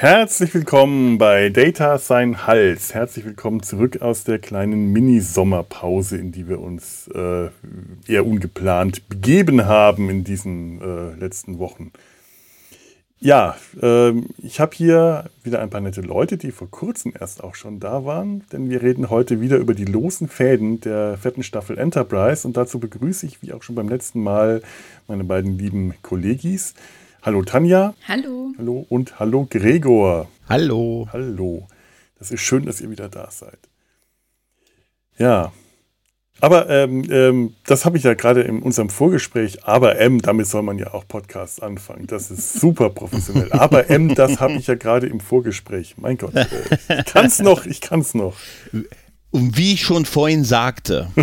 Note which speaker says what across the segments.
Speaker 1: Herzlich willkommen bei Data Sein Hals. Herzlich willkommen zurück aus der kleinen Mini-Sommerpause, in die wir uns äh, eher ungeplant begeben haben in diesen äh, letzten Wochen. Ja, äh, ich habe hier wieder ein paar nette Leute, die vor kurzem erst auch schon da waren, denn wir reden heute wieder über die losen Fäden der vierten Staffel Enterprise und dazu begrüße ich, wie auch schon beim letzten Mal, meine beiden lieben Kollegis. Hallo Tanja.
Speaker 2: Hallo.
Speaker 1: Hallo und hallo Gregor.
Speaker 3: Hallo.
Speaker 1: Hallo. Das ist schön, dass ihr wieder da seid. Ja. Aber ähm, ähm, das habe ich ja gerade in unserem Vorgespräch. Aber M, damit soll man ja auch Podcasts anfangen. Das ist super professionell. Aber M, das habe ich ja gerade im Vorgespräch. Mein Gott, äh, ich kann es noch, ich kann es noch.
Speaker 3: Und wie ich schon vorhin sagte.
Speaker 1: Für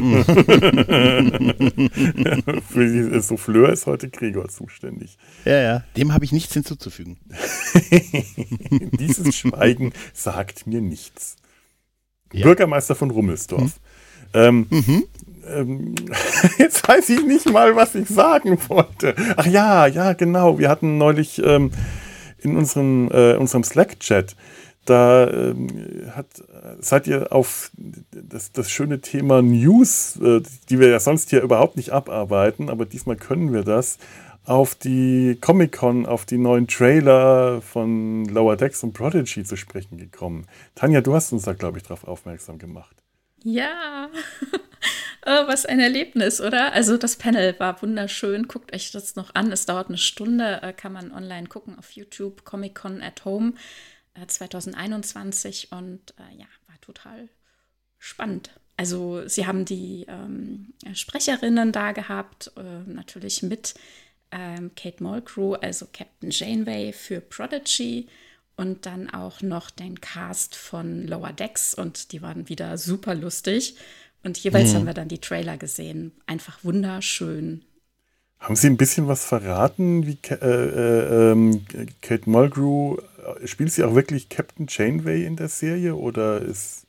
Speaker 1: die Souffleur ist heute Gregor zuständig.
Speaker 3: Ja, ja, dem habe ich nichts hinzuzufügen.
Speaker 1: Dieses Schweigen sagt mir nichts. Ja. Bürgermeister von Rummelsdorf. Hm. Ähm, mhm. ähm, jetzt weiß ich nicht mal, was ich sagen wollte. Ach ja, ja, genau. Wir hatten neulich ähm, in unserem, äh, unserem Slack-Chat da ähm, hat, seid ihr auf das, das schöne Thema News, äh, die wir ja sonst hier überhaupt nicht abarbeiten, aber diesmal können wir das, auf die Comic-Con, auf die neuen Trailer von Lower Decks und Prodigy zu sprechen gekommen. Tanja, du hast uns da, glaube ich, darauf aufmerksam gemacht.
Speaker 2: Ja, oh, was ein Erlebnis, oder? Also das Panel war wunderschön. Guckt euch das noch an. Es dauert eine Stunde, äh, kann man online gucken auf YouTube, Comic-Con at Home. 2021 und äh, ja, war total spannend. Also sie haben die ähm, Sprecherinnen da gehabt, äh, natürlich mit ähm, Kate Mulgrew, also Captain Janeway für Prodigy und dann auch noch den Cast von Lower Decks und die waren wieder super lustig. Und jeweils mhm. haben wir dann die Trailer gesehen. Einfach wunderschön.
Speaker 1: Haben Sie ein bisschen was verraten, wie äh, äh, ähm, Kate Mulgrew spielt sie auch wirklich Captain Janeway in der Serie oder ist.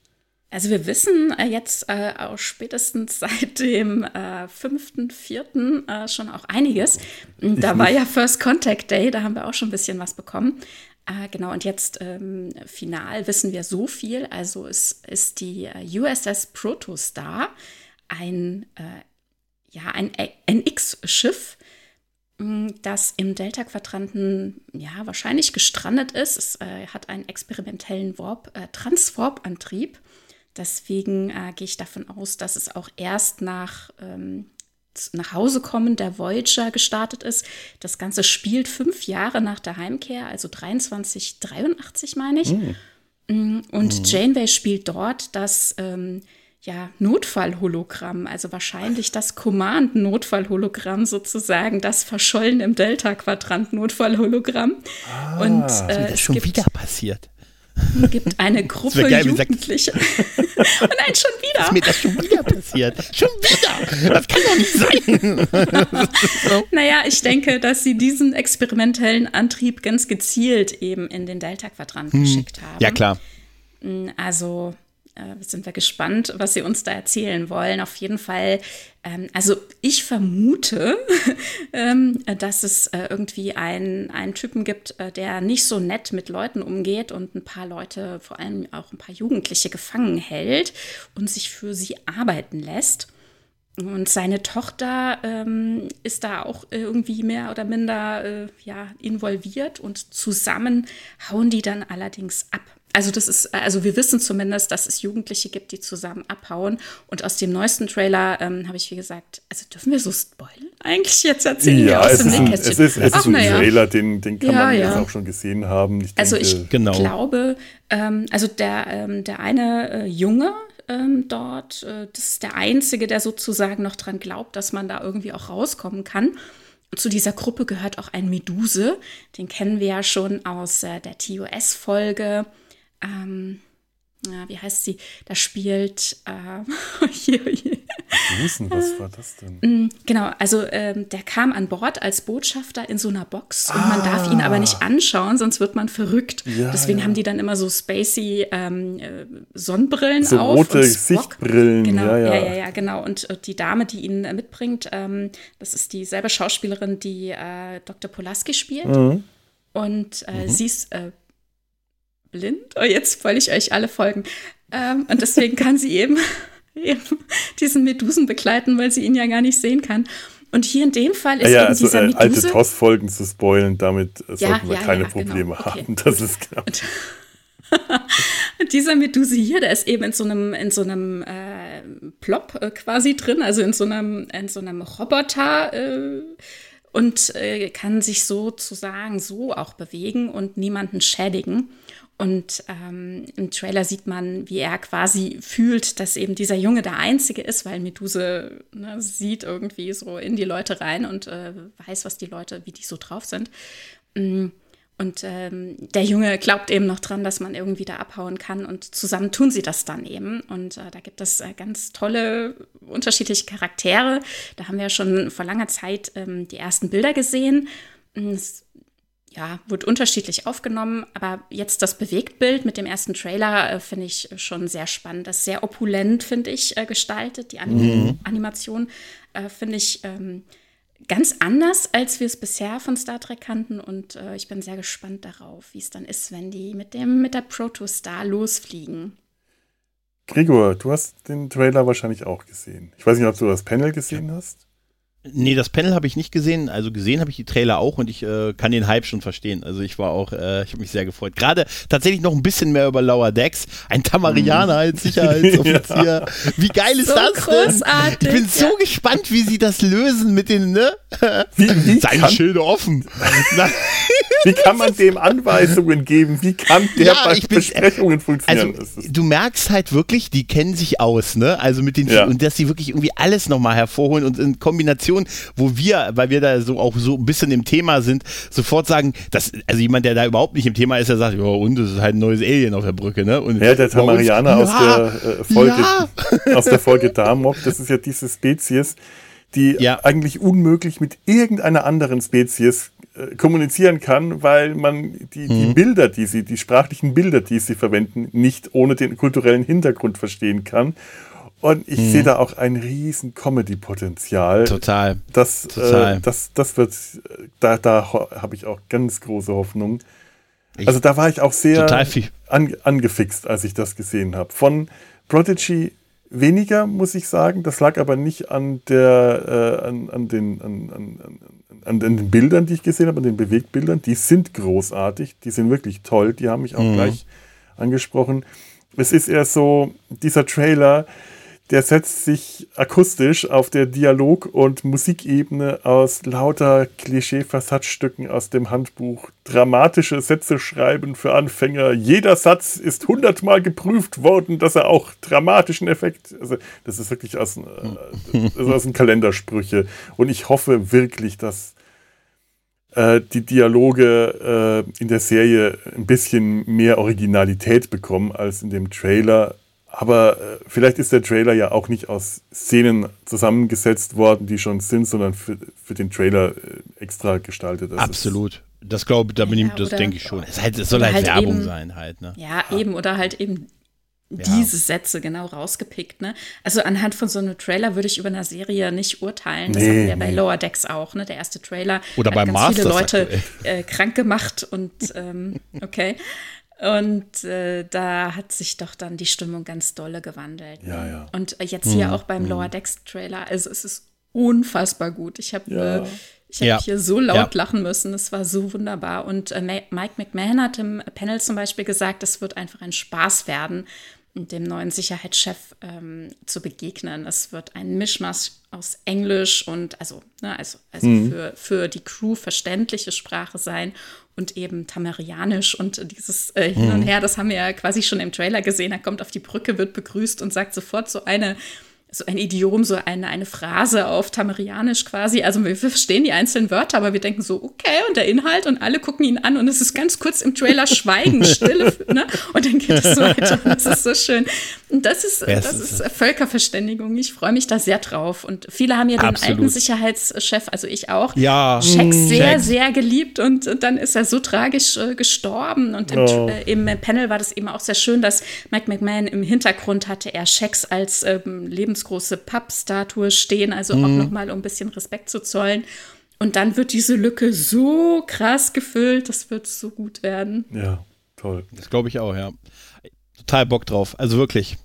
Speaker 2: Also wir wissen äh, jetzt äh, auch spätestens seit dem äh, 5.4. Äh, schon auch einiges. Da war ja First Contact Day, da haben wir auch schon ein bisschen was bekommen. Äh, genau, und jetzt ähm, final wissen wir so viel. Also es ist die äh, USS Protostar, ein, äh, ja, ein NX-Schiff, das im Delta-Quadranten ja wahrscheinlich gestrandet ist. Es äh, hat einen experimentellen Warp, äh, Transwarp-Antrieb. Deswegen äh, gehe ich davon aus, dass es auch erst nach, ähm, nach Hause kommen der Voyager gestartet ist. Das Ganze spielt fünf Jahre nach der Heimkehr, also 23, 83 meine ich. Mm. Und mm. Janeway spielt dort das ähm, ja, Notfallhologramm, also wahrscheinlich das Command-Notfallhologramm sozusagen, das verschollen im Delta-Quadrant-Notfallhologramm.
Speaker 3: Ah, und äh, es schon gibt, wieder passiert.
Speaker 2: Es gibt eine Gruppe geil, Jugendliche. oh nein, schon wieder.
Speaker 3: Ist mir das schon wieder passiert? Schon wieder? Das kann doch nicht sein.
Speaker 2: Naja, ich denke, dass sie diesen experimentellen Antrieb ganz gezielt eben in den Delta-Quadrant hm. geschickt haben.
Speaker 3: Ja, klar.
Speaker 2: Hm, also sind wir gespannt, was Sie uns da erzählen wollen. Auf jeden Fall, ähm, also ich vermute, ähm, dass es äh, irgendwie einen, einen Typen gibt, äh, der nicht so nett mit Leuten umgeht und ein paar Leute, vor allem auch ein paar Jugendliche, gefangen hält und sich für sie arbeiten lässt. Und seine Tochter ähm, ist da auch irgendwie mehr oder minder äh, ja, involviert und zusammen hauen die dann allerdings ab. Also das ist, also wir wissen zumindest, dass es Jugendliche gibt, die zusammen abhauen. Und aus dem neuesten Trailer ähm, habe ich, wie gesagt, also dürfen wir so spoilern eigentlich jetzt erzählen?
Speaker 1: Ja, es ist, ein, es ist, es ist Ach, ein ja. Trailer, den, den kann ja, man ja. jetzt auch schon gesehen haben.
Speaker 2: Ich also denke, ich genau. glaube, ähm, also der, ähm, der eine äh, Junge, ähm, dort. Äh, das ist der Einzige, der sozusagen noch dran glaubt, dass man da irgendwie auch rauskommen kann. Zu dieser Gruppe gehört auch ein Meduse. Den kennen wir ja schon aus äh, der TOS-Folge ähm, ja, wie heißt sie? Da spielt. Äh,
Speaker 1: hier, hier. Wissen, was war das denn?
Speaker 2: Mm, genau, also ähm, der kam an Bord als Botschafter in so einer Box ah. und man darf ihn aber nicht ah. anschauen, sonst wird man verrückt. Ja, Deswegen ja. haben die dann immer so spacey ähm, äh, Sonnenbrillen
Speaker 1: so
Speaker 2: auf.
Speaker 1: Rote Sichtbrillen.
Speaker 2: Genau,
Speaker 1: ja,
Speaker 2: ja, ja, ja, genau. Und, und die Dame, die ihn äh, mitbringt, ähm, das ist dieselbe Schauspielerin, die äh, Dr. Polaski spielt. Mhm. Und äh, mhm. sie ist äh, blind. Oh, jetzt wollte ich euch alle folgen. Ähm, und deswegen kann sie eben, eben diesen Medusen begleiten, weil sie ihn ja gar nicht sehen kann. Und hier in dem Fall ist
Speaker 1: Ah ja,
Speaker 2: eben
Speaker 1: also
Speaker 2: dieser
Speaker 1: äh,
Speaker 2: Meduse.
Speaker 1: alte TOS-Folgen zu spoilen, damit äh,
Speaker 2: Ja,
Speaker 1: sollten wir
Speaker 2: ja,
Speaker 1: keine
Speaker 2: ja, genau.
Speaker 1: Probleme
Speaker 2: Okay.
Speaker 1: haben. Das ist klar.
Speaker 2: Und dieser Meduse hier, der ist eben in so einem, in so einem äh, Plop äh, quasi drin, also in so einem, in so einem Roboter äh, und äh, kann sich sozusagen so auch bewegen und niemanden schädigen. Und ähm, im Trailer sieht man, wie er quasi fühlt, dass eben dieser Junge der Einzige ist, weil Meduse ne, sieht irgendwie so in die Leute rein und äh, weiß, was die Leute, wie die so drauf sind. Mm. Und ähm, der Junge glaubt eben noch dran, dass man irgendwie da abhauen kann und zusammen tun sie das dann eben. Und äh, da gibt es äh, ganz tolle, unterschiedliche Charaktere. Da haben wir ja schon vor langer Zeit ähm, die ersten Bilder gesehen. Mm, Es ja, wird unterschiedlich aufgenommen, aber jetzt das Bewegtbild mit dem ersten Trailer äh, finde ich schon sehr spannend. Das ist sehr opulent, finde ich, äh, gestaltet. Die Anim Animation äh, finde ich ähm, ganz anders, als wir es bisher von Star Trek kannten. Und äh, ich bin sehr gespannt darauf, wie es dann ist, wenn die mit dem mit der Protostar losfliegen.
Speaker 1: Gregor, du hast den Trailer wahrscheinlich auch gesehen. Ich weiß nicht, ob du das Panel gesehen hast.
Speaker 3: Nee, das Panel habe ich nicht gesehen. Also gesehen habe ich die Trailer auch und ich äh, kann den Hype schon verstehen. Also ich war auch, äh, ich habe mich sehr gefreut. Gerade tatsächlich noch ein bisschen mehr über Lower Decks. Ein Tamarianer als Sicherheitsoffizier. Wie geil ist
Speaker 2: So
Speaker 3: das
Speaker 2: großartig,
Speaker 3: denn? Ich bin
Speaker 2: ja.
Speaker 3: so gespannt, wie sie das lösen mit den, ne?
Speaker 1: Wie,
Speaker 3: Seine Schilde offen.
Speaker 1: Wie kann man dem Anweisungen geben? Wie kann der
Speaker 3: Ja,
Speaker 1: bei
Speaker 3: ich bin-
Speaker 1: Besprechungen funktionieren?
Speaker 3: Also, du merkst halt wirklich, die kennen sich aus, ne? Also mit den
Speaker 1: Ja.
Speaker 3: und dass sie wirklich irgendwie alles nochmal hervorholen und in Kombination, wo wir, weil wir da so auch so ein bisschen im Thema sind, sofort sagen, dass, also jemand, der da überhaupt nicht im Thema ist, der sagt, ja, und das ist halt ein neues Alien auf der Brücke, ne? Und
Speaker 1: Ja, der
Speaker 3: uns-
Speaker 1: Tamarianer aus
Speaker 3: Ja,
Speaker 1: der äh, Folge,
Speaker 3: ja.
Speaker 1: aus der Folge Damok, das ist ja diese Spezies, die
Speaker 3: Ja.
Speaker 1: eigentlich unmöglich mit irgendeiner anderen Spezies äh, kommunizieren kann, weil man die, die
Speaker 3: Mhm.
Speaker 1: Bilder, die sie, die sprachlichen Bilder, die sie verwenden, nicht ohne den kulturellen Hintergrund verstehen kann. Und ich sehe da auch ein riesen Comedy-Potenzial.
Speaker 3: Mhm. Total.
Speaker 1: Das,
Speaker 3: Total.
Speaker 1: Äh, das, das wird, äh, da, da habe ich auch ganz große Hoffnung.
Speaker 3: Ich-
Speaker 1: Also da war ich auch sehr an, angefixt, als ich das gesehen habe. Von Prodigy weniger, muss ich sagen. Das lag aber nicht an der, äh, an, an, den, an, an, an, den Bildern, die ich gesehen habe, an den Bewegtbildern. Die sind großartig, die sind wirklich toll, die haben mich auch gleich angesprochen. Es ist eher so, dieser Trailer, der setzt sich akustisch auf der Dialog- und Musikebene aus lauter Klischee-Versatzstücken aus dem Handbuch. Dramatische Sätze schreiben für Anfänger. Jeder Satz ist hundertmal geprüft worden, dass er auch dramatischen Effekt. Also, das ist wirklich aus, äh, ist aus den Kalendersprüche. Und ich hoffe wirklich, dass äh, die Dialoge äh, in der Serie ein bisschen mehr Originalität bekommen als in dem Trailer. Aber äh, vielleicht ist der Trailer ja auch nicht aus Szenen zusammengesetzt worden, die schon sind, sondern für, für den Trailer äh, extra gestaltet. Das
Speaker 3: Absolut. Das glaube da bin ich,
Speaker 2: Ja,
Speaker 3: das
Speaker 2: oder-
Speaker 3: denke ich schon. Es, halt, es soll halt,
Speaker 2: halt
Speaker 3: Werbung
Speaker 2: eben-
Speaker 3: sein halt, ne?
Speaker 2: Ja, eben, oder halt eben
Speaker 3: Ja.
Speaker 2: diese Sätze genau rausgepickt, ne? Also anhand von so einem Trailer würde ich über eine Serie nicht urteilen. Das
Speaker 1: Nee,
Speaker 2: hatten wir bei
Speaker 1: nee.
Speaker 2: Lower Decks auch, ne? Der erste Trailer
Speaker 3: Oder
Speaker 2: hat
Speaker 3: bei
Speaker 2: ganz viele
Speaker 3: Masters
Speaker 2: Leute
Speaker 3: aktuell.
Speaker 2: äh, krank gemacht und ähm, okay. Und äh, da hat sich doch dann die Stimmung ganz dolle gewandelt. ne?
Speaker 1: Ja, ja.
Speaker 2: Und jetzt
Speaker 3: Mhm.
Speaker 2: hier auch beim Lower Decks Trailer, also es ist unfassbar gut. Ich habe
Speaker 1: Ja.
Speaker 2: äh, ich hab
Speaker 3: Ja.
Speaker 2: hier so laut
Speaker 3: Ja.
Speaker 2: lachen müssen. Es war so wunderbar. Und äh, Mike McMahon hat im Panel zum Beispiel gesagt, es wird einfach ein Spaß werden, dem neuen Sicherheitschef ähm, zu begegnen. Es wird ein Mischmasch aus Englisch und also, ne, also, also für, für die Crew verständliche Sprache sein und eben Tamarianisch und dieses äh, Hin und Her, das haben wir ja quasi schon im Trailer gesehen. Er kommt auf die Brücke, wird begrüßt und sagt sofort so eine so ein Idiom, so eine, eine Phrase auf Tamarianisch quasi. Also wir verstehen die einzelnen Wörter, aber wir denken so, okay, und der Inhalt und alle gucken ihn an und es ist ganz kurz im Trailer Schweigen, Stille, ne? Und dann geht es so weiter. Und das ist so schön. Und das ist, das
Speaker 3: ist-
Speaker 2: Völkerverständigung. Ich freue mich da sehr drauf. Und viele haben ja den
Speaker 3: Absolut.
Speaker 2: alten Sicherheitschef, also ich auch,
Speaker 3: Ja.
Speaker 2: Shax
Speaker 3: Mm.
Speaker 2: sehr,
Speaker 3: Shax.
Speaker 2: sehr geliebt und dann ist er so tragisch äh, gestorben. Und im,
Speaker 1: Oh.
Speaker 2: äh, im Panel war das eben auch sehr schön, dass Mike McMahon im Hintergrund hatte er Shax als ähm, lebensgroße Pappstatue stehen, also auch nochmal, um ein bisschen Respekt zu zollen. Und dann wird diese Lücke so krass gefüllt, das wird so gut werden.
Speaker 1: Ja. Toll.
Speaker 3: Das glaube ich auch, ja. Total Bock drauf. Also wirklich.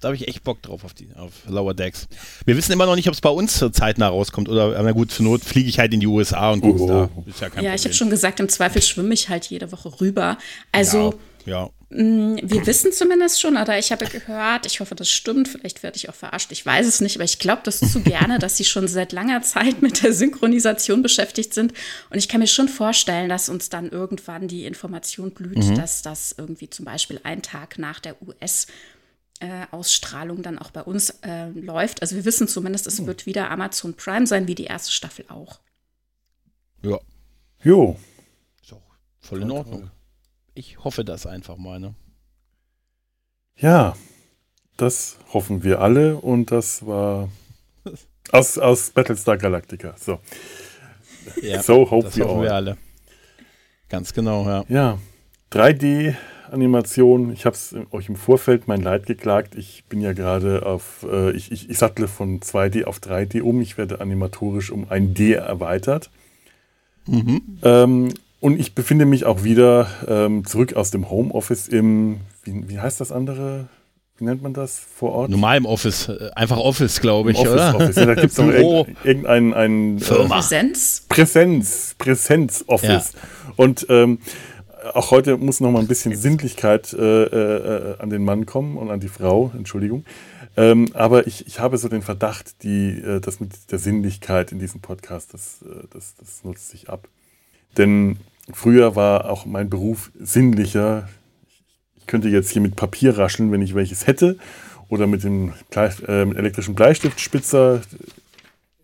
Speaker 3: Da habe ich echt Bock drauf auf, die, auf Lower Decks. Wir wissen immer noch nicht, ob es bei uns zeitnah rauskommt oder, na gut, zur Not fliege ich halt in die USA und gucke
Speaker 1: Oh.
Speaker 3: da. Ist ja,
Speaker 2: Ja,
Speaker 3: kein
Speaker 2: ich habe
Speaker 3: Problem.
Speaker 2: schon gesagt, im Zweifel schwimme ich halt jede Woche rüber. Also
Speaker 3: Ja,
Speaker 2: mh, wir wissen zumindest schon, oder ich habe gehört, ich hoffe, das stimmt, vielleicht werde ich auch verarscht, ich weiß es nicht, aber ich glaube das zu gerne, dass sie schon seit langer Zeit mit der Synchronisation beschäftigt sind. Und ich kann mir schon vorstellen, dass uns dann irgendwann die Information blüht, dass das irgendwie zum Beispiel einen Tag nach der US- äh, Ausstrahlung dann auch bei uns äh, läuft. Also wir wissen zumindest, es wird wieder Amazon Prime sein, wie die erste Staffel auch.
Speaker 3: ja.
Speaker 1: Jo.
Speaker 3: Ist auch voll in Ordnung. Ich hoffe das einfach mal, ne?
Speaker 1: Ja, das hoffen wir alle und das war aus, aus Battlestar Galactica. So,
Speaker 3: Ja,
Speaker 1: so hope
Speaker 3: das
Speaker 1: we
Speaker 3: hoffen
Speaker 1: all.
Speaker 3: wir alle. Ganz genau, ja.
Speaker 1: Ja, 3D-Animation. Ich habe es euch im Vorfeld mein Leid geklagt. Ich bin ja gerade auf, äh, ich, ich, ich sattle von 2D auf 3D um. Ich werde animatorisch um ein D erweitert. Ähm, und ich befinde mich auch wieder ähm, zurück aus dem Homeoffice im, wie, wie heißt das andere? Wie nennt man das vor Ort?
Speaker 3: Normal im Office, äh, einfach Office, glaube ich,
Speaker 1: Office,
Speaker 3: oder?
Speaker 1: Office. Ja, da gibt es noch
Speaker 3: Büro.
Speaker 1: irgendein, irgendein ein,
Speaker 3: Firma.
Speaker 2: Präsenz.
Speaker 1: Präsenz, Präsenz-Office. Und ähm, auch heute muss noch mal ein bisschen Sinnlichkeit äh, äh, an den Mann kommen und an die Frau, Entschuldigung. Ähm, aber ich, ich habe so den Verdacht, die, äh, das mit der Sinnlichkeit in diesem Podcast, das, äh, das, das nutzt sich ab. Denn früher war auch mein Beruf sinnlicher. Ich könnte jetzt hier mit Papier rascheln, wenn ich welches hätte. Oder mit dem äh, mit elektrischen Bleistiftspitzer.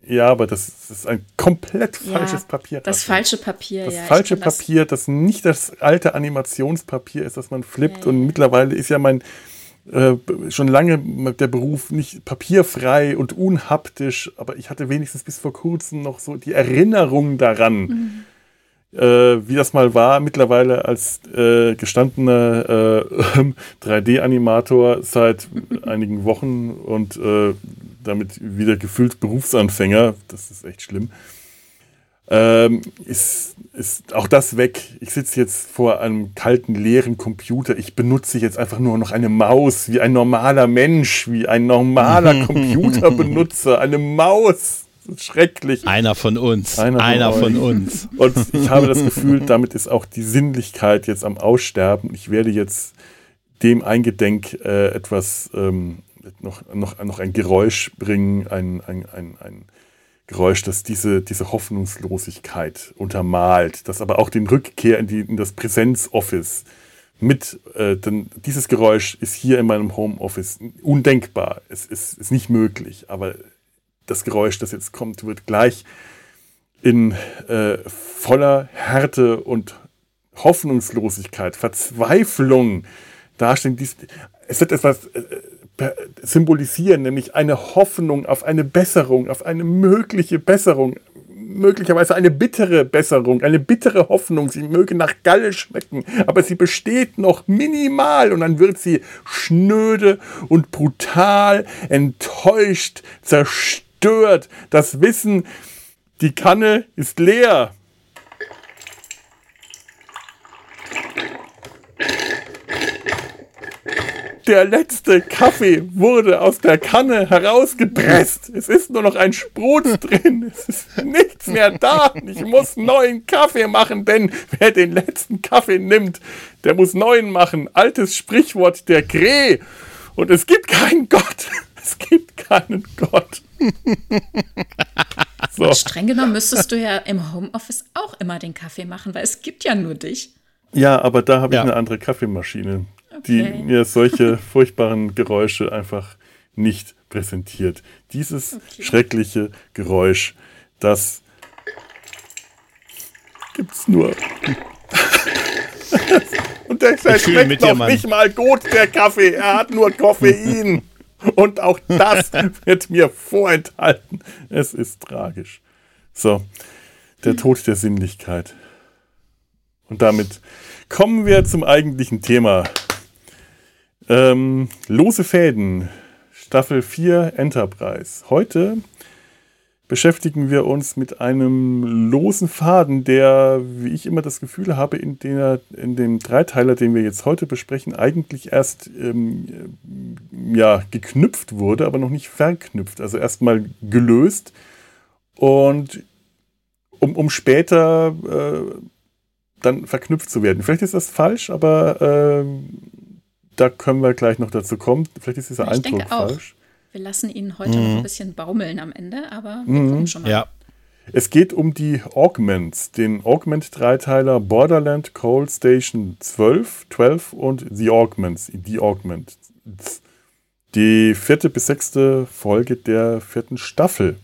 Speaker 1: Ja, aber das, das ist ein komplett falsches
Speaker 2: ja,
Speaker 1: Papier.
Speaker 2: Das falsche Papier,
Speaker 1: Das
Speaker 2: ja. ich
Speaker 1: falsche
Speaker 2: das-
Speaker 1: Papier, das nicht das alte Animationspapier ist, das man flippt.
Speaker 2: Ja.
Speaker 1: Und mittlerweile ist ja mein äh, schon lange der Beruf nicht papierfrei und unhaptisch, aber ich hatte wenigstens bis vor kurzem noch so die Erinnerung daran,
Speaker 2: Mhm.
Speaker 1: Äh, wie das mal war. Mittlerweile als äh, gestandener äh, 3D-Animator seit einigen Wochen und äh, damit wieder gefüllt Berufsanfänger, das ist echt schlimm ähm, ist, ist auch das weg. Ich sitze jetzt vor einem kalten, leeren Computer. Ich benutze jetzt einfach nur noch eine Maus, wie ein normaler Mensch, wie ein normaler Computerbenutzer. Eine Maus. Schrecklich.
Speaker 3: Einer von uns.
Speaker 1: Einer
Speaker 3: Einer
Speaker 1: von
Speaker 3: uns.
Speaker 1: Und ich habe das Gefühl, damit ist auch die Sinnlichkeit jetzt am Aussterben. Ich werde jetzt dem eingedenk äh, etwas, ähm, noch, noch, noch ein Geräusch bringen, ein, ein, ein, ein Geräusch, das diese, diese Hoffnungslosigkeit untermalt, das aber auch den Rückkehr in, die, in das Präsenzoffice mit, äh, denn dieses Geräusch ist hier in meinem Homeoffice undenkbar. Es ist, ist nicht möglich, aber das Geräusch, das jetzt kommt, wird gleich in äh, voller Härte und Hoffnungslosigkeit, Verzweiflung dastehen. Dies, es wird etwas äh, symbolisieren, nämlich eine Hoffnung auf eine Besserung, auf eine mögliche Besserung, möglicherweise eine bittere Besserung, eine bittere Hoffnung. Sie möge nach Galle schmecken, aber sie besteht noch minimal und dann wird sie schnöde und brutal, enttäuscht, zerstört. Das Wissen, die Kanne ist leer. Der letzte Kaffee wurde aus der Kanne herausgepresst. Es ist nur noch ein Sprut drin. Es ist nichts mehr da. Ich muss neuen Kaffee machen, denn wer den letzten Kaffee nimmt, der muss neuen machen. Altes Sprichwort der Krähe. Und es gibt keinen Gott. Es gibt keinen Gott. So.
Speaker 2: Streng genommen müsstest du ja im Homeoffice auch immer den Kaffee machen, weil es gibt ja nur dich.
Speaker 1: Ja, aber da habe ich
Speaker 3: Ja.
Speaker 1: eine andere Kaffeemaschine, die
Speaker 2: Okay.
Speaker 1: mir solche furchtbaren Geräusche einfach nicht präsentiert. Dieses
Speaker 2: Okay.
Speaker 1: schreckliche Geräusch, das gibt's nur. Und der schmeckt
Speaker 3: mit dir,
Speaker 1: noch
Speaker 3: Mann.
Speaker 1: nicht mal gut, der Kaffee. Er hat nur Koffein. Und auch das wird mir vorenthalten. Es ist tragisch. So, der Tod der Sinnlichkeit. Und damit kommen wir zum eigentlichen Thema. Ähm, lose Fäden, Staffel 4 Enterprise. Heute beschäftigen wir uns mit einem losen Faden, der, wie ich immer das Gefühl habe, in, der, in dem Dreiteiler, den wir jetzt heute besprechen, eigentlich erst ähm, ja, geknüpft wurde, aber noch nicht verknüpft. Also erstmal gelöst und um, um später äh, dann verknüpft zu werden. Vielleicht ist das falsch, aber äh, da können wir gleich noch dazu kommen. Vielleicht ist dieser ich Eindruck falsch.
Speaker 2: Wir lassen ihn heute mhm. noch ein bisschen baumeln am Ende, aber wir mhm. kommen schon mal.
Speaker 3: Ja.
Speaker 1: Es geht um die Augments, den Augment-Dreiteiler Borderland Cold Station 12, 12 und The Augments, die Augments. Die vierte bis sechste Folge der vierten Staffel.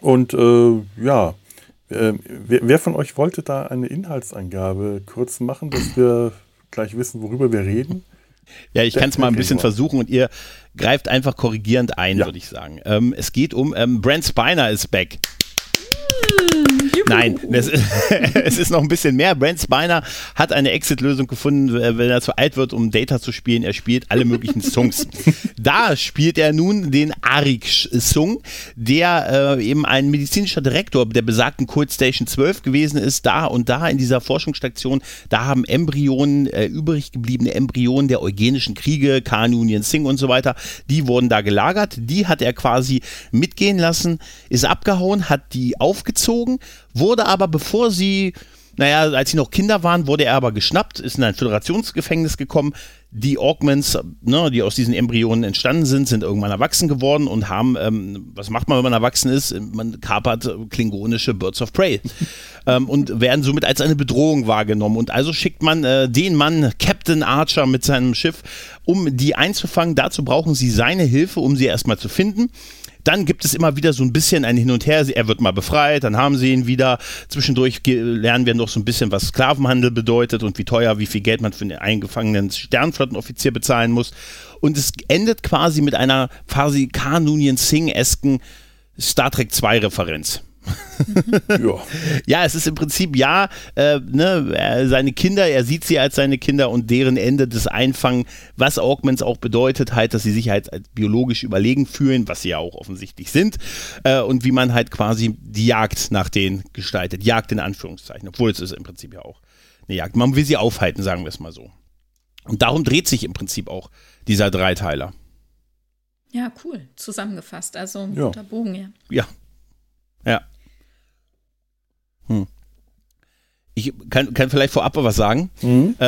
Speaker 1: Und äh, ja, äh, wer, wer, von euch wollte da eine Inhaltsangabe kurz machen, dass wir gleich wissen, worüber wir reden?
Speaker 3: Ja, ich kann es mal ein bisschen versuchen und ihr greift einfach korrigierend ein, ja. würde ich sagen. Ähm, es geht um ähm, Brent Spiner ist back. Nein, es, es, ist noch ein bisschen mehr. Brent Spiner hat eine Exit-Lösung gefunden, wenn er zu alt wird, um Data zu spielen. Er spielt alle möglichen Songs. da spielt er nun den Arik-Song, der äh, eben ein medizinischer Direktor der besagten Cold Station 12 gewesen ist. Da und da in dieser Forschungsstation, da haben Embryonen, äh, übrig gebliebene Embryonen der eugenischen Kriege, Khan Union Singh und so weiter, die wurden da gelagert. Die hat er quasi mitgehen lassen, ist abgehauen, hat die aufgezogen wurde aber, bevor sie, naja, als sie noch Kinder waren, wurde er aber geschnappt, ist in ein Föderationsgefängnis gekommen. Die Augments, ne, die aus diesen Embryonen entstanden sind, sind irgendwann erwachsen geworden und haben, ähm, was macht man, wenn man erwachsen ist? Man kapert klingonische Birds of Prey ähm, und werden somit als eine Bedrohung wahrgenommen. Und also schickt man äh, den Mann, Captain Archer, mit seinem Schiff, um die einzufangen. Dazu brauchen sie seine Hilfe, um sie erstmal zu finden. Dann gibt es immer wieder so ein bisschen ein Hin und Her. Er wird mal befreit, dann haben sie ihn wieder. Zwischendurch lernen wir noch so ein bisschen, was Sklavenhandel bedeutet und wie teuer, wie viel Geld man für einen eingefangenen Sternflottenoffizier bezahlen muss. Und es endet quasi mit einer quasi Kanunien Singh-esken Star Trek 2 Referenz. Ja. ja, es ist im Prinzip ja, äh, ne, seine Kinder, er sieht sie als seine Kinder und deren Ende des Einfangen, was Augments auch bedeutet, halt, dass sie sich halt als biologisch überlegen fühlen, was sie ja auch offensichtlich sind, äh, und wie man halt quasi die Jagd nach denen gestaltet. Jagd in Anführungszeichen, obwohl es ist im Prinzip ja auch eine Jagd. Man will sie aufhalten, sagen wir es mal so. Und darum dreht sich im Prinzip auch dieser Dreiteiler.
Speaker 2: Ja, cool. Zusammengefasst. Also ein ja. guter Bogen, ja.
Speaker 3: Ja. Ja. Hm. Ich kann, kann vielleicht vorab was sagen. Mhm.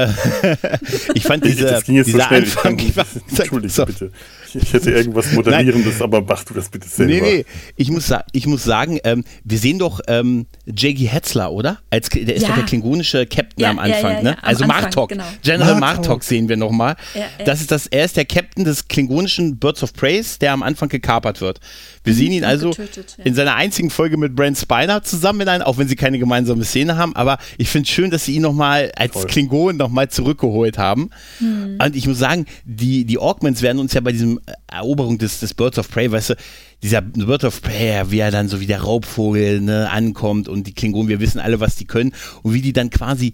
Speaker 3: Ich fand diese, das ging jetzt dieser so Anfang. Ich kann,
Speaker 1: Entschuldige so. bitte. Ich hätte irgendwas Moderierendes, aber mach du das bitte selber. Nee, nee,
Speaker 3: ich muss, ich muss sagen, ähm, wir sehen doch ähm, J.G. Hetzler, oder? Als, der ist ja. doch der klingonische Captain ja, am Anfang, ja, ne? also Martok. Genau. General Martok sehen wir nochmal. Das ist das, er ist der Captain des klingonischen Birds of Prey, der am Anfang gekapert wird. Wir sehen ihn also getötet, in seiner einzigen Folge mit Brent Spiner zusammen in einem, auch wenn sie keine gemeinsame Szene haben, aber ich finde es schön, dass sie ihn nochmal als Toll. Klingon nochmal zurückgeholt haben. Mhm. Und ich muss sagen, die, die Augments werden uns ja bei diesem Eroberung des, des Birds of Prey, weißt du, dieser Bird of Prey, wie er dann so wie der Raubvogel ne, ankommt und die Klingonen, wir wissen alle, was die können und wie die dann quasi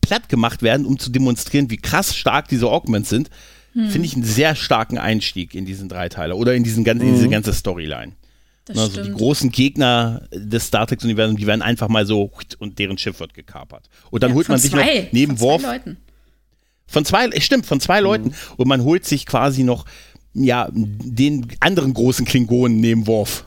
Speaker 3: platt gemacht werden, um zu demonstrieren, wie krass stark diese Augments sind, hm. finde ich einen sehr starken Einstieg in diesen Dreiteiler oder in, diesen, in diese mhm. ganze Storyline. Das also die großen Gegner des Star Trek-Universums, die werden einfach mal so und deren Schiff wird gekapert. Und dann ja, holt man sich zwei, noch neben von Worf. Zwei Leuten. Von zwei, stimmt, von zwei mhm. Leuten. Und man holt sich quasi noch ja, den anderen großen Klingonen neben Worf.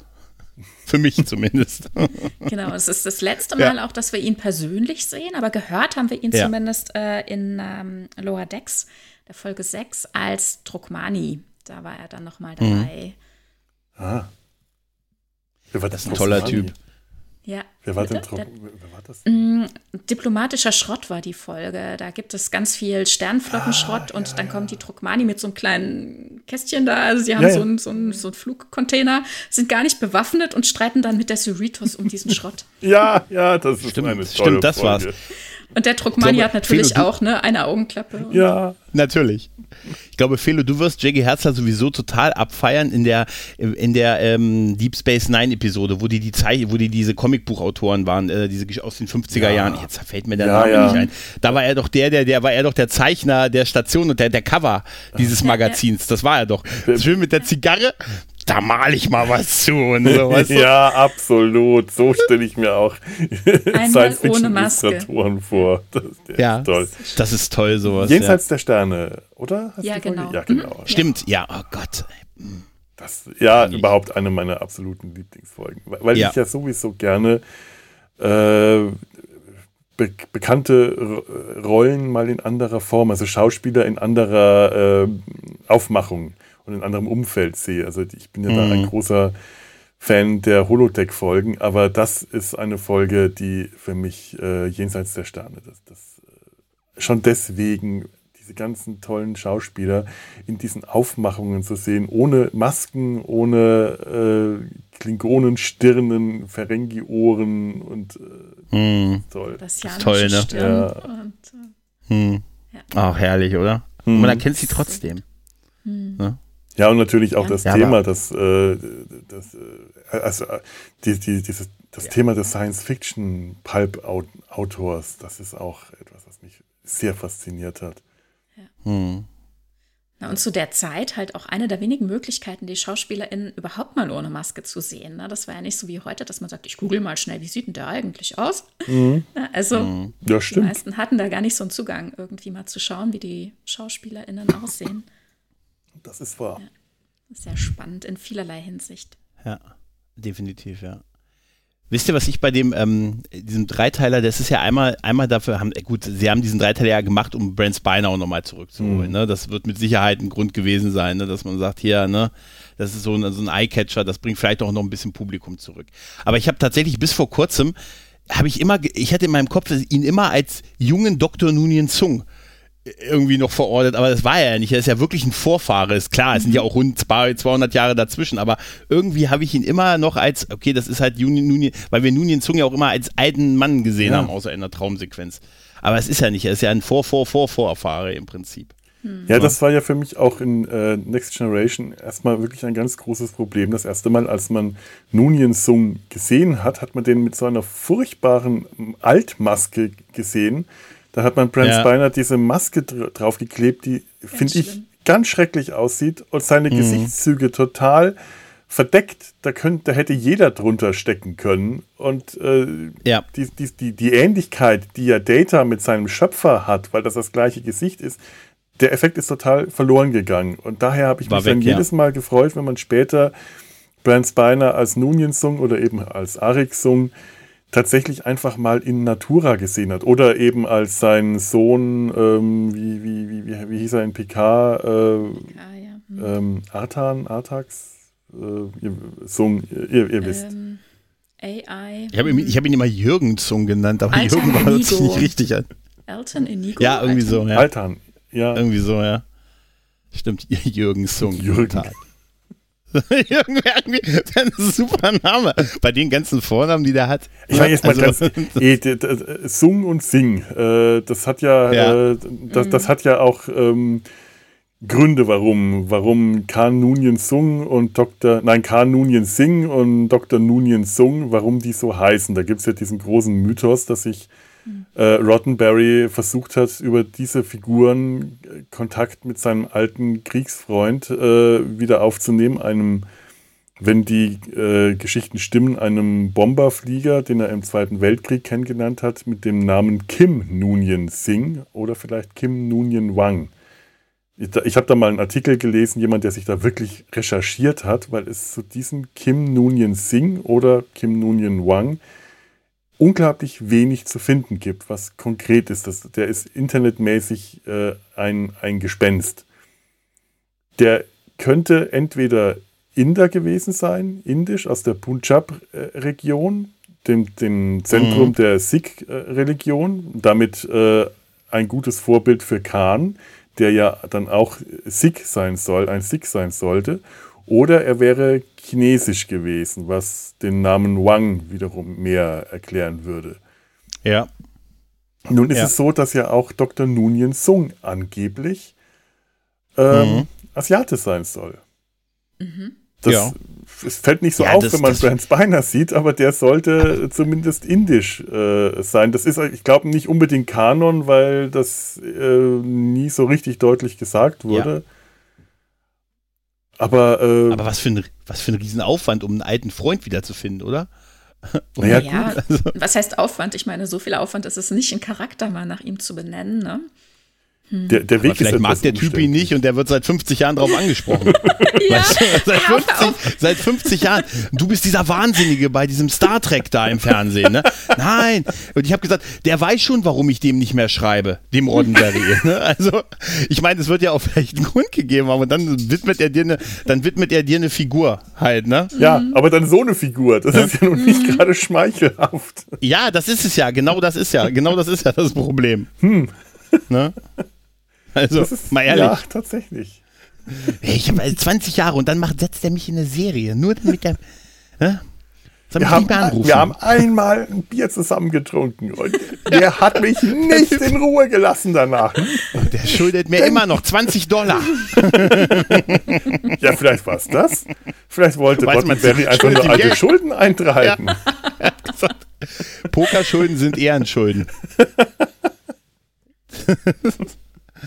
Speaker 3: Für mich zumindest.
Speaker 2: genau, es ist das letzte Mal ja. auch, dass wir ihn persönlich sehen, aber gehört haben wir ihn ja. zumindest äh, in ähm, Lower Decks, der Folge 6, als Druckmani. Da war er dann nochmal mhm. dabei.
Speaker 1: Mhm. Ah.
Speaker 3: Wer war das? Ein toller Typ.
Speaker 2: Ja.
Speaker 1: Wer war denn wer war
Speaker 2: das? Mm, diplomatischer Schrott war die Folge. Da gibt es ganz viel Sternflottenschrott ah, und ja, dann ja. kommt die Druckmani mit so einem kleinen Kästchen da. Also sie haben ja, so, einen, so, einen, so einen Flugcontainer, sind gar nicht bewaffnet und streiten dann mit der Cerritos um diesen Schrott.
Speaker 1: ja, ja, das ist
Speaker 3: stimmt, eine tolle Stimmt, das Folge. war's.
Speaker 2: Und der Druckmani hat natürlich Felo, auch ne, eine Augenklappe.
Speaker 3: Ja, natürlich. Ich glaube, Felo, du wirst Jackie Herzler sowieso total abfeiern in der, in der ähm, Deep Space Nine Episode, wo die, die Zei wo die diese Comicbuchautoren waren, äh, diese aus den 50er ja. Jahren. Jetzt fällt mir der ja, Name ja. nicht ein. Da war er doch der, der, der war er doch der Zeichner der Station und der, der Cover dieses Magazins. Das war er doch. Schön mit der Zigarre da male ich mal was zu und sowas.
Speaker 1: ja, absolut. So stelle ich mir auch
Speaker 2: Science-Fiction-Illustratoren
Speaker 1: vor.
Speaker 3: Das, ja, toll. Das ist toll, sowas.
Speaker 1: Jenseits ja. der Sterne, oder?
Speaker 2: Hast ja, genau.
Speaker 1: ja, genau.
Speaker 3: Mhm. Stimmt, ja, oh Gott.
Speaker 1: Das, ja, überhaupt eine meiner absoluten Lieblingsfolgen. Weil ja. ich ja sowieso gerne äh, be bekannte Rollen mal in anderer Form, also Schauspieler in anderer äh, Aufmachung und in anderem Umfeld sehe. Also ich bin ja mhm. da ein mhm. großer Fan der Holodeck-Folgen, aber das ist eine Folge, die für mich äh, jenseits der Sterne, das, das äh, schon deswegen diese ganzen tollen Schauspieler in diesen Aufmachungen zu sehen, ohne Masken, ohne äh, Klingonenstirnen, Ferengi-Ohren und
Speaker 3: äh, mm.
Speaker 2: toll. Das
Speaker 3: ist toll, ne? Ja. Und, äh, hm. ja. Ach, herrlich, oder? Hm. Man erkennt sie trotzdem.
Speaker 1: Hm. Ne? Ja, und natürlich auch ja. das ja, Thema, das, äh, das äh, also äh, die, die, dieses, das ja. Thema des Science-Fiction-Pulp-Autors, das ist auch etwas, was mich sehr fasziniert hat.
Speaker 2: Hm. Na, und zu der Zeit halt auch eine der wenigen Möglichkeiten, die SchauspielerInnen überhaupt mal ohne Maske zu sehen. Ne? Das war ja nicht so wie heute, dass man sagt, ich google mal schnell, wie sieht denn der eigentlich aus? Mhm. Also
Speaker 1: mhm. ja,
Speaker 2: die meisten hatten da gar nicht so einen Zugang, irgendwie mal zu schauen, wie die SchauspielerInnen aussehen.
Speaker 1: Das ist wahr. Ja.
Speaker 2: Sehr spannend in vielerlei Hinsicht.
Speaker 3: Ja, definitiv, ja. Wisst ihr, was ich bei dem, ähm, diesem Dreiteiler, das ist ja einmal, einmal dafür, haben, äh, gut, sie haben diesen Dreiteiler ja gemacht, um Brent Spiner auch nochmal zurückzuholen. Mhm. Ne? Das wird mit Sicherheit ein Grund gewesen sein, ne? dass man sagt, hier, ne, das ist so ein, so ein Eye-Catcher, das bringt vielleicht auch noch ein bisschen Publikum zurück. Aber ich habe tatsächlich bis vor kurzem, habe ich immer, ich hatte in meinem Kopf ihn immer als jungen Dr. Nunien Zung irgendwie noch verortet, aber das war er ja nicht. Er ist ja wirklich ein Vorfahre. Ist klar, es sind ja auch rund 200 Jahre dazwischen, aber irgendwie habe ich ihn immer noch als, okay, das ist halt Nunien, Nunien weil wir Nunien Zung ja auch immer als alten Mann gesehen ja. haben, außer in der Traumsequenz. Aber es ist ja nicht, er ist ja ein Vor, Vor, Vor, Vorfahre im Prinzip.
Speaker 1: Ja, das war ja für mich auch in äh, Next Generation erstmal wirklich ein ganz großes Problem. Das erste Mal, als man Nunien Sung gesehen hat, hat man den mit so einer furchtbaren Altmaske gesehen da hat man Brent ja. Spiner diese Maske draufgeklebt, die, finde ich, ganz schrecklich aussieht und seine mhm. Gesichtszüge total verdeckt. Da, könnt, da hätte jeder drunter stecken können. Und äh, ja. die, die, die, die Ähnlichkeit, die ja Data mit seinem Schöpfer hat, weil das das gleiche Gesicht ist, der Effekt ist total verloren gegangen. Und daher habe ich War mich weg, dann ja. jedes Mal gefreut, wenn man später Brent Spiner als Nunien Sung oder eben als Arik Sung tatsächlich einfach mal in Natura gesehen hat. Oder eben als sein Sohn, ähm, wie, wie, wie, wie, wie hieß er in Picard? Äh, Picard ja. hm. ähm, Artan, Artax? Äh, Sung, ihr, ihr wisst. Ähm,
Speaker 2: AI.
Speaker 3: Ich habe ihn, hab ihn immer Jürgen Zung genannt, aber Altan Jürgen war sich nicht richtig an.
Speaker 2: Elton Inigo?
Speaker 3: Ja, irgendwie Altan. so, ja.
Speaker 1: Altan, ja.
Speaker 3: Irgendwie so, ja. Stimmt, Jürgen Zung.
Speaker 1: Jürgen.
Speaker 3: irgendwie, ein super Name. Bei den ganzen Vornamen, die der hat.
Speaker 1: Ich meine jetzt mal also, ganz, Sung und Sing, äh, das hat ja, ja. Äh, das, das, hat ja auch ähm, Gründe, warum, warum Khan Nunien Sung und Dr. Nein, Khan Nunien Singh und Dr. Nunien Sung, warum die so heißen. Da gibt es ja diesen großen Mythos, dass sich äh, Roddenberry versucht hat, über diese Figuren äh, Kontakt mit seinem alten Kriegsfreund äh, wieder aufzunehmen, einem, wenn die äh, Geschichten stimmen, einem Bomberflieger, den er im Zweiten Weltkrieg kennengelernt hat, mit dem Namen Kim Nunien Singh oder vielleicht Kim Nunien Wang. Ich, ich habe da mal einen Artikel gelesen, jemand, der sich da wirklich recherchiert hat, weil es zu diesem Kim Nunien Singh oder Kim Nunien Wang unglaublich wenig zu finden gibt, was konkret ist. Das, der ist internetmäßig äh, ein, ein Gespenst. Der könnte entweder Inder gewesen sein, indisch aus der Punjab-Region, dem, dem Zentrum mhm. der Sikh-Religion, damit äh, ein gutes Vorbild für Khan, der ja dann auch Sikh sein soll, ein Sikh sein sollte. Oder er wäre chinesisch gewesen, was den Namen Wang wiederum mehr erklären würde.
Speaker 3: Ja.
Speaker 1: Nun ist ja. es so, dass ja auch Dr. Nunien Sung angeblich ähm, mhm. Asiate sein soll. Mhm. Das ja. es fällt nicht so ja, auf, das, wenn man Brent Spiner sieht, aber der sollte zumindest indisch äh, sein. Das ist, ich glaube, nicht unbedingt Kanon, weil das äh, nie so richtig deutlich gesagt wurde. Ja. Aber, äh,
Speaker 3: Aber was für, ein, was für ein Riesenaufwand, um einen alten Freund wiederzufinden, oder?
Speaker 1: naja,
Speaker 2: Ja,
Speaker 1: gut.
Speaker 3: Also
Speaker 2: was heißt Aufwand? Ich meine, so viel Aufwand ist es nicht, einen Charakter mal nach ihm zu benennen. Ne?
Speaker 1: Der, der
Speaker 3: Aber
Speaker 1: Weg ist
Speaker 3: vielleicht mag
Speaker 1: etwas
Speaker 3: der Typ ihn nicht und der wird seit 50 Jahren drauf angesprochen.
Speaker 2: Ja,
Speaker 3: Weißt du, seit,
Speaker 2: hör auf, hör
Speaker 3: 50, seit 50 Jahren. Du bist dieser Wahnsinnige bei diesem Star Trek da im Fernsehen. Ne? Nein. Und ich habe gesagt, der weiß schon, warum ich dem nicht mehr schreibe, dem Roddenberry. Ne? Also, ich meine, es wird ja auch vielleicht einen Grund gegeben haben und dann widmet er dir eine, dann widmet er dir eine Figur halt, ne?
Speaker 1: Ja, aber dann so eine Figur, das ist ja nun nicht gerade schmeichelhaft.
Speaker 3: Ja, das ist es ja. Genau das ist ja. Genau das ist ja das Problem. Ne? Also,
Speaker 1: Das ist,
Speaker 3: mal ehrlich.
Speaker 1: Ja, tatsächlich.
Speaker 3: Ich habe 20 Jahre und dann macht, setzt er mich in eine Serie. Nur damit der. Ne?
Speaker 1: Wir haben, wir haben einmal ein Bier zusammen getrunken und der hat mich nicht in Ruhe gelassen danach.
Speaker 3: der schuldet mir immer noch 20 Dollar.
Speaker 1: Ja, vielleicht war es das. Vielleicht wollte
Speaker 3: nicht.
Speaker 1: einfach nur alte
Speaker 3: Geld.
Speaker 1: Schulden eintreiben.
Speaker 3: Pokerschulden sind Ehrenschulden.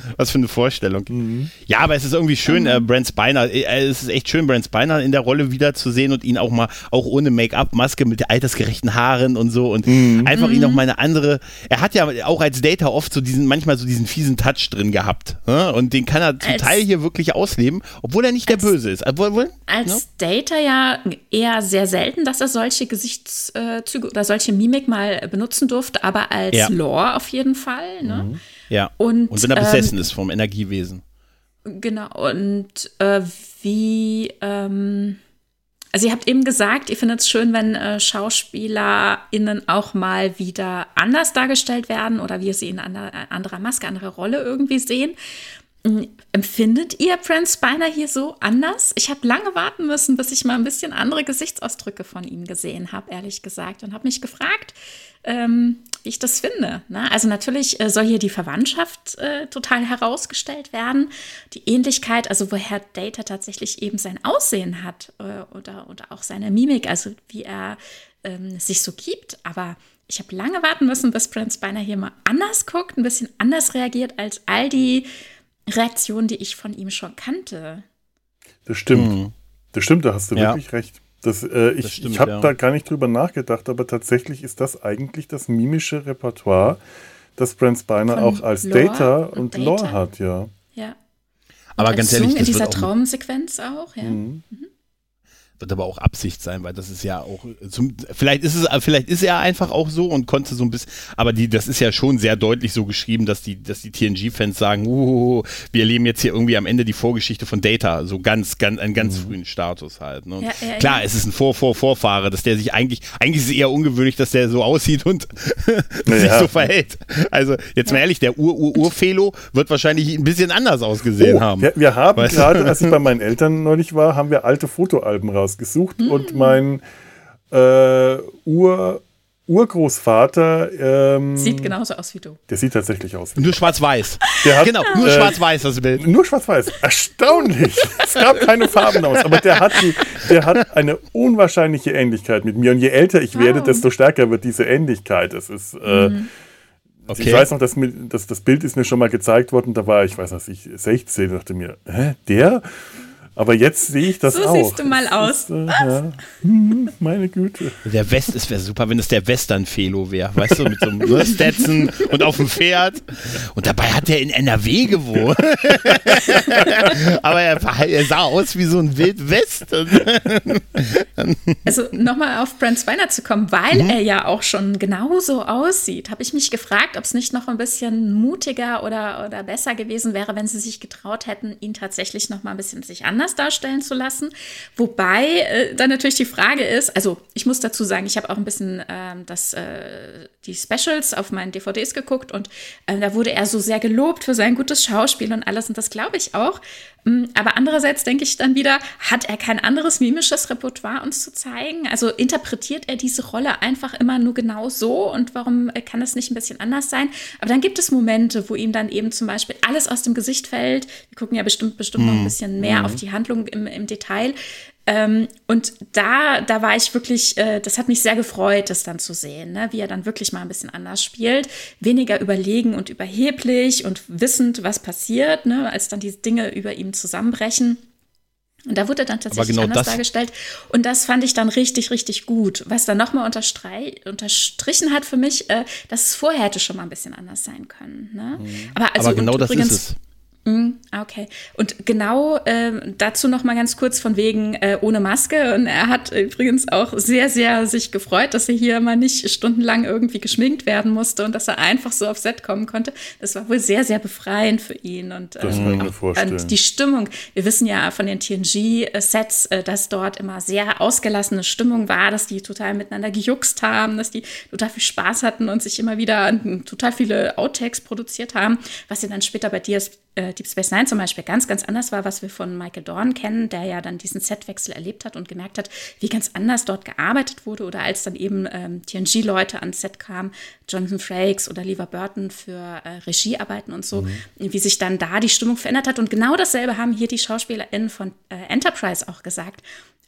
Speaker 3: Was für eine Vorstellung.
Speaker 1: Mhm.
Speaker 3: Ja, aber es ist irgendwie schön, äh, Brent Spiner, äh, es ist echt schön, Brent Spiner in der Rolle wiederzusehen und ihn auch mal, auch ohne Make-up, Maske mit altersgerechten Haaren und so und
Speaker 1: Mhm.
Speaker 3: einfach ihn auch mal eine andere, er hat ja auch als Data oft so diesen, manchmal so diesen fiesen Touch drin gehabt ne? und den kann er zum
Speaker 2: Als-
Speaker 3: Teil hier wirklich ausleben, obwohl er nicht der
Speaker 2: Als-
Speaker 3: Böse ist. Obwohl, obwohl,
Speaker 2: Als
Speaker 3: ne?
Speaker 2: Data ja eher sehr selten, dass er solche Gesichtszüge oder solche Mimik mal benutzen durfte, aber als
Speaker 3: Ja.
Speaker 2: Lore auf jeden Fall. Ne?
Speaker 3: Ja.
Speaker 2: Und,
Speaker 3: und wenn er
Speaker 2: ähm,
Speaker 3: besessen ist vom Energiewesen.
Speaker 2: Genau, und äh, wie, ähm, also ihr habt eben gesagt, ihr findet es schön, wenn äh, SchauspielerInnen auch mal wieder anders dargestellt werden oder wir sie in einer, anderer Maske, anderer Rolle irgendwie sehen. Mm, Empfindet ihr Prince Spiner hier so anders? Ich habe lange warten müssen, bis ich mal ein bisschen andere Gesichtsausdrücke von ihm gesehen habe, ehrlich gesagt, und habe mich gefragt, ähm, wie ich das finde. Ne? Also natürlich äh, soll hier die Verwandtschaft äh, total herausgestellt werden, die Ähnlichkeit, also woher Data tatsächlich eben sein Aussehen hat äh, oder, oder auch seine Mimik, also wie er ähm, sich so gibt. Aber ich habe lange warten müssen, bis Prince Spiner hier mal anders guckt, ein bisschen anders reagiert als all die Reaktionen, die ich von ihm schon kannte.
Speaker 1: Das stimmt. Das stimmt, da hast du
Speaker 3: Mhm. Ja.
Speaker 1: wirklich recht. Das, äh, ich
Speaker 3: Das stimmt,
Speaker 1: ich habe
Speaker 3: ja.
Speaker 1: da gar nicht drüber nachgedacht, aber tatsächlich ist das eigentlich das mimische Repertoire, das Brent Spiner
Speaker 2: Von
Speaker 1: auch als
Speaker 2: Lore
Speaker 1: Data
Speaker 2: und
Speaker 1: und
Speaker 2: Data.
Speaker 1: Lore hat, ja.
Speaker 2: Ja.
Speaker 3: Aber ganz ehrlich,
Speaker 2: Song in
Speaker 3: das
Speaker 2: dieser
Speaker 3: wird auch,
Speaker 2: Traumsequenz auch, ja.
Speaker 3: Wird aber auch Absicht sein, weil das ist ja auch zum, vielleicht ist es vielleicht ist er einfach auch so und konnte so ein bisschen, aber die das ist ja schon sehr deutlich so geschrieben, dass die dass die TNG Fans sagen, uh, wir erleben jetzt hier irgendwie am Ende die Vorgeschichte von Data, so ganz ganz einen ganz frühen Status halt, ne?
Speaker 2: Ja, ja,
Speaker 3: Klar,
Speaker 2: ja.
Speaker 3: es ist ein Vor Vor Vorfahre, dass der sich eigentlich eigentlich ist es eher ungewöhnlich, dass der so aussieht und sich
Speaker 1: Ja.
Speaker 3: so verhält. Also, jetzt mal ehrlich, der Ur Ur Urfelo wird wahrscheinlich ein bisschen anders ausgesehen
Speaker 1: Oh,
Speaker 3: haben.
Speaker 1: Wir, wir haben gerade, als ich bei meinen Eltern neulich war, haben wir alte Fotoalben rausgesucht
Speaker 2: Mhm.
Speaker 1: und mein äh, Ur, Urgroßvater, ähm,
Speaker 2: Sieht genauso aus wie du.
Speaker 1: der sieht tatsächlich aus. wie-
Speaker 3: Nur schwarz-weiß. Genau, nur
Speaker 1: äh,
Speaker 3: schwarz-weiß das Bild.
Speaker 1: Nur schwarz-weiß. Erstaunlich. es gab keine Farben aus. Aber der hat, die, der hat eine unwahrscheinliche Ähnlichkeit mit mir. Und je älter ich werde, desto stärker wird diese Ähnlichkeit. Es ist, äh,
Speaker 3: Okay.
Speaker 1: Ich weiß noch, dass, mir, dass das Bild ist mir schon mal gezeigt worden. Da war ich, weiß nicht, ich 16 dachte mir, hä, der? Aber jetzt sehe ich das
Speaker 2: So
Speaker 1: auch.
Speaker 2: siehst du mal
Speaker 1: Es
Speaker 2: aus.
Speaker 1: Ist, äh, ja. hm, meine Güte.
Speaker 3: Der West, es wäre super, wenn es der Western-Felo wäre, weißt du, mit so einem ne, Stetson und auf dem Pferd. Und dabei hat er in NRW gewohnt. Aber er, er sah aus wie so ein Wildwest.
Speaker 2: Also nochmal auf Brent Spiner zu kommen, weil
Speaker 3: Mhm.
Speaker 2: er ja auch schon genauso aussieht, habe ich mich gefragt, ob es nicht noch ein bisschen mutiger oder, oder besser gewesen wäre, wenn sie sich getraut hätten, ihn tatsächlich noch mal ein bisschen sich anders darstellen zu lassen. Wobei äh, dann natürlich die Frage ist, also ich muss dazu sagen, ich habe auch ein bisschen ähm, das, äh, die Specials auf meinen DVDs geguckt und äh, da wurde er so sehr gelobt für sein gutes Schauspiel und alles und das glaube ich auch. Mm, Aber andererseits denke ich dann wieder, hat er kein anderes mimisches Repertoire uns zu zeigen? Also interpretiert er diese Rolle einfach immer nur genau so und warum äh, kann das nicht ein bisschen anders sein? Aber dann gibt es Momente, wo ihm dann eben zum Beispiel alles aus dem Gesicht fällt. Wir gucken ja bestimmt, bestimmt noch ein bisschen mehr auf die Handlung im, im Detail. Ähm, und da, da war ich wirklich, äh, das hat mich sehr gefreut, das dann zu sehen, ne? wie er dann wirklich mal ein bisschen anders spielt. Weniger überlegen und überheblich und wissend, was passiert, ne? als dann die Dinge über ihm zusammenbrechen. Und da wurde dann tatsächlich
Speaker 3: genau
Speaker 2: anders dargestellt. Und das fand ich dann richtig, richtig gut. Was dann nochmal unterstrichen hat für mich, äh, dass es vorher hätte schon mal ein bisschen anders sein können. Ne? Aber, also,
Speaker 3: Mhm. Aber genau das
Speaker 2: übrigens,
Speaker 3: ist es.
Speaker 2: Mm, Okay. Und genau ähm, dazu noch mal ganz kurz von wegen äh, ohne Maske. Und er hat übrigens auch sehr, sehr sich gefreut, dass er hier mal nicht stundenlang irgendwie geschminkt werden musste und dass er einfach so auf Set kommen konnte. Das war wohl sehr, sehr befreiend für ihn. Und,
Speaker 1: Das kann ich mir vorstellen.
Speaker 2: und die Stimmung. Wir wissen ja von den TNG-Sets, äh, dass dort immer sehr ausgelassene Stimmung war, dass die total miteinander gejuckst haben, dass die total viel Spaß hatten und sich immer wieder total viele Outtakes produziert haben, was sie dann später bei DS, äh, Deep Space Nine zum Beispiel ganz, ganz anders war, was wir von Michael Dorn kennen, der ja dann diesen Setwechsel erlebt hat und gemerkt hat, wie ganz anders dort gearbeitet wurde oder als dann eben ähm, TNG-Leute ans Set kamen, Jonathan Frakes oder Lever Burton für äh, Regiearbeiten und so, wie sich dann da die Stimmung verändert hat. Und genau dasselbe haben hier die SchauspielerInnen von äh, Enterprise auch gesagt.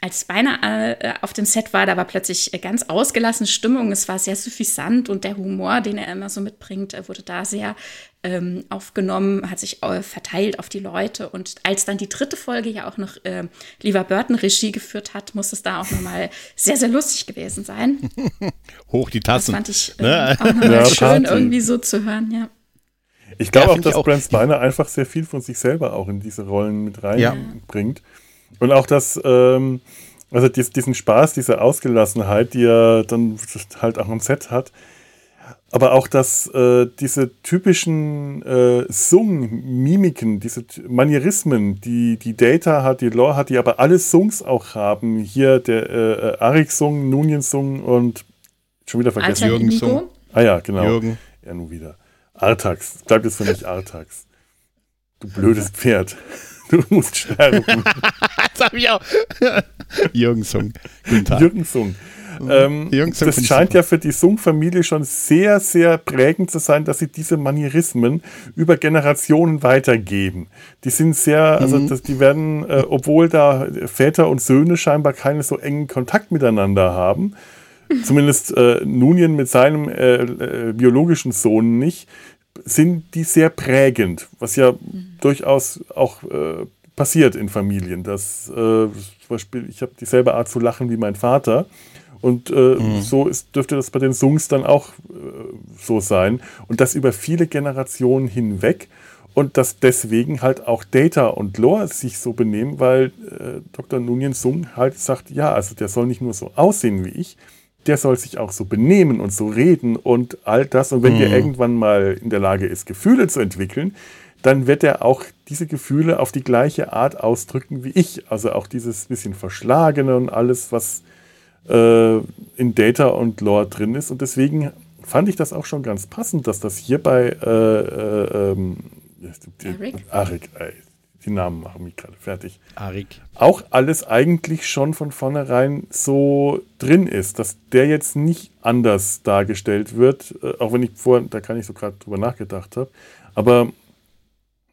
Speaker 2: Als Beine äh, auf dem Set war, da war plötzlich äh, ganz ausgelassene Stimmung. Es war sehr suffisant und der Humor, den er immer so mitbringt, äh, wurde da sehr ähm, aufgenommen, hat sich äh, verteilt auf die Leute. Und als dann die dritte Folge ja auch noch äh, Lever Burton Regie geführt hat, muss es da auch nochmal sehr, sehr lustig gewesen sein.
Speaker 3: Hoch die
Speaker 2: Das
Speaker 3: Tassen.
Speaker 2: fand ich äh,
Speaker 3: Ne?
Speaker 2: auch nochmal
Speaker 1: Ja,
Speaker 2: schön,
Speaker 1: Party.
Speaker 2: irgendwie so zu hören, ja.
Speaker 1: Ich glaube
Speaker 3: Ja,
Speaker 1: auch, dass
Speaker 3: auch.
Speaker 1: Brent Spiner einfach sehr viel von sich selber auch in diese Rollen mit
Speaker 3: Ja.
Speaker 1: Und auch das, ähm, also dies, diesen Spaß, diese Ausgelassenheit, die er dann halt auch am Set hat. Aber auch, dass äh, diese typischen äh, Sung-Mimiken, diese Manierismen, die die Data hat, die Lore hat, die aber alle Sungs auch haben. Hier der äh, äh, Arik-Sung, Nunien-Sung und schon wieder vergessen.
Speaker 3: Jürgen. Sung.
Speaker 1: Ah ja, genau.
Speaker 3: Jürgen.
Speaker 1: Ja, nun wieder. Artax. Bleibt jetzt für mich Artax. Du blödes Pferd. Du musst sterben.
Speaker 3: Das habe ich auch. Jürgen Sung. Guten Tag.
Speaker 1: Jürgen Sung. Ähm,
Speaker 3: Jürgen Sung
Speaker 1: das scheint ja für die Sung-Familie schon sehr, sehr prägend zu sein, dass sie diese Manierismen über Generationen weitergeben. Die sind sehr, also
Speaker 3: Mhm.
Speaker 1: das, die werden, äh, obwohl da Väter und Söhne scheinbar keinen so engen Kontakt miteinander haben, zumindest äh, Nunien mit seinem äh, äh, biologischen Sohn nicht, sind die sehr prägend, was ja durchaus auch äh, passiert in Familien. Dass, äh, zum Beispiel, ich habe dieselbe Art zu lachen wie mein Vater. Und äh, so ist, dürfte das bei den Sungs dann auch äh, so sein. Und das über viele Generationen hinweg. Und dass deswegen halt auch Data und Lore sich so benehmen, weil äh, Dr. Nunien Sung halt sagt, ja, also der soll nicht nur so aussehen wie ich, der soll sich auch so benehmen und so reden und all das. Und wenn der irgendwann mal in der Lage ist, Gefühle zu entwickeln, dann wird er auch diese Gefühle auf die gleiche Art ausdrücken wie ich. Also auch dieses bisschen Verschlagene und alles, was äh, in Data und Lore drin ist. Und deswegen fand ich das auch schon ganz passend, dass das hier bei äh, äh, ähm,
Speaker 2: Arik?
Speaker 1: Die Namen machen mich gerade fertig
Speaker 3: Arik.
Speaker 1: auch alles eigentlich schon von vornherein so drin ist, dass der jetzt nicht anders dargestellt wird, äh, auch wenn ich vorher, da kann ich so gerade drüber nachgedacht habe, aber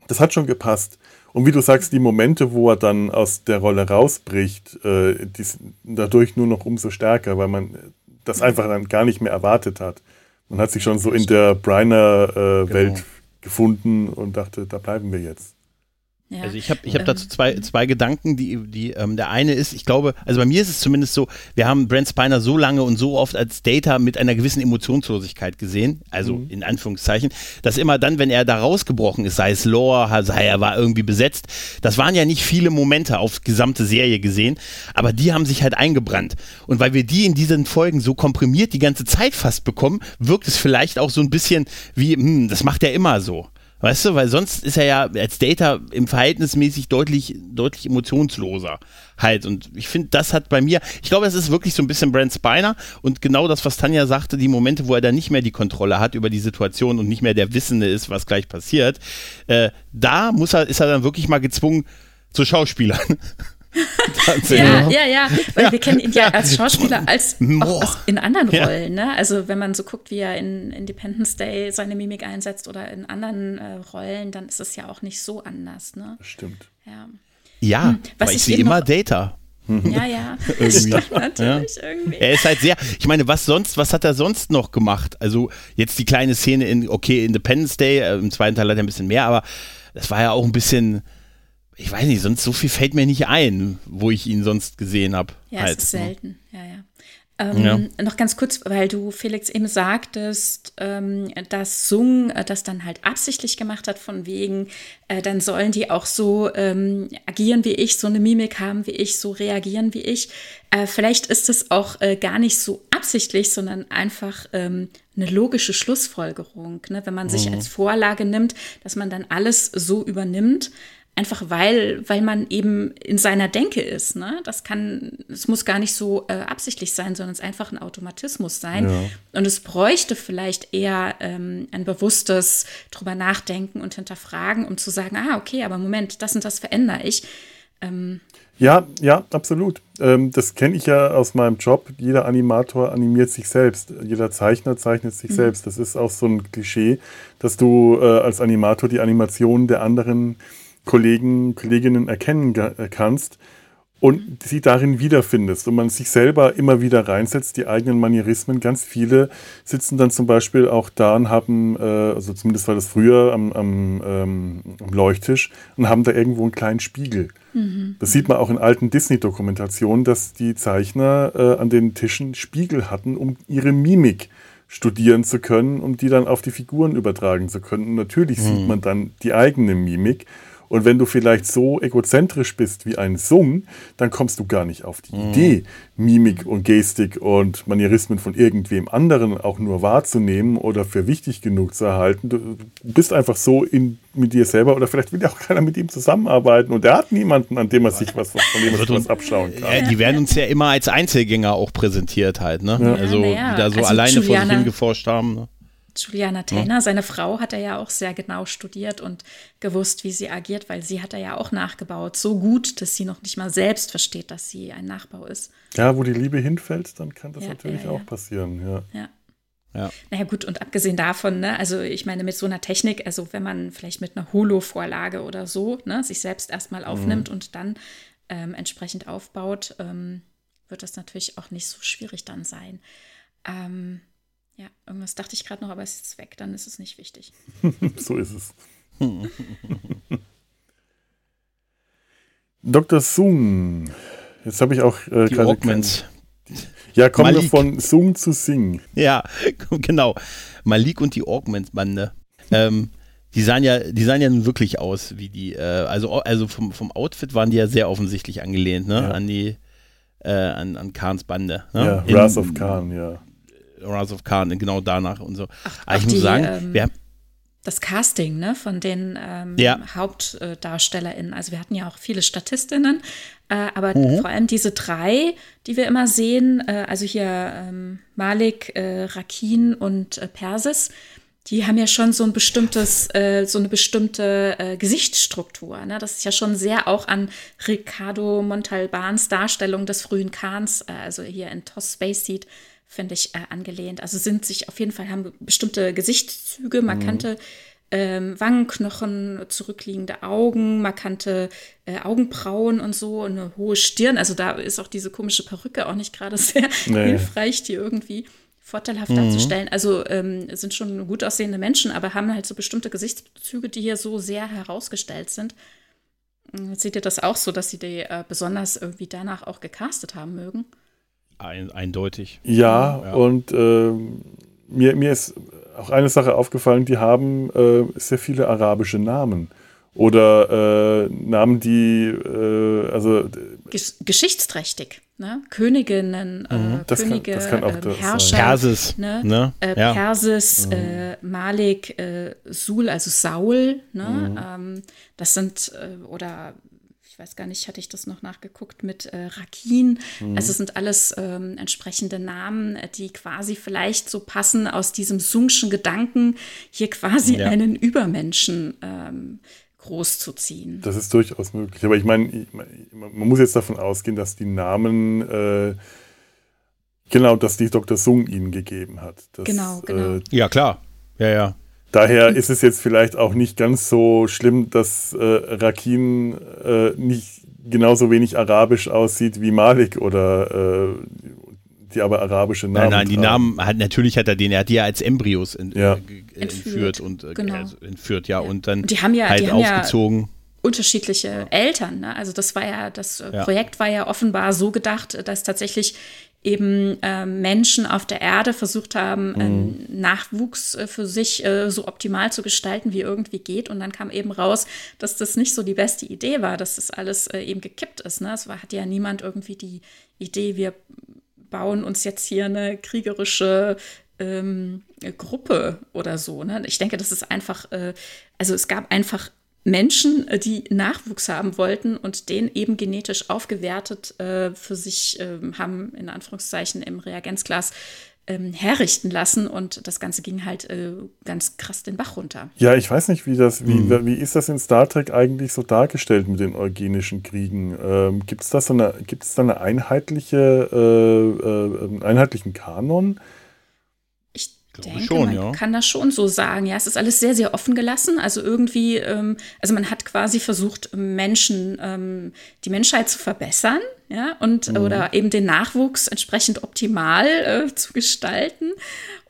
Speaker 1: das hat schon gepasst. Und wie du sagst, die Momente, wo er dann aus der Rolle rausbricht, äh, die sind dadurch nur noch umso stärker, weil man das einfach dann gar nicht mehr erwartet hat. Man hat sich schon so in der Briner-Welt
Speaker 3: Genau.
Speaker 1: gefunden und dachte, da bleiben wir jetzt.
Speaker 2: Ja.
Speaker 3: Also ich habe ich hab
Speaker 2: Ähm,
Speaker 3: dazu zwei, zwei Gedanken, die, die ähm, der eine ist, ich glaube, also bei mir ist es zumindest so, wir haben Brent Spiner so lange und so oft als Data mit einer gewissen Emotionslosigkeit gesehen, also in Anführungszeichen, dass immer dann, wenn er da rausgebrochen ist, sei es Lore, sei er war irgendwie besetzt, das waren ja nicht viele Momente auf gesamte Serie gesehen, aber die haben sich halt eingebrannt. Und weil wir die in diesen Folgen so komprimiert die ganze Zeit fast bekommen, wirkt es vielleicht auch so ein bisschen wie, hm, das macht er immer so. Weißt du, weil sonst ist er ja als Data im Verhältnismäßig deutlich, deutlich emotionsloser halt. Und ich finde, das hat bei mir, ich glaube, es ist wirklich so ein bisschen Brent Spiner und genau das, was Tanja sagte, die Momente, wo er dann nicht mehr die Kontrolle hat über die Situation und nicht mehr der Wissende ist, was gleich passiert, äh, da muss er, ist er dann wirklich mal gezwungen zu Schauspielern.
Speaker 2: Ja, ja, ja, weil
Speaker 3: Ja,
Speaker 2: wir kennen ihn ja
Speaker 3: ja.
Speaker 2: als Schauspieler als auch aus, in anderen
Speaker 3: Ja.
Speaker 2: Rollen. Ne? Also wenn man so guckt, wie er in Independence Day seine Mimik einsetzt oder in anderen äh, Rollen, dann ist es ja auch nicht so anders. Ne?
Speaker 1: Stimmt.
Speaker 2: Ja,
Speaker 3: Ja,
Speaker 2: was
Speaker 3: aber ich
Speaker 2: ich
Speaker 3: sehe immer Data.
Speaker 2: ja, ja. Stimmt natürlich irgendwie.
Speaker 3: Er ist halt sehr, ich meine, was sonst, was hat er sonst noch gemacht? Also jetzt die kleine Szene in, okay, Independence Day, äh, im zweiten Teil hat er ein bisschen mehr, aber das war ja auch ein bisschen, ich weiß nicht, sonst so viel fällt mir nicht ein, wo ich ihn sonst gesehen habe.
Speaker 2: Ja,
Speaker 3: halt,
Speaker 2: es ist
Speaker 3: ne?
Speaker 2: selten. Ja, ja. Ähm,
Speaker 3: Ja.
Speaker 2: Noch ganz kurz, weil du, Felix, eben sagtest, ähm, dass Sung äh, das dann halt absichtlich gemacht hat, von wegen, äh, dann sollen die auch so ähm, agieren wie ich, so eine Mimik haben wie ich, so reagieren wie ich. Äh, vielleicht ist es auch äh, gar nicht so absichtlich, sondern einfach ähm, eine logische Schlussfolgerung, ne? wenn man sich als Vorlage nimmt, dass man dann alles so übernimmt. Einfach weil, weil man eben in seiner Denke ist. Ne? Das kann, es muss gar nicht so äh, absichtlich sein, sondern es ist einfach ein Automatismus sein.
Speaker 1: Ja.
Speaker 2: Und es bräuchte vielleicht eher ähm, ein bewusstes drüber nachdenken und hinterfragen, um zu sagen, ah, okay, aber Moment, das und das verändere ich.
Speaker 1: Ja, ja, absolut. Ähm, das kenne ich ja aus meinem Job. Jeder Animator animiert sich selbst. Jeder Zeichner zeichnet sich selbst. Das ist auch so ein Klischee, dass du äh, als Animator die Animationen der anderen Kollegen, Kolleginnen erkennen äh, kannst und sie darin wiederfindest und man sich selber immer wieder reinsetzt, die eigenen Manierismen. Ganz viele sitzen dann zum Beispiel auch da und haben, äh, also zumindest war das früher am, am, ähm, am Leuchttisch, und haben da irgendwo einen kleinen Spiegel. Das sieht man auch in alten Disney-Dokumentationen, dass die Zeichner äh, an den Tischen Spiegel hatten, um ihre Mimik studieren zu können, um die dann auf die Figuren übertragen zu können. Und natürlich sieht man dann die eigene Mimik. Und wenn du vielleicht so egozentrisch bist wie ein Sung, dann kommst du gar nicht auf die Idee, Mimik und Gestik und Manierismen von irgendwem anderen auch nur wahrzunehmen oder für wichtig genug zu erhalten. Du bist einfach so in, mit dir selber oder vielleicht will ja auch keiner mit ihm zusammenarbeiten und er hat niemanden, an dem er sich was von dem er sich was abschauen kann.
Speaker 3: Ja, die werden uns ja immer als Einzelgänger auch präsentiert halt, ne? Also,
Speaker 2: ja.
Speaker 3: die da so
Speaker 2: Also
Speaker 3: alleine vor sich
Speaker 2: Juliana-
Speaker 3: hingeforscht haben. Ne?
Speaker 2: Juliana Taylor, seine Frau, hat er ja auch sehr genau studiert und gewusst, wie sie agiert, weil sie hat er ja auch nachgebaut. So gut, dass sie noch nicht mal selbst versteht, dass sie ein Nachbau ist.
Speaker 1: Ja, wo die Liebe hinfällt, dann kann das
Speaker 2: Ja,
Speaker 1: natürlich
Speaker 2: ja, ja.
Speaker 1: auch passieren. Ja.
Speaker 2: Ja.
Speaker 3: Ja.
Speaker 2: Naja, gut, und abgesehen davon, ne, also ich meine, mit so einer Technik, also wenn man vielleicht mit einer Holo-Vorlage oder so, ne, sich selbst erstmal aufnimmt und dann ähm, entsprechend aufbaut, ähm, wird das natürlich auch nicht so schwierig dann sein. Ähm, ja, irgendwas dachte ich gerade noch, aber es ist weg, dann ist es nicht wichtig.
Speaker 1: So ist es. Dr. Sung. Jetzt habe ich auch äh,
Speaker 3: Die
Speaker 1: gerade-
Speaker 3: Augments.
Speaker 1: Ja, kommen wir von Sung zu Sing.
Speaker 3: Ja, genau. Malik und die Augments-Bande. Ähm, die sahen ja, die sahen ja nun wirklich aus wie die, äh, also, also vom, vom Outfit waren die ja sehr offensichtlich angelehnt, ne?
Speaker 1: Ja.
Speaker 3: An die, äh, an, an Khans Bande. Ne?
Speaker 1: Ja, Wrath of Khan, ja.
Speaker 3: Wrath of Khan, genau danach und so. Aber
Speaker 2: auch
Speaker 3: ich muss
Speaker 2: die,
Speaker 3: sagen,
Speaker 2: ähm,
Speaker 3: wir haben,
Speaker 2: das Casting ne, von den ähm,
Speaker 3: Ja.
Speaker 2: HauptdarstellerInnen. Also wir hatten ja auch viele Statistinnen, äh, aber
Speaker 3: Mhm.
Speaker 2: vor allem diese drei, die wir immer sehen, äh, also hier ähm, Malik, äh, Rakin und äh, Persis, die haben ja schon so ein bestimmtes, äh, so eine bestimmte äh, Gesichtsstruktur. Ne? Das ist ja schon sehr auch an Ricardo Montalbans Darstellung des frühen äh, also hier in Toss Space Seed, finde ich, äh, angelehnt. Also sind sich auf jeden Fall, haben bestimmte Gesichtszüge, markante ähm, Wangenknochen, zurückliegende Augen, markante äh, Augenbrauen und so, eine hohe Stirn. Also da ist auch diese komische Perücke auch nicht gerade sehr
Speaker 1: Nee.
Speaker 2: hilfreich, die irgendwie vorteilhaft darzustellen. Also ähm, sind schon gut aussehende Menschen, aber haben halt so bestimmte Gesichtszüge, die hier so sehr herausgestellt sind. Ähm, Seht ihr das auch so, dass sie die äh, besonders irgendwie danach auch gecastet haben mögen?
Speaker 3: Ein, eindeutig.
Speaker 1: Ja,
Speaker 3: Ja.
Speaker 1: und ähm, mir, mir ist auch eine Sache aufgefallen, die haben äh, sehr viele arabische Namen. Oder äh, Namen, die, äh, also
Speaker 2: Gesch geschichtsträchtig, ne? Königinnen, äh,
Speaker 1: Mhm. Das kann-
Speaker 2: Könige,
Speaker 1: das kann auch
Speaker 2: ähm,
Speaker 1: das.
Speaker 2: Herrscher,
Speaker 3: Persis,
Speaker 2: ne?
Speaker 3: ne?
Speaker 2: Äh,
Speaker 3: Ja.
Speaker 2: Persis, äh, Malik, äh, Sul, also Saul, ne?
Speaker 1: Mhm.
Speaker 2: Ähm, das sind, äh, oder ich weiß gar nicht, hatte ich das noch nachgeguckt mit äh, Rakin.
Speaker 1: Mhm.
Speaker 2: Also es sind alles ähm, entsprechende Namen, äh, die quasi vielleicht so passen aus diesem Sungschen Gedanken, hier quasi
Speaker 3: Ja.
Speaker 2: einen Übermenschen ähm, großzuziehen.
Speaker 1: das ist durchaus möglich. Aber ich meine, man muss jetzt davon ausgehen, dass die Namen, äh, genau, dass die Dr. Sung ihnen gegeben hat. Das,
Speaker 2: Genau, genau.
Speaker 1: Äh,
Speaker 3: Ja, klar. Ja, ja.
Speaker 1: Daher ist es jetzt vielleicht auch nicht ganz so schlimm, dass äh, Rakin äh, nicht genauso wenig arabisch aussieht wie Malik oder äh, die aber arabische Namen.
Speaker 3: Nein, nein, die
Speaker 1: tragen.
Speaker 3: Namen hat natürlich hat er den, er hat die ja als Embryos ent,
Speaker 1: Ja.
Speaker 3: äh, äh,
Speaker 2: Entführt,
Speaker 3: entführt und äh,
Speaker 2: genau.
Speaker 3: also entführt, ja,
Speaker 2: Ja.
Speaker 3: und dann
Speaker 2: Und die haben ja-
Speaker 3: halt
Speaker 2: die haben ja-
Speaker 3: aufgezogen.
Speaker 2: unterschiedliche Eltern. Ne? Also das war ja, das ja. Projekt war ja offenbar so gedacht, dass tatsächlich eben äh, Menschen auf der Erde versucht haben, mhm. Nachwuchs äh, für sich äh, so optimal zu gestalten, wie irgendwie geht. Und dann kam eben raus, dass das nicht so die beste Idee war, dass das alles äh, eben gekippt ist. Ne? Es war, hat ja niemand irgendwie die Idee, wir bauen uns jetzt hier eine kriegerische ähm, Gruppe oder so. Ne? Ich denke, das ist einfach, äh, also es gab einfach Menschen, äh, die Nachwuchs haben wollten und den eben genetisch aufgewertet äh, für sich äh, haben, in Anführungszeichen, im Reagenzglas ähm, herrichten lassen und das Ganze ging halt äh, ganz krass den Bach runter.
Speaker 1: Ja, ich weiß nicht, wie das, wie, mhm. wie ist das in Star Trek eigentlich so dargestellt mit den eugenischen Kriegen? Ähm, Gibt es da so eine, gibt es da eine einheitliche, äh, äh, einheitlichen Kanon?
Speaker 2: Denke, schon, man ja. kann das schon so sagen. Ja, es ist alles sehr, sehr offen gelassen. Also irgendwie, ähm, also man hat quasi versucht, Menschen, ähm, die Menschheit zu verbessern, ja, und mhm. oder eben den Nachwuchs entsprechend optimal äh, zu gestalten.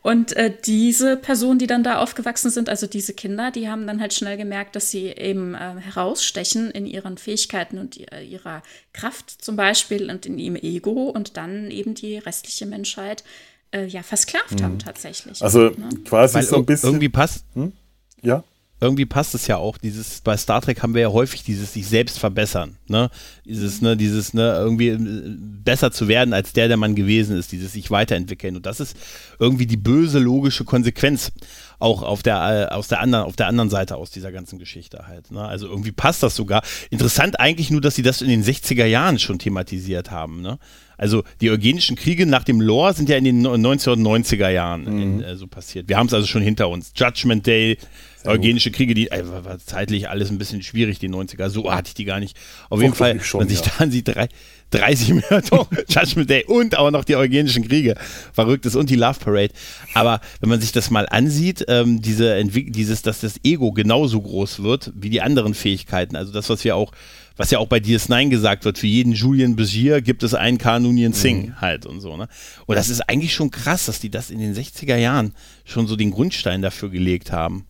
Speaker 2: Und äh, diese Personen, die dann da aufgewachsen sind, also diese Kinder, die haben dann halt schnell gemerkt, dass sie eben äh, herausstechen in ihren Fähigkeiten und ihrer Kraft zum Beispiel und in ihrem Ego und dann eben die restliche Menschheit äh, ja versklavt mhm. haben tatsächlich.
Speaker 1: Also ne? quasi Weil so ein bisschen.
Speaker 3: Irgendwie passt.
Speaker 1: Hm? Ja
Speaker 3: irgendwie passt es ja auch. Dieses, bei Star Trek haben wir ja häufig dieses sich selbst verbessern, ne? Dieses, ne, dieses, ne, irgendwie äh, besser zu werden als der, der man gewesen ist, dieses sich weiterentwickeln. Und das ist irgendwie die böse logische Konsequenz auch auf der, äh, aus der anderen, auf der anderen Seite aus dieser ganzen Geschichte halt. Ne? Also irgendwie passt das sogar. Interessant eigentlich nur, dass sie das in den 60er Jahren schon thematisiert haben, ne? Also die eugenischen Kriege nach dem Lore sind ja in den 1990er Jahren mhm. in, äh, so passiert. Wir haben es also schon hinter uns. Judgment Day, sehr Eugenische Kriege, die äh, war zeitlich alles ein bisschen schwierig, die 90er. So hatte ich die gar nicht. Auf jeden Fall, schon, man sich ja. dann sieht, drei, 30 mehr Judgment Day und auch noch die Eugenischen Kriege. Verrücktes und die Love Parade. Aber wenn man sich das mal ansieht, ähm, diese Entwick dieses, dass das Ego genauso groß wird wie die anderen Fähigkeiten. Also das, was wir auch was ja auch bei DS9 gesagt wird, für jeden Julian Begier gibt es einen Kanunian Singh mhm. halt und so, ne? Und das ist eigentlich schon krass, dass die das in den 60er Jahren schon so den Grundstein dafür gelegt haben.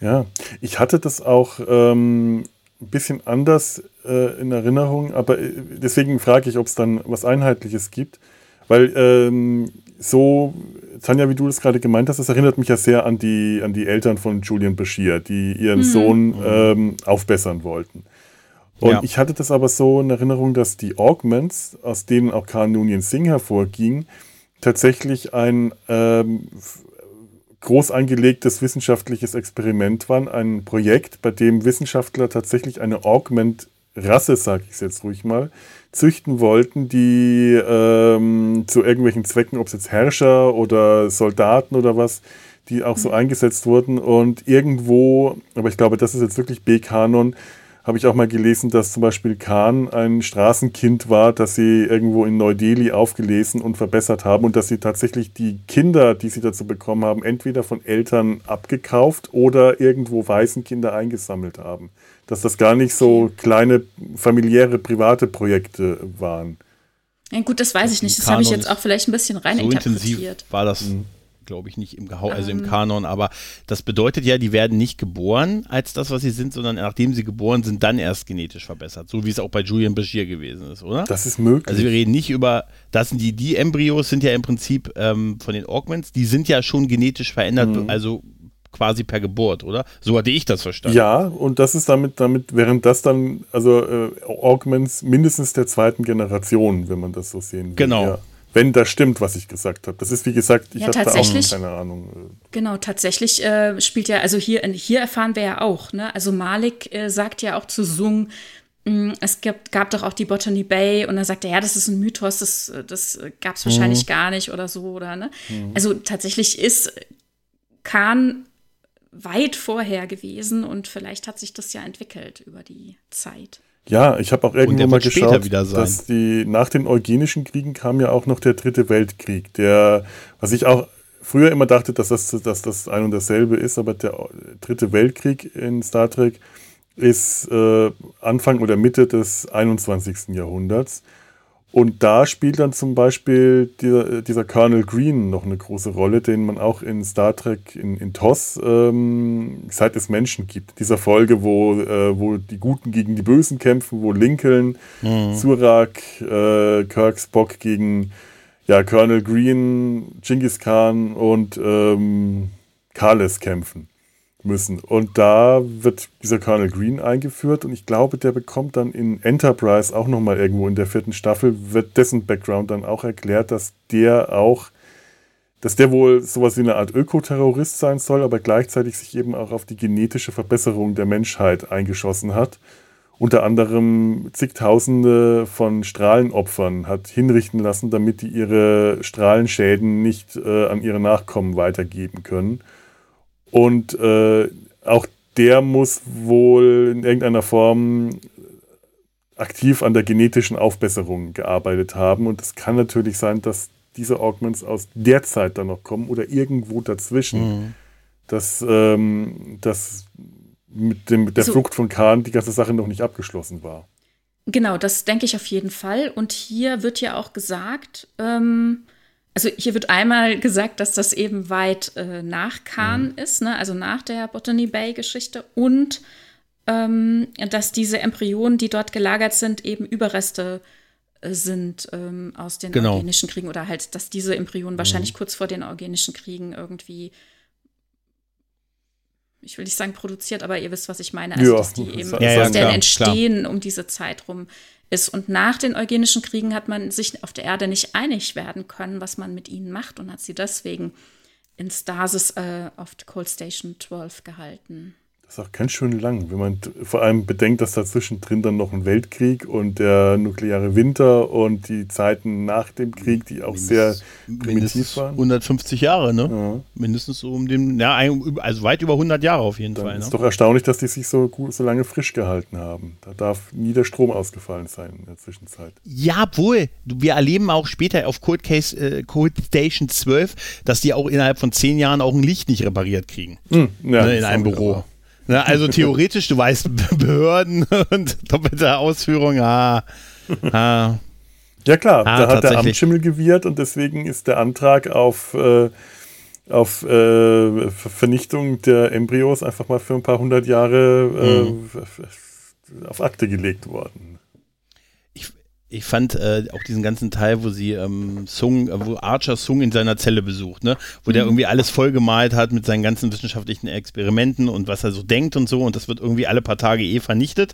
Speaker 1: Ja, ich hatte das auch ähm, ein bisschen anders äh, in Erinnerung, aber äh, deswegen frage ich, ob es dann was Einheitliches gibt. Weil ähm, so, Tanja, wie du das gerade gemeint hast, das erinnert mich ja sehr an die, an die Eltern von Julian Bashir, die ihren mhm. Sohn mhm. ähm, aufbessern wollten. Und ja. ich hatte das aber so in Erinnerung, dass die Augments, aus denen auch Khan Noonien Singh hervorging, tatsächlich ein ähm, groß angelegtes wissenschaftliches Experiment waren, ein Projekt, bei dem Wissenschaftler tatsächlich eine Augment-Rasse, sage ich es jetzt ruhig mal, züchten wollten, die ähm, zu irgendwelchen Zwecken, ob es jetzt Herrscher oder Soldaten oder was, die auch so mhm. eingesetzt wurden und irgendwo, aber ich glaube, das ist jetzt wirklich B-Kanon, habe ich auch mal gelesen, dass zum Beispiel Khan ein Straßenkind war, das sie irgendwo in Neu-Delhi aufgelesen und verbessert haben und dass sie tatsächlich die Kinder, die sie dazu bekommen haben, entweder von Eltern abgekauft oder irgendwo Waisenkinder eingesammelt haben. Dass das gar nicht so kleine familiäre, private Projekte waren.
Speaker 2: Ja, gut, das weiß ich nicht. Das habe ich jetzt auch vielleicht ein bisschen rein so
Speaker 3: intensiv war das mhm glaube ich, nicht im, Gehau also im ähm. Kanon, aber das bedeutet ja, die werden nicht geboren als das, was sie sind, sondern nachdem sie geboren sind, dann erst genetisch verbessert. So wie es auch bei Julian Bashir gewesen ist, oder?
Speaker 1: Das ist möglich.
Speaker 3: Also wir reden nicht über, das sind die, die Embryos sind ja im Prinzip ähm, von den Augments, die sind ja schon genetisch verändert, mhm. also quasi per Geburt, oder? So hatte ich das verstanden.
Speaker 1: Ja, und das ist damit, damit während das dann, also äh, Augments mindestens der zweiten Generation, wenn man das so sehen will.
Speaker 3: Genau.
Speaker 1: Ja wenn das stimmt, was ich gesagt habe. Das ist, wie gesagt, ich ja, habe da auch keine Ahnung.
Speaker 2: Genau, tatsächlich äh, spielt ja, also hier, hier erfahren wir ja auch, ne? Also Malik äh, sagt ja auch zu Sung, mh, mm, es gab, gab doch auch die Botany Bay und dann sagt er, ja, das ist ein Mythos, das, das gab es wahrscheinlich mhm. gar nicht oder so, oder ne? Mhm. Also tatsächlich ist Khan weit vorher gewesen und vielleicht hat sich das ja entwickelt über die Zeit.
Speaker 1: Ja, ich habe auch irgendwo mal geschaut, dass die nach den Eugenischen Kriegen kam ja auch noch der Dritte Weltkrieg, der, was ich auch früher immer dachte, dass das, dass das ein und dasselbe ist, aber der Dritte Weltkrieg in Star Trek ist äh, Anfang oder Mitte des 21. Jahrhunderts. Und da spielt dann zum Beispiel dieser, dieser Colonel Green noch eine große Rolle, den man auch in Star Trek in, in TOS ähm, Zeit des Menschen gibt. Dieser Folge, wo, äh, wo die Guten gegen die Bösen kämpfen, wo Lincoln, mhm. Surak, äh, Kirk, Spock gegen ja, Colonel Green, Genghis Khan und ähm, Kales kämpfen müssen. Und da wird dieser Colonel Green eingeführt und ich glaube, der bekommt dann in Enterprise auch nochmal irgendwo in der vierten Staffel, wird dessen Background dann auch erklärt, dass der auch, dass der wohl sowas wie eine Art Ökoterrorist sein soll, aber gleichzeitig sich eben auch auf die genetische Verbesserung der Menschheit eingeschossen hat. Unter anderem zigtausende von Strahlenopfern hat hinrichten lassen, damit die ihre Strahlenschäden nicht äh, an ihre Nachkommen weitergeben können. Und äh, auch der muss wohl in irgendeiner Form aktiv an der genetischen Aufbesserung gearbeitet haben. Und es kann natürlich sein, dass diese Augments aus der Zeit dann noch kommen oder irgendwo dazwischen. Mhm. Dass, ähm, dass mit, dem, mit der so. Flucht von Khan die ganze Sache noch nicht abgeschlossen war.
Speaker 2: Genau, das denke ich auf jeden Fall. Und hier wird ja auch gesagt, ähm, also hier wird einmal gesagt, dass das eben weit äh, nach Khan mhm. ist, ne? also nach der Botany Bay-Geschichte und ähm, dass diese Embryonen, die dort gelagert sind, eben Überreste äh, sind ähm, aus den genau. eugenischen Kriegen oder halt, dass diese Embryonen mhm. wahrscheinlich kurz vor den eugenischen Kriegen irgendwie ich will nicht sagen produziert, aber ihr wisst, was ich meine. Also, ja, dass die eben ja, ja, klar, entstehen klar. um diese Zeit rum ist. Und nach den eugenischen Kriegen hat man sich auf der Erde nicht einig werden können, was man mit ihnen macht und hat sie deswegen in Stasis äh, auf Cold Station 12 gehalten.
Speaker 1: Das ist auch ganz schön lang, wenn man vor allem bedenkt, dass dazwischen drin dann noch ein Weltkrieg und der nukleare Winter und die Zeiten nach dem Krieg, die auch Mindest, sehr primitiv waren.
Speaker 3: 150 Jahre, ne? Ja. Mindestens so um den, ja, also weit über 100 Jahre auf jeden
Speaker 1: dann
Speaker 3: Fall.
Speaker 1: Ist ne? doch erstaunlich, dass die sich so, gut, so lange frisch gehalten haben. Da darf nie der Strom ausgefallen sein in der Zwischenzeit.
Speaker 3: Ja, wohl. Wir erleben auch später auf Cold, Case, äh, Cold Station 12, dass die auch innerhalb von 10 Jahren auch ein Licht nicht repariert kriegen. Hm, ja, ne, in einem Büro. Na, also theoretisch, du weißt, Behörden und doppelte Ausführung, ah,
Speaker 1: ah. Ja klar, ah, da hat der Amtsschimmel gewirrt und deswegen ist der Antrag auf, äh, auf äh, Vernichtung der Embryos einfach mal für ein paar hundert Jahre äh, mhm. auf Akte gelegt worden
Speaker 3: ich fand äh, auch diesen ganzen Teil, wo sie ähm, Sung, äh, wo Archer Sung in seiner Zelle besucht, ne? Wo mhm. der irgendwie alles vollgemalt hat mit seinen ganzen wissenschaftlichen Experimenten und was er so denkt und so und das wird irgendwie alle paar Tage eh vernichtet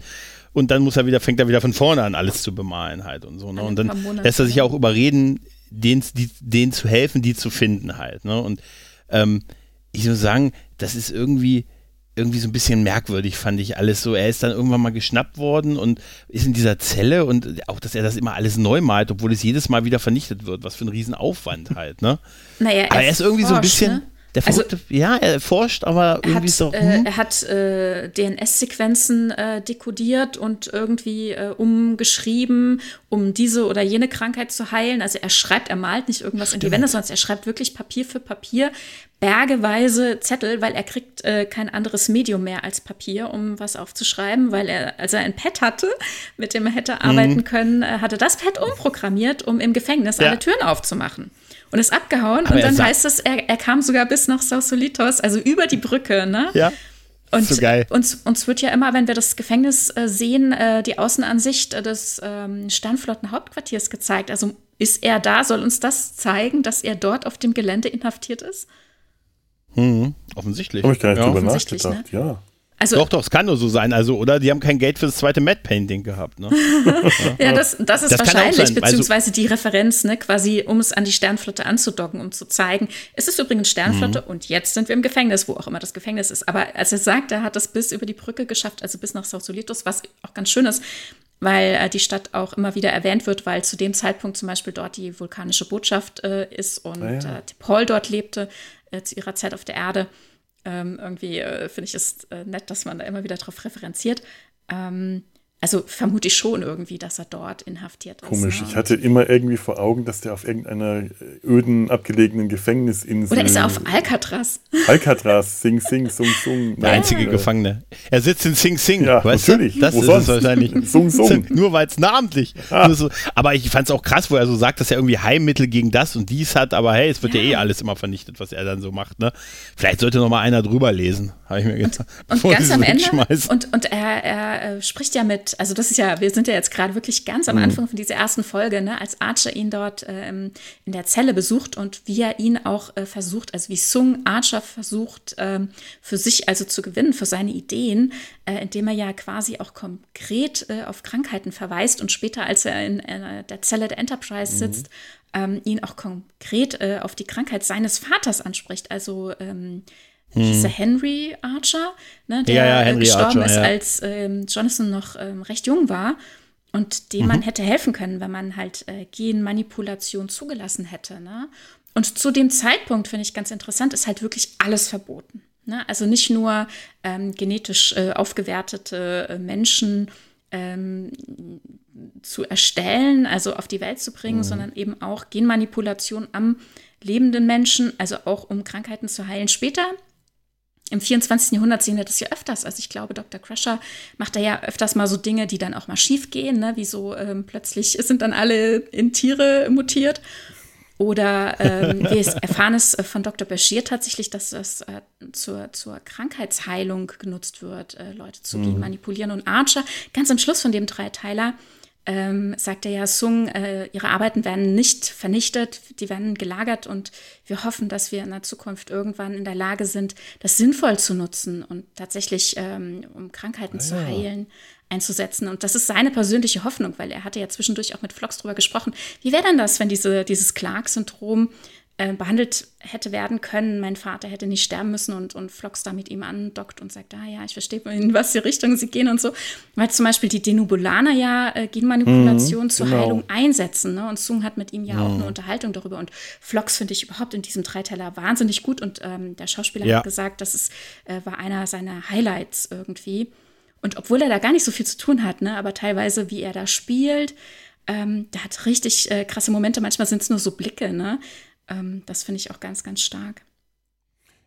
Speaker 3: und dann muss er wieder, fängt er wieder von vorne an, alles zu bemalen halt und so, ne? Und dann lässt er sich auch überreden, denen, die, denen zu helfen, die zu finden halt, ne? Und ähm, ich muss sagen, das ist irgendwie irgendwie so ein bisschen merkwürdig, fand ich alles so. Er ist dann irgendwann mal geschnappt worden und ist in dieser Zelle und auch, dass er das immer alles neu malt, obwohl es jedes Mal wieder vernichtet wird. Was für ein Riesenaufwand halt, ne?
Speaker 2: Naja, er
Speaker 3: Aber er ist irgendwie so ein bisschen. Ne? Der also, ja, er forscht, aber irgendwie hat, so.
Speaker 2: Hm? Äh, er hat äh, DNS-Sequenzen äh, dekodiert und irgendwie äh, umgeschrieben, um diese oder jene Krankheit zu heilen. Also er schreibt, er malt nicht irgendwas Stimmt. in die Wände, sondern er schreibt wirklich Papier für Papier, bergeweise Zettel, weil er kriegt äh, kein anderes Medium mehr als Papier, um was aufzuschreiben, weil er, als er ein Pad hatte, mit dem er hätte mhm. arbeiten können, äh, hatte das Pad umprogrammiert, um im Gefängnis ja. alle Türen aufzumachen und ist abgehauen. Aber und dann heißt es, er, er kam sogar bis nach Sausolitos, also über die Brücke, ne?
Speaker 3: Ja.
Speaker 2: Und so geil. Uns, uns wird ja immer, wenn wir das Gefängnis äh, sehen, äh, die Außenansicht äh, des ähm, Sternflottenhauptquartiers gezeigt. Also ist er da? Soll uns das zeigen, dass er dort auf dem Gelände inhaftiert ist?
Speaker 3: Mhm, offensichtlich.
Speaker 1: Habe ich gar nicht ja. drüber nachgedacht, ne? ja.
Speaker 3: Also, doch, doch, es kann nur so sein. Also, oder die haben kein Geld für das zweite Matte Painting gehabt. Ne?
Speaker 2: ja, das, das ist das wahrscheinlich, also beziehungsweise also, die Referenz, ne, quasi, um es an die Sternflotte anzudocken, um zu zeigen, es ist übrigens Sternflotte mhm. und jetzt sind wir im Gefängnis, wo auch immer das Gefängnis ist. Aber als er sagt, er hat es bis über die Brücke geschafft, also bis nach Sausolitos, was auch ganz schön ist, weil äh, die Stadt auch immer wieder erwähnt wird, weil zu dem Zeitpunkt zum Beispiel dort die vulkanische Botschaft äh, ist und ah, ja. äh, Paul dort lebte äh, zu ihrer Zeit auf der Erde. Ähm, irgendwie äh, finde ich es äh, nett, dass man da immer wieder drauf referenziert. Ähm, also vermute ich schon irgendwie, dass er dort inhaftiert ist.
Speaker 1: Komisch, ne? ich hatte immer irgendwie vor Augen, dass der auf irgendeiner äh, öden, abgelegenen Gefängnisinsel.
Speaker 2: Oder ist er auf Alcatraz?
Speaker 1: Alcatraz, Sing Sing, Sung Sung.
Speaker 3: Der einzige Gefangene. Er sitzt in Sing Sing.
Speaker 1: Ja,
Speaker 3: weißt
Speaker 1: natürlich.
Speaker 3: Du? Das
Speaker 1: Wo
Speaker 3: ist
Speaker 1: sonst?
Speaker 3: es wahrscheinlich.
Speaker 1: Sung Sung.
Speaker 3: Nur weil es namentlich.
Speaker 1: Ah.
Speaker 3: Nur So. Aber ich fand es auch krass, wo er so sagt, dass er irgendwie Heilmittel gegen das und dies hat. Aber hey, es wird ja, eh alles immer vernichtet, was er dann so macht. Ne? Vielleicht sollte noch mal einer drüber lesen, habe ich mir gedacht.
Speaker 2: Und
Speaker 3: bevor
Speaker 2: ganz am Ende, und, und er, er äh, spricht ja mit, also das ist ja, wir sind ja jetzt gerade wirklich ganz am Anfang von dieser ersten Folge, ne, als Archer ihn dort ähm, in der Zelle besucht und wie er ihn auch äh, versucht, also wie Sung Archer versucht, ähm, für sich also zu gewinnen, für seine Ideen, äh, indem er ja quasi auch konkret äh, auf Krankheiten verweist und später, als er in äh, der Zelle der Enterprise sitzt, ähm, ihn auch konkret äh, auf die Krankheit seines Vaters anspricht, also ähm, hieß er Henry Archer, ne, der
Speaker 3: Ja, ja,
Speaker 2: gestorben
Speaker 3: Archer,
Speaker 2: ist,
Speaker 3: ja.
Speaker 2: als ähm, Jonathan noch ähm, recht jung war und dem
Speaker 3: Mhm.
Speaker 2: man hätte helfen können, wenn man halt äh, Genmanipulation zugelassen hätte. Ne? Und zu dem Zeitpunkt, finde ich ganz interessant, ist halt wirklich alles verboten. Ne? Also nicht nur ähm, genetisch äh, aufgewertete äh, Menschen ähm, zu erstellen, also auf die Welt zu bringen, sondern eben auch Genmanipulation am lebenden Menschen, also auch um Krankheiten zu heilen. Später im 24. Jahrhundert sehen wir das ja öfters. Also ich glaube, Dr. Crusher macht da ja öfters mal so Dinge, die dann auch mal schief gehen, ne? wie so ähm, plötzlich sind dann alle in Tiere mutiert. Oder ähm, wir erfahren es äh, von Dr. Bashir tatsächlich, dass das äh, zur, zur Krankheitsheilung genutzt wird, äh, Leute zu manipulieren. Und Archer, ganz am Schluss von dem Dreiteiler, ähm, sagt er ja, Sung, äh, ihre Arbeiten werden nicht vernichtet, die werden gelagert und wir hoffen, dass wir in der Zukunft irgendwann in der Lage sind, das sinnvoll zu nutzen und tatsächlich, ähm, um Krankheiten zu heilen, einzusetzen. Und das ist seine persönliche Hoffnung, weil er hatte ja zwischendurch auch mit Flox drüber gesprochen. Wie wäre denn das, wenn diese, dieses Clark-Syndrom äh, behandelt hätte werden können? Mein Vater hätte nicht sterben müssen und, und Flox da mit ihm andockt und sagt, ah ja, ich verstehe, in was die Richtung sie gehen und so. Weil zum Beispiel die Denubulaner ja äh, Genmanipulation zur
Speaker 1: genau.
Speaker 2: Heilung einsetzen. Ne? Und Sung hat mit ihm ja auch eine Unterhaltung darüber. Und Flox finde ich überhaupt in diesem Dreiteiler wahnsinnig gut. Und ähm, der Schauspieler
Speaker 3: Ja.
Speaker 2: hat gesagt, das ist, äh, war einer seiner Highlights irgendwie. Und obwohl er da gar nicht so viel zu tun hat, ne, aber teilweise, wie er da spielt, ähm, der hat richtig äh, krasse Momente. Manchmal sind es nur so Blicke, ne? Ähm, das finde ich auch ganz, ganz stark.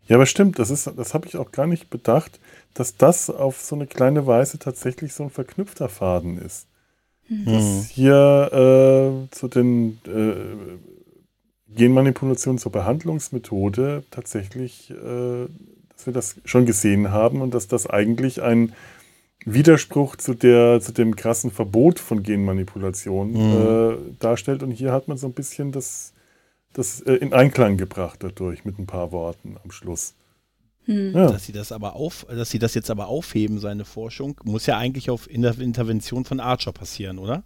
Speaker 1: Ja, aber stimmt, das, ist, das habe ich auch gar nicht bedacht, dass das auf so eine kleine Weise tatsächlich so ein verknüpfter Faden ist. Dass hier äh, zu den äh, Genmanipulationen zur Behandlungsmethode tatsächlich, äh, dass wir das schon gesehen haben und dass das eigentlich ein Widerspruch zu, der, zu dem krassen Verbot von Genmanipulation äh, darstellt. Und hier hat man so ein bisschen das, das äh, in Einklang gebracht dadurch mit ein paar Worten am Schluss. Ja.
Speaker 3: Dass sie das aber auf, dass sie das jetzt aber aufheben, seine Forschung, muss ja eigentlich auf Inter Intervention von Archer passieren, oder?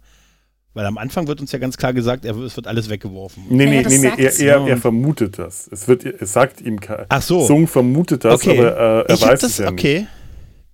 Speaker 3: Weil am Anfang wird uns ja ganz klar gesagt, er, es wird alles weggeworfen.
Speaker 1: Nee,
Speaker 2: Ja,
Speaker 1: nee,
Speaker 2: das
Speaker 1: nee, nee er, er, er vermutet das. Es, wird, es sagt ihm,
Speaker 3: Ach so.
Speaker 1: Sung vermutet das,
Speaker 3: Okay.
Speaker 1: aber äh, er
Speaker 3: ich
Speaker 1: weiß
Speaker 3: das,
Speaker 1: es ja
Speaker 3: okay,
Speaker 1: nicht.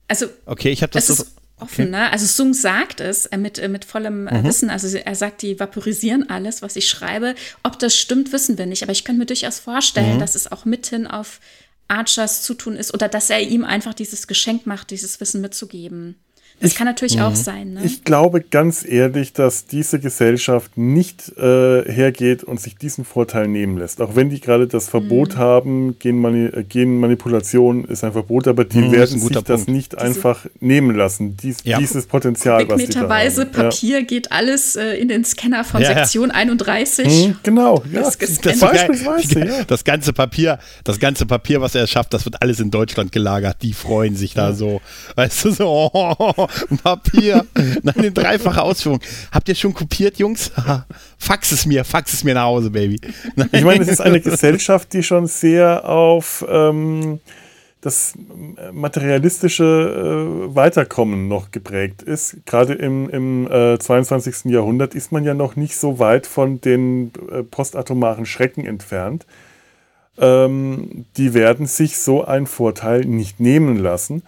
Speaker 2: Also,
Speaker 3: okay, ich habe das so,
Speaker 2: ist offen, ne? Also Sung sagt es äh, mit, äh, mit vollem äh, Wissen. Also er sagt, die vaporisieren alles, was ich schreibe. Ob das stimmt, wissen wir nicht. Aber ich könnte mir durchaus vorstellen, dass es auch mithin auf Archers Zutun ist oder dass er ihm einfach dieses Geschenk macht, dieses Wissen mitzugeben. Das kann natürlich auch sein. Ne?
Speaker 1: Ich glaube ganz ehrlich, dass diese Gesellschaft nicht äh, hergeht und sich diesen Vorteil nehmen lässt. Auch wenn die gerade das Verbot haben, Genmani äh, Genmanipulation ist ein Verbot, aber die
Speaker 3: Mhm,
Speaker 1: werden sich
Speaker 3: guter
Speaker 1: das
Speaker 3: Punkt.
Speaker 1: nicht einfach nehmen lassen. Dies,
Speaker 3: Ja.
Speaker 1: Dieses Potenzial, was die da
Speaker 2: Meterweise
Speaker 1: haben. Ja.
Speaker 2: Papier geht alles äh, in den Scanner von
Speaker 3: Ja, ja.
Speaker 2: Sektion 31.
Speaker 1: Hm, genau, ja.
Speaker 2: Das
Speaker 3: das, geil.
Speaker 1: Beispielsweise, ja.
Speaker 3: das ganze Papier, das ganze Papier, was er schafft, das wird alles in Deutschland gelagert. Die freuen sich da so. Weißt du, so, oh, Papier. Nein, in dreifache Ausführung. Habt ihr schon kopiert, Jungs? fax es mir, fax es mir nach Hause, Baby. Nein.
Speaker 1: Ich meine, es ist eine Gesellschaft, die schon sehr auf ähm, das materialistische äh, Weiterkommen noch geprägt ist. Gerade im, im äh, 22. Jahrhundert ist man ja noch nicht so weit von den äh, postatomaren Schrecken entfernt. Ähm, die werden sich so einen Vorteil nicht nehmen lassen.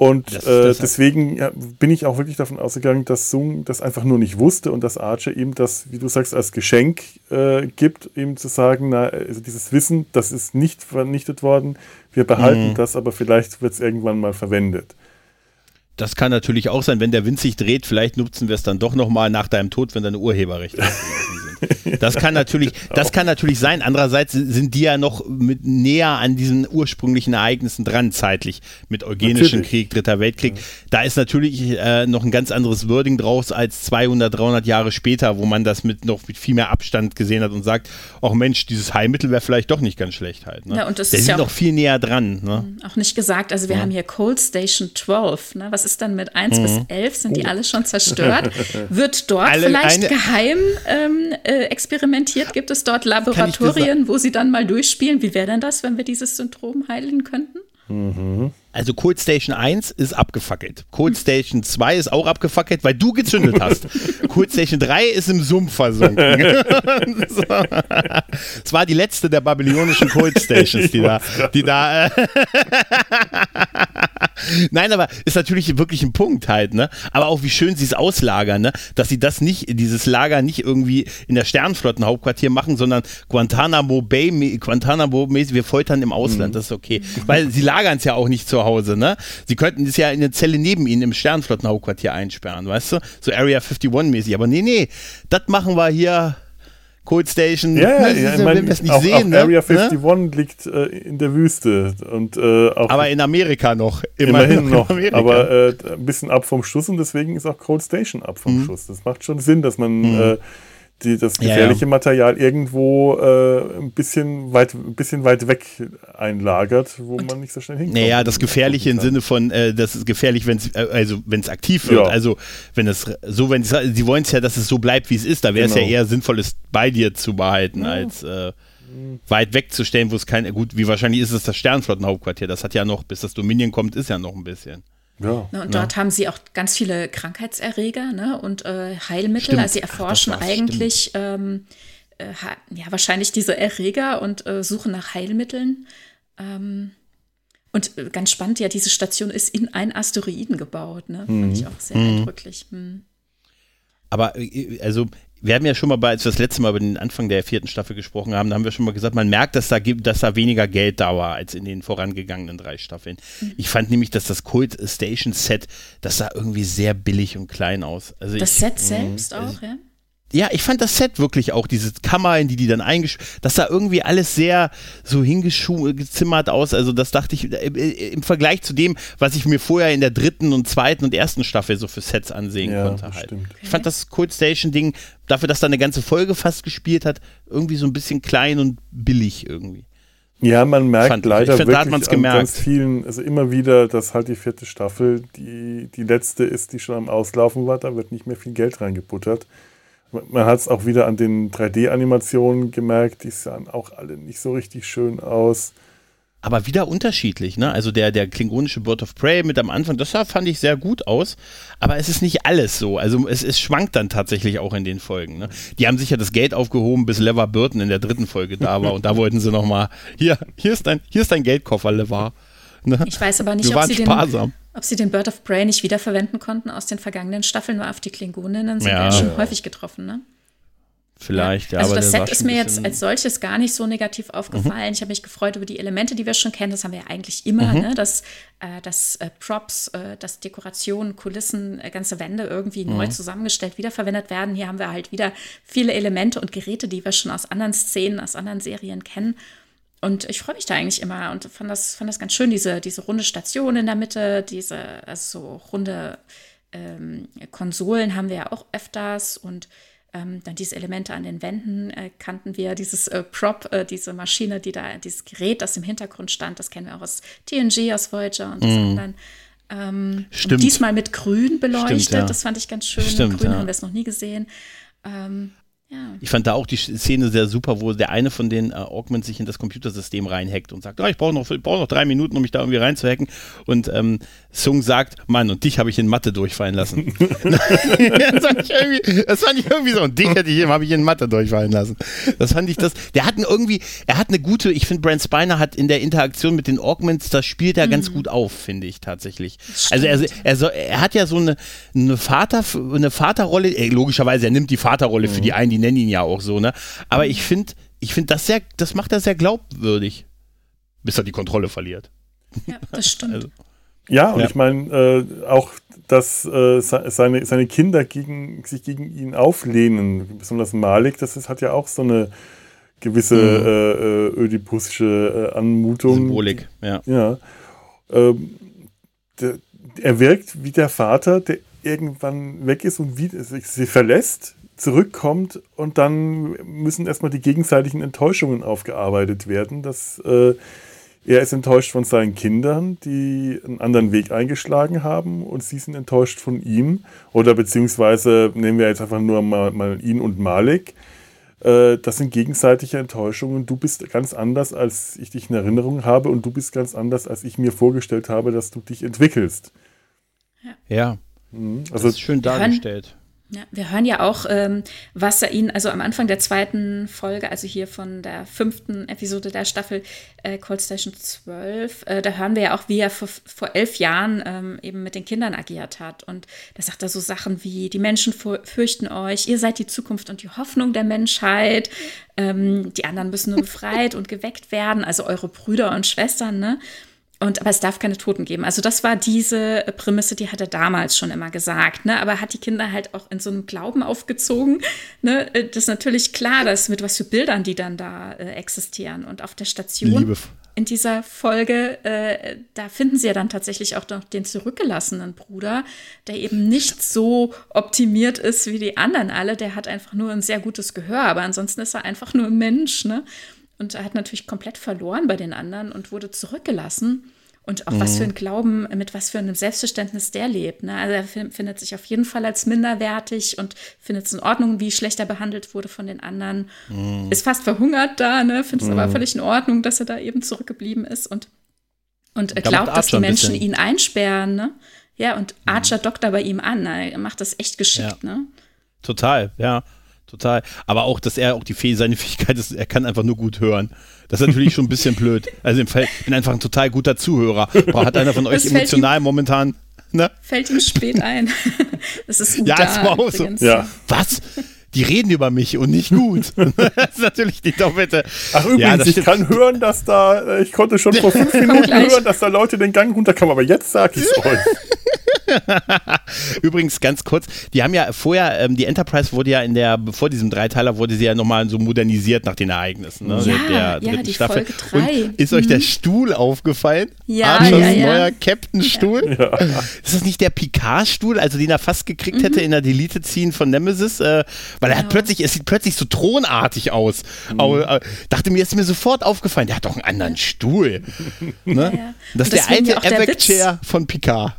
Speaker 1: Und
Speaker 3: Das-
Speaker 1: äh,
Speaker 3: das-
Speaker 1: deswegen ja, bin ich auch wirklich davon ausgegangen, dass Sung das einfach nur nicht wusste und dass Archer ihm das, wie du sagst, als Geschenk äh, gibt, ihm zu sagen, na, also dieses Wissen, das ist nicht vernichtet worden, wir behalten das, aber vielleicht wird es irgendwann mal verwendet.
Speaker 3: Das kann natürlich auch sein, wenn der Wind sich dreht, vielleicht nutzen wir es dann doch nochmal nach deinem Tod, wenn deine Urheberrechte. Das kann natürlich, das kann natürlich sein. Andererseits sind die ja noch mit näher an diesen ursprünglichen Ereignissen dran, zeitlich, mit Eugenischen Krieg, Dritter Weltkrieg. Ja. Da ist natürlich äh, noch ein ganz anderes Wording draus als 200, 300 Jahre später, wo man das mit noch mit viel mehr Abstand gesehen hat und sagt, ach Mensch, dieses Heilmittel wäre vielleicht doch nicht ganz schlecht halt. Ne?
Speaker 2: Ja, und das
Speaker 3: Der
Speaker 2: ist
Speaker 3: sind
Speaker 2: ja
Speaker 3: noch viel näher dran. Ne?
Speaker 2: Auch nicht gesagt, also wir ja. haben hier Cold Station 12. Ne? Was ist dann mit 1 mhm. bis 11? Sind die oh. alle schon zerstört? Wird dort alle, vielleicht geheim ähm, äh, experimentiert? Gibt es dort Laboratorien, wo sie dann mal durchspielen? Wie wäre denn das, wenn wir dieses Syndrom heilen könnten?
Speaker 3: Mhm. Also Cold Station 1 ist abgefackelt. Cold Station 2 ist auch abgefackelt, weil du gezündet hast. Cold Station 3 ist im Sumpf versunken. so. Es war die letzte der babylonischen Cold Stations, die da, die da. Nein, aber ist natürlich wirklich ein Punkt halt, ne? Aber auch wie schön sie es auslagern, ne? Dass sie das nicht, dieses Lager nicht irgendwie in der Sternflottenhauptquartier machen, sondern Guantanamo Bay, Guantanamo mäßig, wir foltern im Ausland, mhm. das ist okay. Weil sie lagern es ja auch nicht zu Hause, ne? Sie könnten es ja in eine Zelle neben ihnen im Sternflottenhauptquartier einsperren, weißt du? So Area 51 mäßig. Aber nee, nee, das machen wir hier Cold Station.
Speaker 1: Ja, ja, ja ich meine, nicht auch, sehen, auch ne? Area 51 ne? liegt äh, in der Wüste. Und, äh,
Speaker 3: aber in Amerika noch.
Speaker 1: Immerhin, immerhin noch. Aber äh, ein bisschen ab vom Schuss und deswegen ist auch Cold Station ab vom mhm. Schuss. Das macht schon Sinn, dass man mhm. Die, das gefährliche ja, ja. Material irgendwo äh, ein, bisschen weit, ein bisschen weit weg einlagert, wo und, man nicht so schnell hinkommt.
Speaker 3: Naja, das Gefährliche im Sinne von, äh, das ist gefährlich, wenn es äh, also wenn's aktiv wird. Ja. Also wenn es so, wenn sie wollen es ja, dass es so bleibt, wie es ist, da wäre es genau. ja eher sinnvoll, es bei dir zu behalten, als äh, weit wegzustellen, wo es kein, gut, wie wahrscheinlich ist es das Sternflottenhauptquartier, das hat ja noch, bis das Dominion kommt, ist ja noch ein bisschen.
Speaker 2: Ja, ne, und dort haben sie auch ganz viele Krankheitserreger ne, und äh, Heilmittel. Stimmt. Also sie erforschen Ach, eigentlich ähm, äh, ja, wahrscheinlich diese Erreger und äh, suchen nach Heilmitteln. Ähm, und äh, ganz spannend, ja, diese Station ist in einen Asteroiden gebaut. Ne? Mhm. Fand ich auch sehr mhm. eindrücklich. Mhm.
Speaker 3: Aber äh, also wir haben ja schon mal, bei, als wir das letzte Mal über den Anfang der vierten Staffel gesprochen haben, da haben wir schon mal gesagt, man merkt, dass da, dass da weniger Geld da war als in den vorangegangenen drei Staffeln. Mhm. Ich fand nämlich, dass das Cold Station Set, das sah irgendwie sehr billig und klein aus. Also
Speaker 2: das
Speaker 3: ich,
Speaker 2: Set selbst also, auch, ja?
Speaker 3: Ja, ich fand das Set wirklich auch, diese Kammer, in die die dann eingespielt, das sah irgendwie alles sehr so hingezimmert aus. Also das dachte ich, äh, äh, im Vergleich zu dem, was ich mir vorher in der dritten und zweiten und ersten Staffel so für Sets ansehen ja, konnte halt. Okay. Ich fand das Cold Station Ding, dafür, dass da eine ganze Folge fast gespielt hat, irgendwie so ein bisschen klein und billig irgendwie.
Speaker 1: Ja, man merkt Fand leider find, wirklich an gemerkt. ganz vielen, also immer wieder, dass halt die vierte Staffel die, die letzte ist, die schon am Auslaufen war, da wird nicht mehr viel Geld reingebuttert. Man hat es auch wieder an den 3D-Animationen gemerkt, die sahen auch alle nicht so richtig schön aus.
Speaker 3: Aber wieder unterschiedlich, ne? Also der, der klingonische Bird of Prey mit am Anfang, das sah, fand ich sehr gut aus, aber es ist nicht alles so. Also es, es schwankt dann tatsächlich auch in den Folgen. Ne? Die haben sicher das Geld aufgehoben, bis Levar Burton in der dritten Folge da war und da wollten sie nochmal, hier, hier ist dein, hier ist dein Geldkoffer, Levar.
Speaker 2: Ne? Ich weiß aber nicht, ob sie, den, ob sie, den, Bird of Prey nicht wiederverwenden konnten aus den vergangenen Staffeln, weil auf die Klingoninnen sind ja, wir schon ja. häufig getroffen, ne?
Speaker 3: Vielleicht, ja.
Speaker 2: Also das Set ist mir jetzt als solches gar nicht so negativ aufgefallen. Mhm. Ich habe mich gefreut über die Elemente, die wir schon kennen. Das haben wir ja eigentlich immer, mhm. ne? dass, äh, dass äh, Props, äh, dass Dekorationen, Kulissen, äh, ganze Wände irgendwie mhm. neu zusammengestellt, wiederverwendet werden. Hier haben wir halt wieder viele Elemente und Geräte, die wir schon aus anderen Szenen, aus anderen Serien kennen. Und ich freue mich da eigentlich immer und fand das, fand das ganz schön, diese, diese runde Station in der Mitte, diese also so runde ähm, Konsolen haben wir ja auch öfters und ähm, dann diese Elemente an den Wänden äh, kannten wir, dieses äh, Prop, äh, diese Maschine, die da, dieses Gerät, das im Hintergrund stand, das kennen wir auch aus TNG, aus Voyager und mm. anderen. Ähm, Stimmt. diesmal mit Grün beleuchtet, Stimmt, ja. das fand ich ganz schön. Stimmt, Grün ja. haben wir es noch nie gesehen. Ähm, ja.
Speaker 3: Ich fand da auch die Szene sehr super, wo der eine von den äh, Augments sich in das Computersystem reinhackt und sagt, oh, ich brauche noch, brauch noch drei Minuten, um mich da irgendwie reinzuhacken. Und ähm, Sung sagt, Mann, und dich habe ich in Mathe durchfallen lassen. das, fand ich das fand ich irgendwie so. Und dich hätte ich, habe ich in Mathe durchfallen lassen. Das fand ich das. Der hat irgendwie, er hat eine gute, ich finde, Brent Spiner hat in der Interaktion mit den Augments, das spielt er mhm. ganz gut auf, finde ich tatsächlich. Also er, er, so, er hat ja so eine, eine, Vater, eine Vaterrolle, äh, logischerweise, er nimmt die Vaterrolle mhm. für die einen, die nennen ihn ja auch so, ne? Aber ich finde, ich finde das sehr, das macht er sehr glaubwürdig, bis er die Kontrolle verliert.
Speaker 2: Ja, das stimmt. also.
Speaker 1: Ja, und ja. ich meine, äh, auch, dass äh, seine, seine Kinder gegen, sich gegen ihn auflehnen, besonders Malik, das ist, hat ja auch so eine gewisse mhm. äh, äh ödipusische äh, Anmutung.
Speaker 3: Symbolik, ja.
Speaker 1: Ja. Ähm, der, er wirkt wie der Vater, der irgendwann weg ist und wie, sie verlässt, zurückkommt und dann müssen erstmal die gegenseitigen Enttäuschungen aufgearbeitet werden. Dass, äh, er ist enttäuscht von seinen Kindern, die einen anderen Weg eingeschlagen haben und sie sind enttäuscht von ihm. Oder beziehungsweise nehmen wir jetzt einfach nur mal, mal ihn und Malik. Äh, das sind gegenseitige Enttäuschungen. Du bist ganz anders, als ich dich in Erinnerung habe und du bist ganz anders, als ich mir vorgestellt habe, dass du dich entwickelst.
Speaker 3: Ja. ja. Also, das ist schön dargestellt.
Speaker 2: Ja, wir hören ja auch, ähm, was er ihn, also am Anfang der zweiten Folge, also hier von der fünften Episode der Staffel äh, Cold Station 12, äh, da hören wir ja auch, wie er vor, vor elf Jahren ähm, eben mit den Kindern agiert hat. Und da sagt er so Sachen wie, die Menschen fürchten euch, ihr seid die Zukunft und die Hoffnung der Menschheit, ähm, die anderen müssen nur befreit und geweckt werden, also eure Brüder und Schwestern, ne? Und, aber es darf keine Toten geben. Also das war diese Prämisse, die hat er damals schon immer gesagt. Ne? Aber hat die Kinder halt auch in so einem Glauben aufgezogen. Ne? Das ist natürlich klar, dass mit was für Bildern die dann da äh, existieren. Und auf der Station Liebe. in dieser Folge, äh, da finden sie ja dann tatsächlich auch noch den zurückgelassenen Bruder, der eben nicht so optimiert ist wie die anderen alle. Der hat einfach nur ein sehr gutes Gehör, aber ansonsten ist er einfach nur ein Mensch. Ne? Und er hat natürlich komplett verloren bei den anderen und wurde zurückgelassen. Und auch mhm. was für ein Glauben, mit was für einem Selbstverständnis der lebt. Ne? Also er findet sich auf jeden Fall als minderwertig und findet es in Ordnung, wie schlechter behandelt wurde von den anderen. Mhm. Ist fast verhungert da, ne? findet es mhm. aber völlig in Ordnung, dass er da eben zurückgeblieben ist und, und glaubt, dass die Menschen ihn einsperren. Ne? Ja, und mhm. Archer dockt da bei ihm an. Ne? Er macht das echt geschickt. Ja. Ne?
Speaker 3: Total, ja total. Aber auch, dass er auch die Fäh seine Fähigkeit ist, er kann einfach nur gut hören. Das ist natürlich schon ein bisschen blöd. Also ich bin einfach ein total guter Zuhörer. Boah, hat einer von euch emotional ihm, momentan. Ne?
Speaker 2: Fällt ihm spät ein. Das ist
Speaker 3: Ja, das war auch so. Ja. Was? die reden über mich und nicht gut. das ist natürlich die doppelte.
Speaker 1: Ach übrigens, ja, ich kann hören, dass da, äh, ich konnte schon vor fünf Minuten hören, dass da Leute den Gang runterkommen, aber jetzt sag ich es euch.
Speaker 3: Übrigens ganz kurz, die haben ja vorher, ähm, die Enterprise wurde ja in der, bevor diesem Dreiteiler wurde sie ja nochmal so modernisiert nach den Ereignissen ne,
Speaker 2: ja, der, ja, die Staffel. Folge drei.
Speaker 3: Und ist mhm. euch der mhm. Stuhl aufgefallen?
Speaker 2: Ja, Archers ja, ja.
Speaker 3: neuer Captain-Stuhl? Ja. Ist das nicht der Picard-Stuhl, also den er fast gekriegt mhm. hätte in der Delete-Scene von Nemesis? Äh, weil er hat plötzlich, es sieht plötzlich so thronartig aus. Mhm. Aber, äh, dachte mir, ist mir sofort aufgefallen, der hat doch einen anderen Stuhl. ne? Das ist der alte Evac-Chair von Picard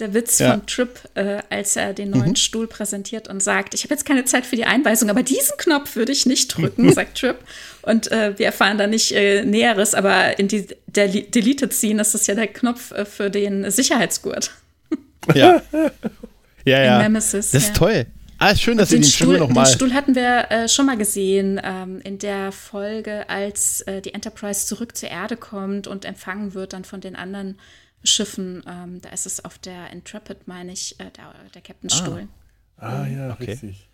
Speaker 2: der Witz ja. von Trip, äh, als er den neuen mhm. Stuhl präsentiert und sagt, ich habe jetzt keine Zeit für die Einweisung, aber diesen Knopf würde ich nicht drücken, sagt Trip. Und äh, wir erfahren da nicht äh, Näheres, aber in die, der Delete ziehen, das ist ja der Knopf äh, für den Sicherheitsgurt.
Speaker 3: Ja. ja, ja. Nemesis, das ist ja. toll. Ah, schön, dass ihr den, den Stuhl, Stuhl noch mal.
Speaker 2: Den Stuhl hatten wir äh, schon mal gesehen ähm, in der Folge, als äh, die Enterprise zurück zur Erde kommt und empfangen wird dann von den anderen Schiffen. Ähm, da ist es auf der Intrepid, meine ich, äh, der, der Captainstuhl.
Speaker 1: Ah. ah, ja, okay. richtig.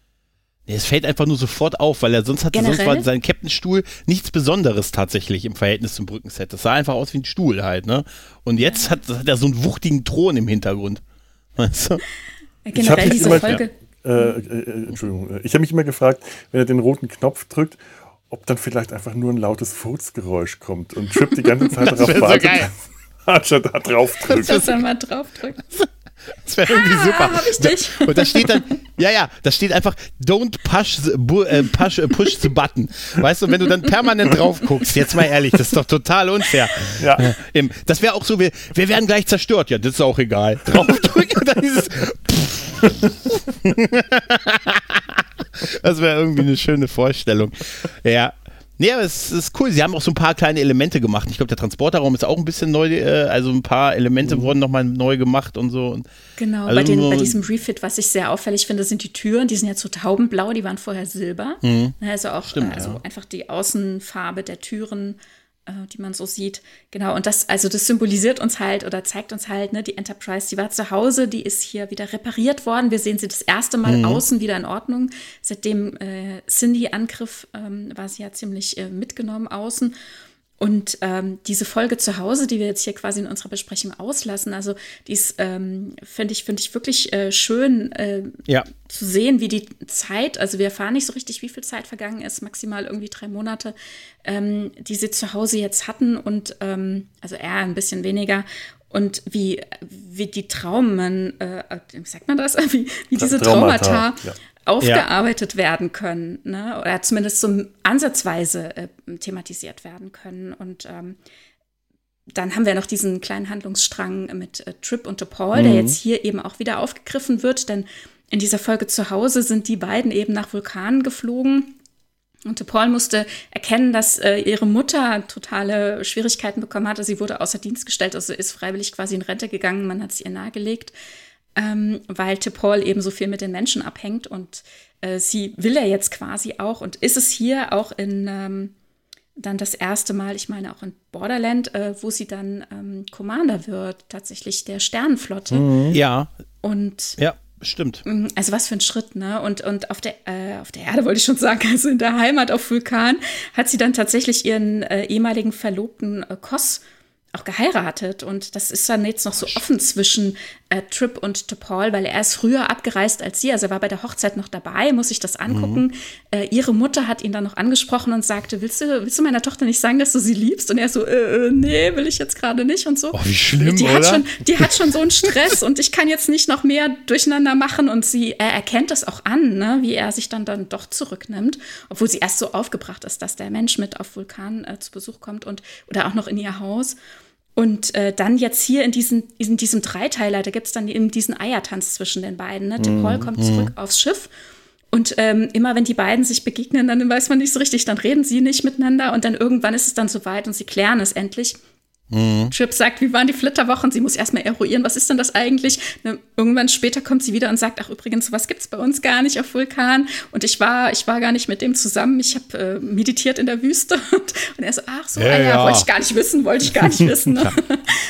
Speaker 3: Nee, es fällt einfach nur sofort auf, weil er sonst hatte Generell? sonst war sein Captainstuhl nichts Besonderes tatsächlich im Verhältnis zum Brückenset. Das sah einfach aus wie ein Stuhl halt, ne? Und jetzt ja. hat, hat er so einen wuchtigen Thron im Hintergrund. Weißt du?
Speaker 2: Generell diese immer, Folge.
Speaker 1: Ja, äh, äh, Entschuldigung, äh, ich habe mich immer gefragt, wenn er den roten Knopf drückt, ob dann vielleicht einfach nur ein lautes Furzgeräusch kommt und Trip die ganze Zeit darauf wartet. So geil. Archer da drauf drückt.
Speaker 2: Dass er mal drauf drückt.
Speaker 3: Das wäre irgendwie ah, super. Hab ich dich. Und da steht dann, ja, ja, da steht einfach, don't push the, äh, push, äh, push the button. Weißt du, wenn du dann permanent drauf guckst, jetzt mal ehrlich, das ist doch total unfair. Ja. Äh, das wäre auch so, wir, wir werden gleich zerstört. Ja, das ist auch egal. Draufdrücken und dann dieses. das wäre irgendwie eine schöne Vorstellung. Ja, Nee, aber es ist cool. Sie haben auch so ein paar kleine Elemente gemacht. Ich glaube, der Transporterraum ist auch ein bisschen neu, äh, also ein paar Elemente mhm. wurden nochmal neu gemacht und so.
Speaker 2: Genau, also bei, den, bei, diesem Refit, was ich sehr auffällig finde, sind die Türen, die sind jetzt so taubenblau, die waren vorher silber. Mhm. Also auch Stimmt, also ja. einfach die Außenfarbe der Türen die man so sieht. Genau, und das, also das symbolisiert uns halt oder zeigt uns halt, ne, die Enterprise, die war zu Hause, die ist hier wieder repariert worden. Wir sehen sie das erste Mal mhm. außen wieder in Ordnung. Seit dem äh, Cindy-Angriff ähm, war sie ja ziemlich äh, mitgenommen außen. Und ähm, diese Folge zu Hause, die wir jetzt hier quasi in unserer Besprechung auslassen, also die ist, ähm, finde ich, finde ich wirklich äh, schön äh, ja. zu sehen, wie die Zeit, also wir erfahren nicht so richtig, wie viel Zeit vergangen ist, maximal irgendwie drei Monate, ähm, die sie zu Hause jetzt hatten und ähm, also eher ein bisschen weniger. Und wie, wie die Traumen, äh, wie sagt man das, wie, wie diese Traumata, Traumata ja aufgearbeitet ja. werden können, ne? oder zumindest so ansatzweise äh, thematisiert werden können. Und ähm, dann haben wir noch diesen kleinen Handlungsstrang mit äh, Trip und Paul, mhm. der jetzt hier eben auch wieder aufgegriffen wird, denn in dieser Folge zu Hause sind die beiden eben nach Vulkanen geflogen. Und Paul musste erkennen, dass äh, ihre Mutter totale Schwierigkeiten bekommen hatte. Sie wurde außer Dienst gestellt, also ist freiwillig quasi in Rente gegangen. Man hat sie ihr nahegelegt ähm, weil T'Pol eben so viel mit den Menschen abhängt und äh, sie will er jetzt quasi auch und ist es hier auch in ähm, dann das erste Mal, ich meine auch in Borderland, äh, wo sie dann ähm, Commander wird, tatsächlich der Sternenflotte.
Speaker 3: Mhm. Ja.
Speaker 2: Und
Speaker 3: ja. Stimmt.
Speaker 2: Mhm, also was für ein Schritt, ne? Und, und auf, der, äh, auf der Erde wollte ich schon sagen, also in der Heimat auf Vulkan, hat sie dann tatsächlich ihren äh, ehemaligen Verlobten äh, Kos auch geheiratet und das ist dann jetzt noch so offen zwischen äh, Trip und Paul, weil er ist früher abgereist als sie, also er war bei der Hochzeit noch dabei, muss ich das angucken. Mhm. Äh, ihre Mutter hat ihn dann noch angesprochen und sagte, willst du, willst du meiner Tochter nicht sagen, dass du sie liebst? Und er so, äh, äh nee, will ich jetzt gerade nicht und so.
Speaker 3: Oh, wie schlimm,
Speaker 2: die
Speaker 3: oder?
Speaker 2: Hat schon, die hat schon so einen Stress und ich kann jetzt nicht noch mehr durcheinander machen und sie, er erkennt das auch an, ne, wie er sich dann dann doch zurücknimmt, obwohl sie erst so aufgebracht ist, dass der Mensch mit auf Vulkan äh, zu Besuch kommt und oder auch noch in ihr Haus. Und äh, dann jetzt hier in, diesen, in diesem Dreiteiler, da gibt es dann eben diesen Eiertanz zwischen den beiden. Ne? Mhm. Paul kommt zurück mhm. aufs Schiff und ähm, immer wenn die beiden sich begegnen, dann weiß man nicht so richtig, dann reden sie nicht miteinander und dann irgendwann ist es dann soweit und sie klären es endlich. Mhm. Chip sagt, wie waren die Flitterwochen? Sie muss erstmal eruieren, was ist denn das eigentlich? Ne, irgendwann später kommt sie wieder und sagt, ach übrigens, sowas gibt es bei uns gar nicht auf Vulkan. Und ich war, ich war gar nicht mit dem zusammen. Ich habe äh, meditiert in der Wüste. Und, und, er so, ach so,
Speaker 3: ja,
Speaker 2: ah, ja,
Speaker 3: ja.
Speaker 2: wollte ich gar nicht wissen, wollte ich gar nicht wissen. Ne?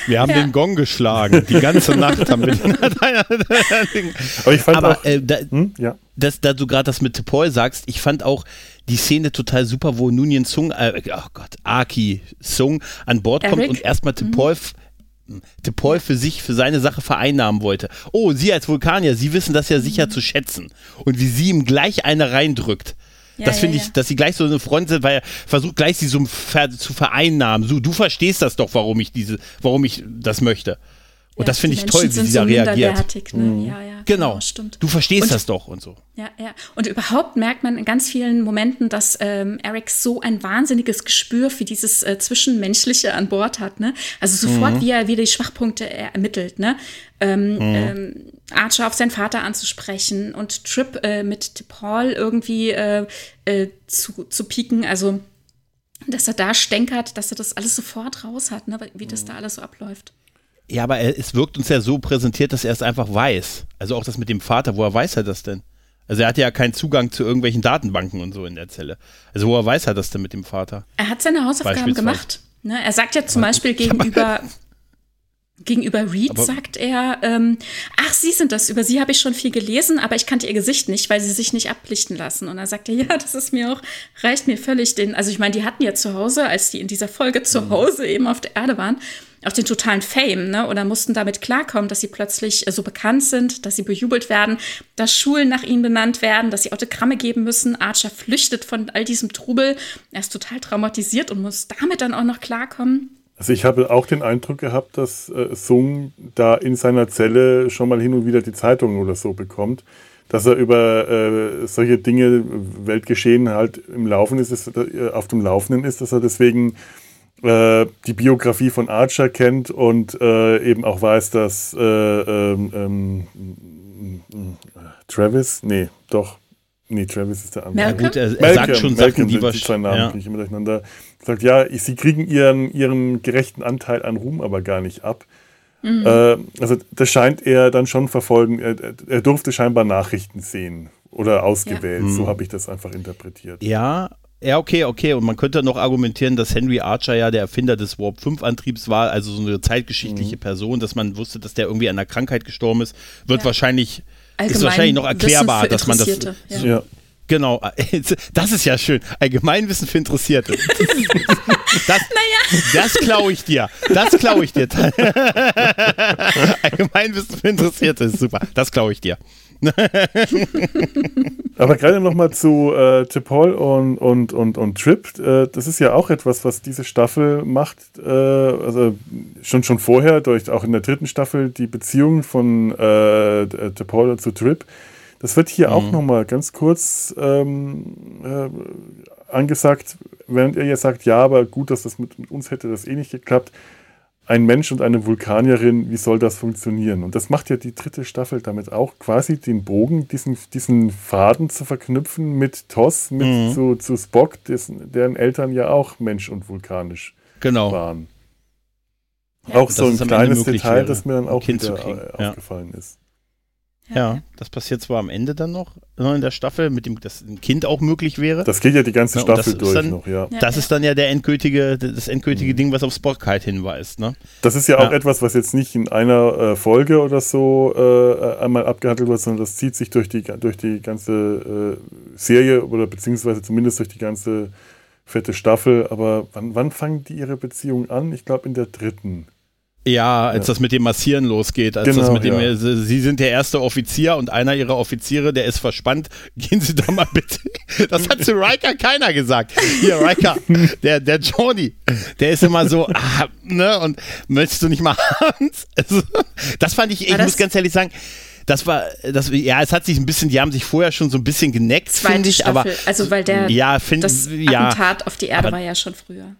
Speaker 3: wir haben den Gong geschlagen. Die ganze Nacht haben wir den.
Speaker 1: Aber ich fand
Speaker 3: Aber,
Speaker 1: auch,
Speaker 3: äh, da, hm? ja. Dass, da du gerade das mit Paul sagst, ich fand auch die Szene total super, wo Nunien Sung, äh, oh Gott, Aki Sung an Bord Eric? kommt und erstmal Tepol mhm. Tepol für sich, für seine Sache vereinnahmen wollte. Oh, Sie als Vulkanier, Sie wissen das ja sicher mhm. zu schätzen. Und wie sie ihm gleich eine reindrückt. Ja, das finde ja, ich, dass sie gleich so eine Front sind, weil er versucht gleich sie so zu vereinnahmen. So, du verstehst das doch, warum ich diese, warum ich das möchte. Und ja, das finde ich toll, wie sie da reagiert.
Speaker 2: Ne? Mhm. Ja, ja,
Speaker 3: genau. stimmt. Du verstehst und, das doch und so.
Speaker 2: Ja, ja. Und überhaupt merkt man in ganz vielen Momenten, dass ähm, Eric so ein wahnsinniges Gespür für dieses äh, Zwischenmenschliche an Bord hat. Ne? Also sofort, mhm. wie er wieder die Schwachpunkte ermittelt. Ne? Ähm, mhm. ähm, Archer auf seinen Vater anzusprechen und Trip äh, mit Paul irgendwie äh, äh, zu, zu pieken. Also dass er da stänkert, dass er das alles sofort raus hat, ne? wie das da alles so abläuft.
Speaker 3: Ja, aber er, es wirkt uns ja so präsentiert, dass er es einfach weiß. Also auch das mit dem Vater, woher weiß er das denn? Also er hatte ja keinen Zugang zu irgendwelchen Datenbanken und so in der Zelle. Also woher weiß er das denn mit dem Vater?
Speaker 2: Er hat seine Hausaufgaben gemacht. Ne? Er sagt ja zum Beispiel gegenüber, gegenüber Reed, aber sagt er, ähm, ach, Sie sind das, über Sie habe ich schon viel gelesen, aber ich kannte Ihr Gesicht nicht, weil Sie sich nicht ablichten lassen. Und er sagt er, ja, das ist mir auch, reicht mir völlig den, also ich meine, die hatten ja zu Hause, als die in dieser Folge zu mhm. Hause eben auf der Erde waren, auch den totalen Fame, ne? Oder mussten damit klarkommen, dass sie plötzlich äh, so bekannt sind, dass sie bejubelt werden, dass Schulen nach ihnen benannt werden, dass sie Autogramme geben müssen. Archer flüchtet von all diesem Trubel. Er ist total traumatisiert und muss damit dann auch noch klarkommen.
Speaker 1: Also ich habe auch den Eindruck gehabt, dass äh, Sung da in seiner Zelle schon mal hin und wieder die Zeitungen oder so bekommt, dass er über äh, solche Dinge, Weltgeschehen halt im Laufen ist, dass, äh, auf dem Laufenden ist, dass er deswegen äh, die Biografie von Archer kennt und äh, eben auch weiß, dass äh, ähm, ähm, Travis, nee, doch, nee, Travis ist der andere.
Speaker 3: Ja, gut, er, er sagt schon Malcolm, Sachen, die
Speaker 1: Namen ja. ich immer durcheinander. Sagt, ja, sie kriegen ihren, ihren gerechten Anteil an Ruhm aber gar nicht ab. Mhm. Äh, also das scheint er dann schon verfolgen. Er, er durfte scheinbar Nachrichten sehen oder ausgewählt. Ja. So mhm. habe ich das einfach interpretiert.
Speaker 3: Ja, ja, okay, okay. Und man könnte noch argumentieren, dass Henry Archer ja der Erfinder des Warp 5 Antriebs war, also so eine zeitgeschichtliche mhm. Person, dass man wusste, dass der irgendwie an einer Krankheit gestorben ist, wird ja. wahrscheinlich, Allgemein ist wahrscheinlich noch erklärbar, dass man das. Ja. ja. Genau, das ist ja schön. Allgemeinwissen für Interessierte. Das, naja. das klaue ich dir. Das klaue ich dir. Allgemein bist du interessiert, das ist super. Das klaue ich dir.
Speaker 1: Aber gerade nochmal zu äh, T'Pol und, und, und, und Trip, äh, das ist ja auch etwas, was diese Staffel macht, äh, also schon, schon vorher, durch auch in der dritten Staffel, die Beziehung von äh, T'Pol zu Trip. Das wird hier mhm. auch nochmal ganz kurz ähm, äh, angesagt, während er ja sagt, ja, aber gut, dass das mit uns hätte das eh nicht geklappt ein Mensch und eine Vulkanierin, wie soll das funktionieren? Und das macht ja die dritte Staffel damit auch, quasi den Bogen, diesen, diesen Faden zu verknüpfen mit Toss, mit mhm. zu, zu Spock, dessen, deren Eltern ja auch Mensch und vulkanisch
Speaker 3: genau.
Speaker 1: waren. Ja. Auch so ein kleines Detail, wäre, das mir dann auch wieder äh, aufgefallen ist.
Speaker 3: Ja, das passiert zwar am Ende dann noch ne, in der Staffel, mit dem das ein Kind auch möglich wäre.
Speaker 1: Das geht ja die ganze Staffel durch dann, noch, ja.
Speaker 3: Das ist dann ja der endgültige, das endgültige mhm. Ding, was auf Spock halt hinweist. Ne?
Speaker 1: Das ist ja auch ja. etwas, was jetzt nicht in einer äh, Folge oder so äh, einmal abgehandelt wird, sondern das zieht sich durch die, durch die ganze äh, Serie oder beziehungsweise zumindest durch die ganze fette Staffel. Aber wann, wann fangen die ihre Beziehung an? Ich glaube in der dritten.
Speaker 3: Ja, als ja. das mit dem Massieren losgeht, als genau, das mit dem, ja. Sie sind der erste Offizier und einer ihrer Offiziere, der ist verspannt. Gehen Sie doch mal bitte. Das hat zu Riker keiner gesagt. Hier, Riker, der, der Johnny, der ist immer so, ah, ne, und möchtest du nicht mal Hans? Also, das fand ich, ich muss ganz ehrlich sagen, das war, das, ja, es hat sich ein bisschen, die haben sich vorher schon so ein bisschen geneckt, finde ich, Staffel. aber.
Speaker 2: Also, weil der,
Speaker 3: ja, find,
Speaker 2: das Attentat auf die Erde war ja schon früher.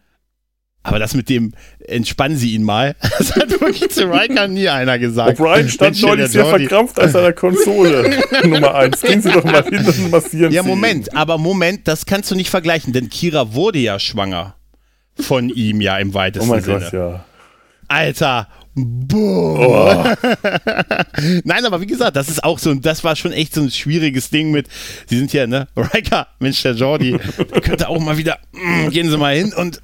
Speaker 3: Aber das mit dem, entspannen Sie ihn mal, das hat wirklich zu Riker nie einer gesagt.
Speaker 1: O'Brien stand neulich sehr verkrampft an seiner Konsole. Nummer eins. Gehen Sie doch mal hin und massieren
Speaker 3: Ja, Moment, ihn. aber Moment, das kannst du nicht vergleichen, denn Kira wurde ja schwanger. Von ihm ja im weitesten Sinne. Oh mein Sinne. Gott, ja. Alter, Boom. Oh. Nein, aber wie gesagt, das ist auch so, das war schon echt so ein schwieriges Ding mit, Sie sind ja, ne, Riker, Mensch, der Jordi, der könnte auch mal wieder, mm, gehen Sie mal hin und.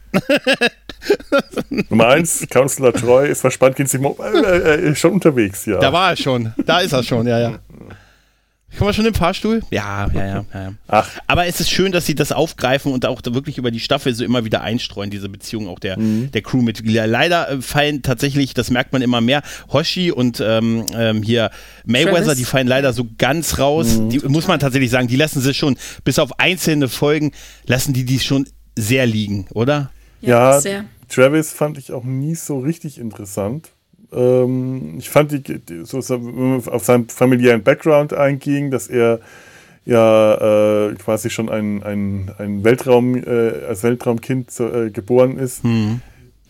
Speaker 1: Nummer eins, Counselor Troy ist verspannt, gehen Sie mal, äh, äh, schon unterwegs, ja.
Speaker 3: Da war er schon, da ist er schon, ja, ja. Kommen wir schon im Fahrstuhl? Ja, ja, ja. ja. Ach. Aber es ist schön, dass sie das aufgreifen und auch wirklich über die Staffel so immer wieder einstreuen, diese Beziehung auch der, mhm. der Crewmitglieder. Leider äh, fallen tatsächlich, das merkt man immer mehr, Hoshi und ähm, ähm, hier Mayweather, Travis. die fallen leider so ganz raus. Mhm. Die muss man tatsächlich sagen, die lassen sie schon, bis auf einzelne Folgen, lassen die die schon sehr liegen, oder?
Speaker 1: Ja, ja sehr. Travis fand ich auch nie so richtig interessant. Ähm, ich fand, die, so, auf seinen familiären Background einging, dass er ja äh, quasi schon ein, ein, ein Weltraum, äh, als Weltraumkind äh, geboren ist. Mhm.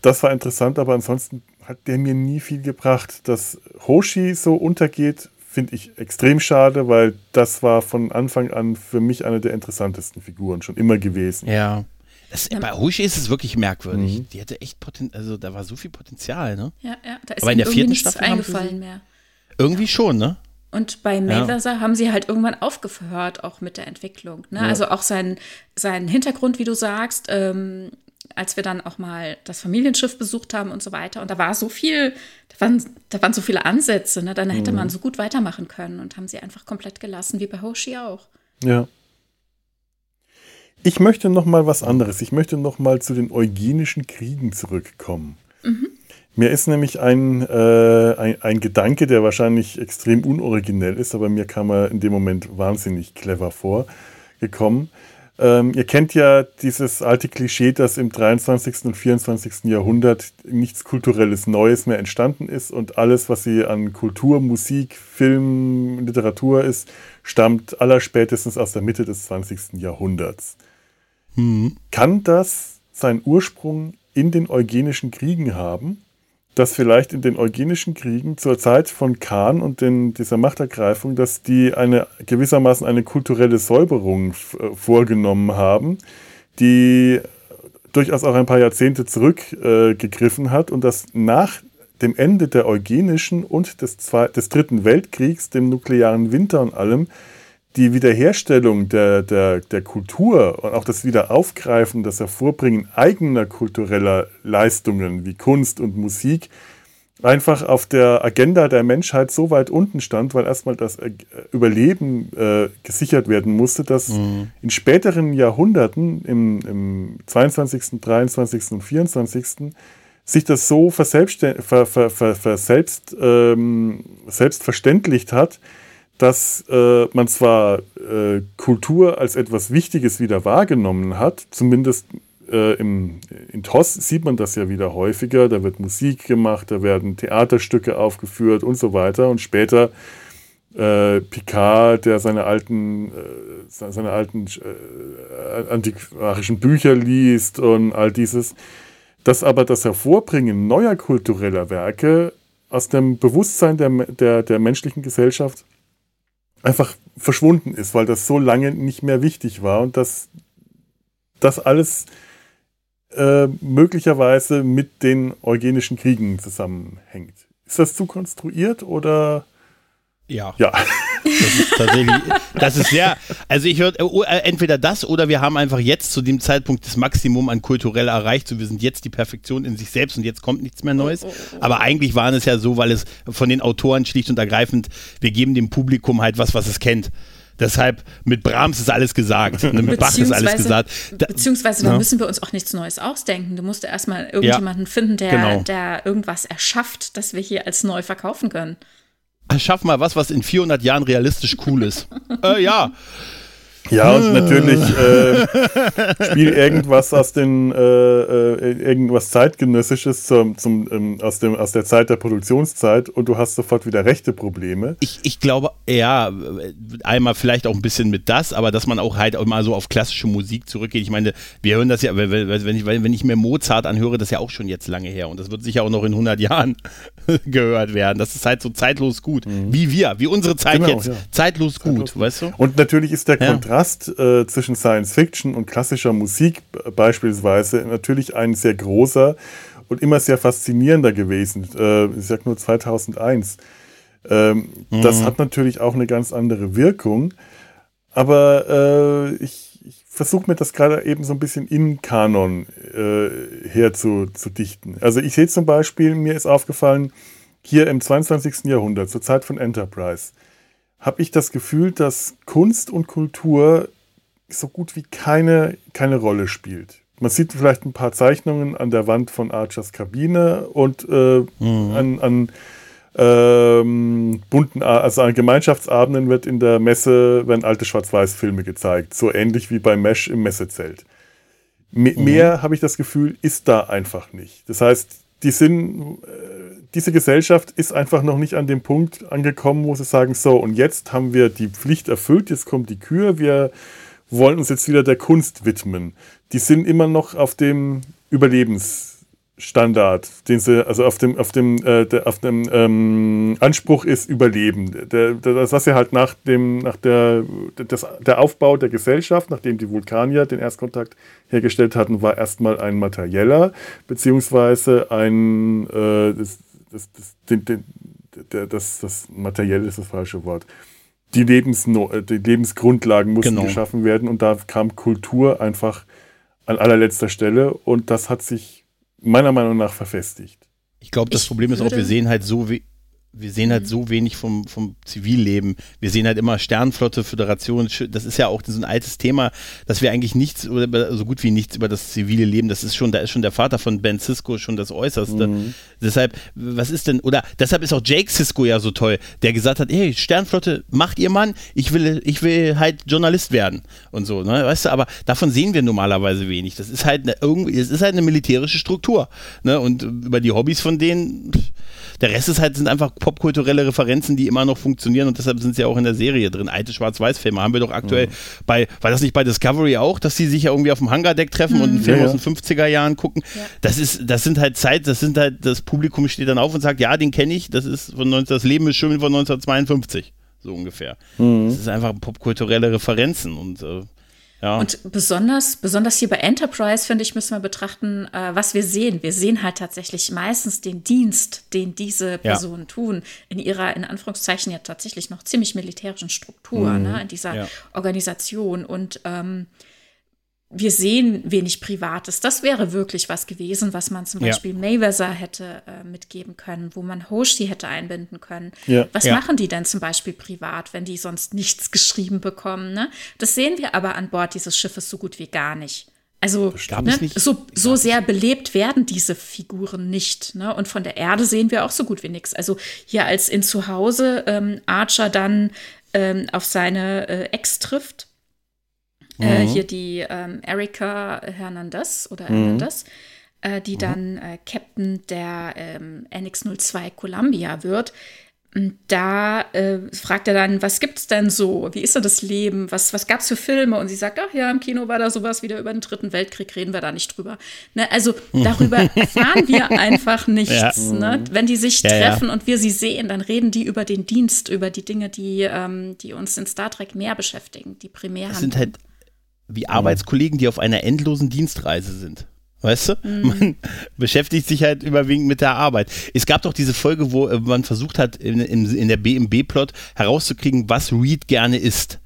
Speaker 1: Das war interessant, aber ansonsten hat der mir nie viel gebracht. Dass Hoshi so untergeht, finde ich extrem schade, weil das war von Anfang an für mich eine der interessantesten Figuren schon immer gewesen.
Speaker 3: Ja. Das, ja. Bei Hushi ist es wirklich merkwürdig. Mhm. Die hatte echt Potenzial, also da war so viel Potenzial, ne?
Speaker 2: Ja, ja. Da ist
Speaker 3: Aber in der vierten Staffel
Speaker 2: eingefallen mehr.
Speaker 3: Irgendwie schon, ne?
Speaker 2: Und bei Mayweather ja. haben sie halt irgendwann aufgehört, auch mit der Entwicklung. Ne? Ja. Also auch sein, sein Hintergrund, wie du sagst, ähm, als wir dann auch mal das Familienschiff besucht haben und so weiter. Und da war so viel, da waren, da waren so viele Ansätze, ne? dann hätte mhm. man so gut weitermachen können und haben sie einfach komplett gelassen, wie bei Hoshi auch.
Speaker 1: Ja. Ich möchte noch mal was anderes. Ich möchte noch mal zu den eugenischen Kriegen zurückkommen. Mhm. Mir ist nämlich ein, äh, ein, ein, Gedanke, der wahrscheinlich extrem unoriginell ist, aber mir kam er in dem Moment wahnsinnig clever vorgekommen. Ähm, ihr kennt ja dieses alte Klischee, dass im 23. und 24. Jahrhundert nichts kulturelles Neues mehr entstanden ist und alles, was sie an Kultur, Musik, Film, Literatur ist, stammt allerspätestens aus der Mitte des 20. Jahrhunderts. Mhm. Kann das seinen Ursprung in den eugenischen Kriegen haben? Dass vielleicht in den eugenischen Kriegen zur Zeit von Khan und den, dieser Machtergreifung, dass die eine gewissermaßen eine kulturelle Säuberung äh, vorgenommen haben, die durchaus auch ein paar Jahrzehnte zurückgegriffen äh, hat und dass nach dem Ende der eugenischen und des, des Dritten Weltkriegs, dem nuklearen Winter und allem, die Wiederherstellung der, der, der Kultur und auch das Wiederaufgreifen, das Hervorbringen eigener kultureller Leistungen wie Kunst und Musik einfach auf der Agenda der Menschheit so weit unten stand, weil erstmal das äh, Überleben äh, gesichert werden musste, dass mhm. in späteren Jahrhunderten, im, im 22., 23. und 24., sich das so verselbst, ver, ver, ver, selbst, ähm, selbstverständlicht hat, dass äh, man zwar äh, Kultur als etwas Wichtiges wieder wahrgenommen hat, zumindest äh, im, in TOS sieht man das ja wieder häufiger, da wird Musik gemacht, da werden Theaterstücke aufgeführt und so weiter. Und später äh, Picard, der seine alten, äh, seine alten äh, antiquarischen Bücher liest und all dieses, dass aber das Hervorbringen neuer kultureller Werke aus dem Bewusstsein der, der, der menschlichen Gesellschaft einfach verschwunden ist, weil das so lange nicht mehr wichtig war und dass das alles äh, möglicherweise mit den eugenischen Kriegen zusammenhängt. Ist das zu konstruiert oder?
Speaker 3: Ja. Ja. Das ist tatsächlich, das ist sehr, also ich höre äh, entweder das oder wir haben einfach jetzt zu dem Zeitpunkt das Maximum an kulturell erreicht, so wir sind jetzt die Perfektion in sich selbst und jetzt kommt nichts mehr Neues. Oh, oh, oh. Aber eigentlich waren es ja so, weil es von den Autoren schlicht und ergreifend, wir geben dem Publikum halt was, was es kennt. Deshalb mit Brahms ist alles gesagt, ne, mit Bach ist alles gesagt.
Speaker 2: Da, beziehungsweise da ja. müssen wir uns auch nichts Neues ausdenken. Du musst ja erstmal irgendjemanden ja, finden, der, genau. der irgendwas erschafft, das wir hier als neu verkaufen können.
Speaker 3: Schaff mal was, was in 400 Jahren realistisch cool ist. äh, ja.
Speaker 1: Ja, und natürlich äh, spiel irgendwas aus den äh, äh, irgendwas zeitgenössisches zum, zum, ähm, aus, dem, aus der Zeit der Produktionszeit und du hast sofort wieder rechte Probleme.
Speaker 3: Ich, ich glaube, ja, einmal vielleicht auch ein bisschen mit das, aber dass man auch halt auch mal so auf klassische Musik zurückgeht. Ich meine, wir hören das ja, wenn ich, wenn ich mir Mozart anhöre, das ist ja auch schon jetzt lange her und das wird sicher auch noch in 100 Jahren gehört werden. Das ist halt so zeitlos gut, mhm. wie wir, wie unsere Zeit genau, jetzt. Ja. Zeitlos gut, zeitlos. weißt du?
Speaker 1: Und natürlich ist der ja. Kontrast äh, zwischen Science Fiction und klassischer Musik beispielsweise natürlich ein sehr großer und immer sehr faszinierender gewesen. Äh, ich sag nur 2001. Ähm, mhm. Das hat natürlich auch eine ganz andere Wirkung. Aber äh, ich versuche mir das gerade eben so ein bisschen in Kanon äh, herzudichten. Also ich sehe zum Beispiel, mir ist aufgefallen, hier im 22. Jahrhundert, zur Zeit von Enterprise, habe ich das Gefühl, dass Kunst und Kultur so gut wie keine, keine Rolle spielt. Man sieht vielleicht ein paar Zeichnungen an der Wand von Archers Kabine und äh, mhm. an, an ähm, bunten, also an Gemeinschaftsabenden wird in der Messe, werden alte Schwarz-Weiß-Filme gezeigt. So ähnlich wie bei Mesh im Messezelt. Me mhm. Mehr, habe ich das Gefühl, ist da einfach nicht. Das heißt, die sind, äh, diese Gesellschaft ist einfach noch nicht an dem Punkt angekommen, wo sie sagen, so, und jetzt haben wir die Pflicht erfüllt, jetzt kommt die Kür, wir wollen uns jetzt wieder der Kunst widmen. Die sind immer noch auf dem Überlebensstandard, den sie, also auf dem, auf dem, äh, der, auf dem ähm, Anspruch ist Überleben. Der, der, das, was ja halt nach dem, nach der, das, der Aufbau der Gesellschaft, nachdem die Vulkanier den Erstkontakt hergestellt hatten, war erstmal ein materieller, beziehungsweise ein, äh, das, das, das, den, den, das, das materiell ist das falsche Wort die, Lebensno äh, die Lebensgrundlagen mussten genau. geschaffen werden und da kam Kultur einfach an allerletzter Stelle und das hat sich meiner Meinung nach verfestigt.
Speaker 3: Ich glaube, das ich Problem ist auch, wir sehen halt so, wie wir sehen halt mhm. so wenig vom, vom Zivilleben. Wir sehen halt immer Sternflotte, Föderation. Das ist ja auch so ein altes Thema, dass wir eigentlich nichts oder so gut wie nichts über das zivile Leben, das ist schon, da ist schon der Vater von Ben Cisco schon das Äußerste. Mhm. Deshalb, was ist denn, oder deshalb ist auch Jake Cisco ja so toll, der gesagt hat, hey, Sternflotte, macht ihr Mann, ich will, ich will halt Journalist werden und so, ne? Weißt du, aber davon sehen wir normalerweise wenig. Das ist halt eine, irgendwie, es ist halt eine militärische Struktur. Ne? Und über die Hobbys von denen, der Rest ist halt, sind einfach popkulturelle Referenzen, die immer noch funktionieren und deshalb sind sie ja auch in der Serie drin. Alte Schwarz-Weiß-Filme haben wir doch aktuell mhm. bei, war das nicht bei Discovery auch, dass sie sich ja irgendwie auf dem Hangardeck treffen mhm. und einen Film ja, aus den 50er Jahren gucken? Ja. Das ist, das sind halt Zeit, das sind halt, das Publikum steht dann auf und sagt, ja, den kenne ich, das ist von 19, das Leben ist schön von 1952 so ungefähr. Mhm. Das ist einfach popkulturelle Referenzen und äh, ja.
Speaker 2: Und besonders, besonders hier bei Enterprise, finde ich, müssen wir betrachten, äh, was wir sehen. Wir sehen halt tatsächlich meistens den Dienst, den diese Personen ja. tun, in ihrer, in Anführungszeichen, ja tatsächlich noch ziemlich militärischen Struktur, mhm. ne, in dieser ja. Organisation. Und ähm, wir sehen wenig Privates. Das wäre wirklich was gewesen, was man zum
Speaker 3: Ja.
Speaker 2: Beispiel Mayweather hätte äh, mitgeben können, wo man Hoshi hätte einbinden können.
Speaker 1: Ja.
Speaker 2: Was
Speaker 3: Ja.
Speaker 2: machen die denn zum Beispiel privat, wenn die sonst nichts geschrieben bekommen? Ne? Das sehen wir aber an Bord dieses Schiffes so gut wie gar nicht. Also ne, so, so sehr belebt werden diese Figuren nicht. Ne? Und von der Erde sehen wir auch so gut wie nichts. Also hier als in Zuhause ähm, Archer dann ähm, auf seine äh, Ex trifft. Äh,
Speaker 3: Mhm.
Speaker 2: hier die ähm, Erika Hernandez oder Hernandez, äh,
Speaker 3: Mhm.
Speaker 2: die dann äh, Captain der ähm, NX-02 Columbia wird. Und Da äh, fragt er dann, was gibt's denn so? Wie ist denn das Leben? Was, was gab's für Filme? Und sie sagt, ach ja, im Kino war da sowas wieder über den Dritten Weltkrieg, reden wir da nicht drüber. Ne, also darüber erfahren wir einfach nichts. Ne? Wenn die sich
Speaker 3: Ja, ja.
Speaker 2: treffen und wir sie sehen, dann reden die über den Dienst, über die Dinge, die, ähm, die uns in Star Trek mehr beschäftigen, die primär
Speaker 3: Das sind halt wie Arbeitskollegen, die auf einer endlosen Dienstreise sind. Weißt du? Man beschäftigt sich halt überwiegend mit der Arbeit. Es gab doch diese Folge, wo äh, man versucht hat, in, in, in der BMB-Plot herauszukriegen, was Reed gerne isst.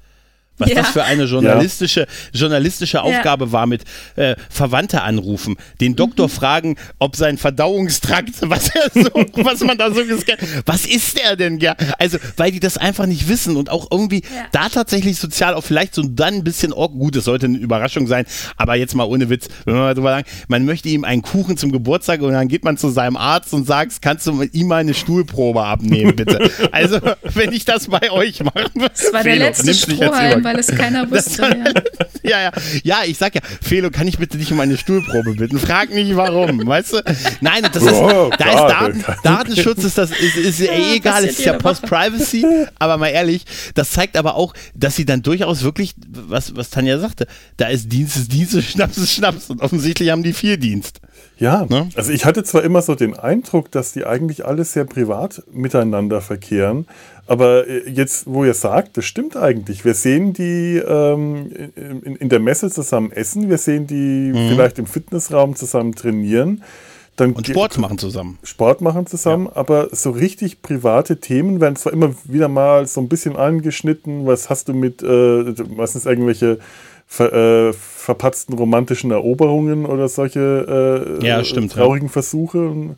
Speaker 3: Was
Speaker 2: Ja.
Speaker 3: das für eine journalistische, journalistische Aufgabe war mit äh, Verwandte anrufen, den Doktor fragen, ob sein Verdauungstrakt, was so, was man da so gescannt, was ist der denn gern? Also, weil die das einfach nicht wissen und auch irgendwie
Speaker 2: Ja.
Speaker 3: da tatsächlich sozial auch vielleicht so dann ein bisschen, oh, gut, es sollte eine Überraschung sein, aber jetzt mal ohne Witz, wenn man mal drüber sagen, man möchte ihm einen Kuchen zum Geburtstag und dann geht man zu seinem Arzt und sagt, kannst du ihm mal eine Stuhlprobe abnehmen, bitte? also, wenn ich das bei euch mache.
Speaker 2: Das war der letzte Strohhalm, weil es keiner wusste. Ja.
Speaker 3: Ja, ja, ja, ich sag ja, Felo, kann ich bitte dich um eine Stuhlprobe bitten? Frag nicht warum, weißt du? Nein, das ist,
Speaker 1: Oh,
Speaker 3: da ist Daten, Datenschutz ist das ist, ist eh
Speaker 2: Ja,
Speaker 3: egal,
Speaker 2: passiert
Speaker 3: es ist ja. Post-Privacy, aber mal ehrlich, das zeigt aber auch, dass sie dann durchaus wirklich, was, was Tanja sagte, da ist Dienst ist Dienst, ist Schnaps ist Schnaps und offensichtlich haben die viel Dienst.
Speaker 1: Ja,
Speaker 3: Ne?
Speaker 1: also ich hatte zwar immer so den Eindruck, dass die eigentlich alle sehr privat miteinander verkehren, aber äh, jetzt, wo ihr sagt, das stimmt eigentlich. Wir sehen die ähm, in, in der Messe zusammen essen, wir sehen die vielleicht im Fitnessraum zusammen trainieren. Dann
Speaker 3: Und Sport machen zusammen.
Speaker 1: Sport machen zusammen, aber so richtig private Themen werden zwar immer wieder mal so ein bisschen angeschnitten. Was hast du mit, äh, meistens irgendwelche ver, äh, verpatzten romantischen Eroberungen oder solche äh,
Speaker 3: Ja, stimmt,
Speaker 1: traurigen Versuche.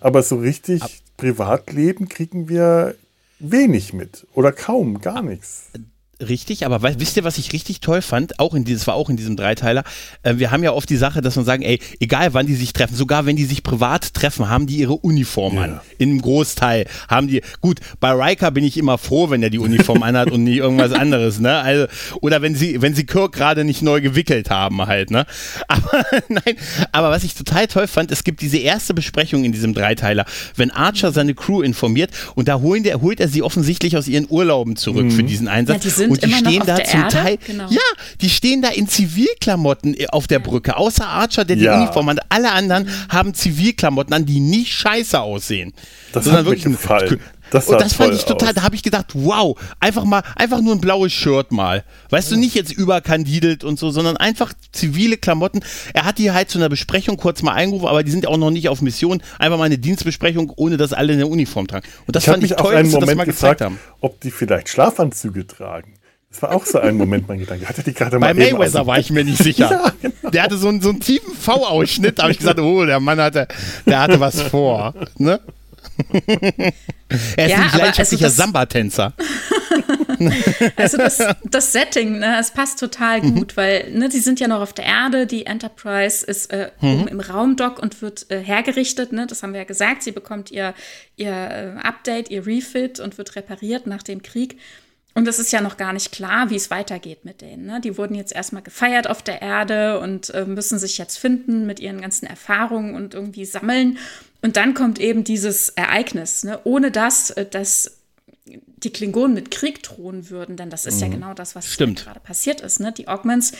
Speaker 1: Aber so richtig Privatleben kriegen wir wenig mit oder kaum, gar nichts.
Speaker 3: Richtig, aber wisst ihr, was ich richtig toll fand? Auch in dieses war auch in diesem Dreiteiler. Äh, wir haben ja oft die Sache, dass man sagen, ey, egal wann die sich treffen, sogar wenn die sich privat treffen, haben die ihre Uniform
Speaker 1: Ja.
Speaker 3: an. In einem Großteil haben die. Gut, bei Riker bin ich immer froh, wenn er die Uniform anhat und nicht irgendwas anderes, ne? Also oder wenn sie wenn sie Kirk gerade nicht neu gewickelt haben halt, ne? Aber nein, aber was ich total toll fand, es gibt diese erste Besprechung in diesem Dreiteiler, wenn Archer seine Crew informiert und da holen der, holt er sie offensichtlich aus ihren Urlauben zurück für diesen Einsatz.
Speaker 2: Ja, die sind
Speaker 3: und die
Speaker 2: immer noch
Speaker 3: stehen
Speaker 2: auf
Speaker 3: da
Speaker 2: der
Speaker 3: zum
Speaker 2: Erde,
Speaker 3: Teil,
Speaker 2: genau.
Speaker 3: ja, die stehen da in Zivilklamotten äh, auf der Brücke. Außer Archer, der die
Speaker 1: Ja.
Speaker 3: Uniform hat. Alle anderen haben Zivilklamotten an, die nicht scheiße aussehen.
Speaker 1: Das
Speaker 3: Sondern
Speaker 1: hat
Speaker 3: wirklich ein-
Speaker 1: gefallen. Das
Speaker 3: und das fand ich total,
Speaker 1: aus.
Speaker 3: da habe ich gedacht, wow, einfach mal, einfach nur ein blaues Shirt mal. Weißt du, nicht jetzt überkandidelt und so, sondern einfach zivile Klamotten. Er hat die halt zu einer Besprechung kurz mal eingerufen, aber die sind auch noch nicht auf Mission. Einfach mal eine Dienstbesprechung, ohne dass alle eine Uniform tragen. Und das
Speaker 1: Ich
Speaker 3: fand ich toll,
Speaker 1: einen
Speaker 3: dass sie das
Speaker 1: Moment
Speaker 3: mal
Speaker 1: gefragt,
Speaker 3: gezeigt haben.
Speaker 1: ob die vielleicht Schlafanzüge tragen. Das war auch so ein Moment, mein Gedanke. Hat er die gerade
Speaker 3: Bei
Speaker 1: aus
Speaker 3: Mayweather
Speaker 1: dem-
Speaker 3: war ich mir nicht sicher.
Speaker 1: Ja, genau.
Speaker 3: Der hatte so einen, so einen tiefen V-Ausschnitt, da habe ich gesagt, oh, der Mann hatte, der hatte was vor. Ne? Er ist
Speaker 2: Ja,
Speaker 3: ein
Speaker 2: aber
Speaker 3: leidenschaftlicher
Speaker 2: also das-
Speaker 3: Samba-Tänzer.
Speaker 2: Also das, das Setting, ne, es passt total
Speaker 3: Mhm.
Speaker 2: gut, weil ne, die sind ja noch auf der Erde, die Enterprise ist äh,
Speaker 3: Mhm.
Speaker 2: oben im Raumdock und wird äh, hergerichtet, ne, das haben wir ja gesagt, sie bekommt ihr, ihr äh, Update, ihr Refit und wird repariert nach dem Krieg. Und es ist ja noch gar nicht klar, wie es weitergeht mit denen. Ne? Die wurden jetzt erstmal gefeiert auf der Erde und äh, müssen sich jetzt finden mit ihren ganzen Erfahrungen und irgendwie sammeln. Und dann kommt eben dieses Ereignis, ne? ohne das, äh, dass die Klingonen mit Krieg drohen würden, denn das ist ja genau das, was
Speaker 3: Mhm. Stimmt.
Speaker 2: gerade passiert ist. Ne? Die Augments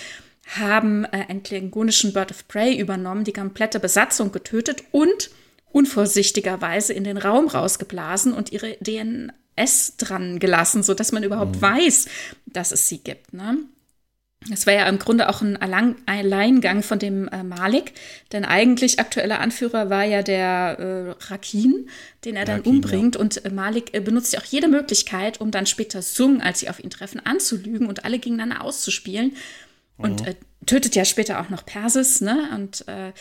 Speaker 2: haben äh, einen klingonischen Bird of Prey übernommen, die komplette Besatzung getötet und unvorsichtigerweise in den Raum rausgeblasen und ihre DNS dran gelassen, sodass man überhaupt weiß, dass es sie gibt. Ne? Es war ja im Grunde auch ein Alleingang von dem äh, Malik, denn eigentlich aktueller Anführer war ja der äh, Rakin, den er dann
Speaker 3: Rakin,
Speaker 2: umbringt. Und äh, Malik äh, benutzt ja auch jede Möglichkeit, um dann später Sung, als sie auf ihn treffen, anzulügen und alle gegeneinander auszuspielen. und mhm. äh, tötet ja später auch noch Persis, ne? Und äh,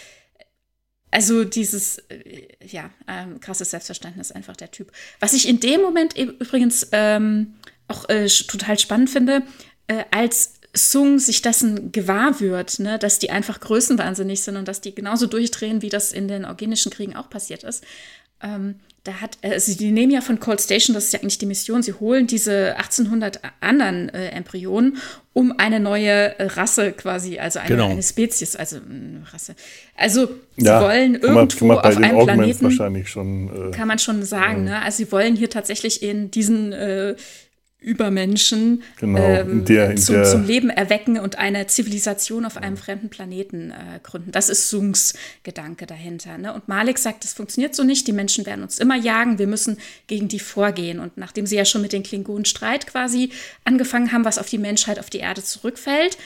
Speaker 2: also dieses, äh, ja, ähm, krasses Selbstverständnis einfach der Typ. Was ich in dem Moment übrigens ähm, auch äh, total spannend finde, äh, als Sung sich dessen gewahr wird, ne, dass die einfach größenwahnsinnig sind und dass die genauso durchdrehen, wie das in den organischen Kriegen auch passiert ist. Ähm, da hat, also die nehmen ja von Cold Station, das ist ja eigentlich die Mission, sie holen diese 1800 anderen äh, Embryonen, um eine neue Rasse quasi, also eine, genau. eine Spezies, also eine Rasse. Also sie ja, wollen irgendwo man, auf einem Planeten,
Speaker 1: wahrscheinlich schon,
Speaker 2: äh, kann man schon sagen, äh, ne? also sie wollen hier tatsächlich in diesen äh, Übermenschen
Speaker 1: genau, ähm, der,
Speaker 2: zum, zum, Leben erwecken und eine Zivilisation auf einem fremden Planeten äh, gründen. Das ist Sungs Gedanke dahinter. Ne? Und Malik sagt, das funktioniert so nicht, die Menschen werden uns immer jagen, wir müssen gegen die vorgehen. Und nachdem sie ja schon mit den Klingonen Streit quasi angefangen haben, was auf die Menschheit, auf die Erde zurückfällt,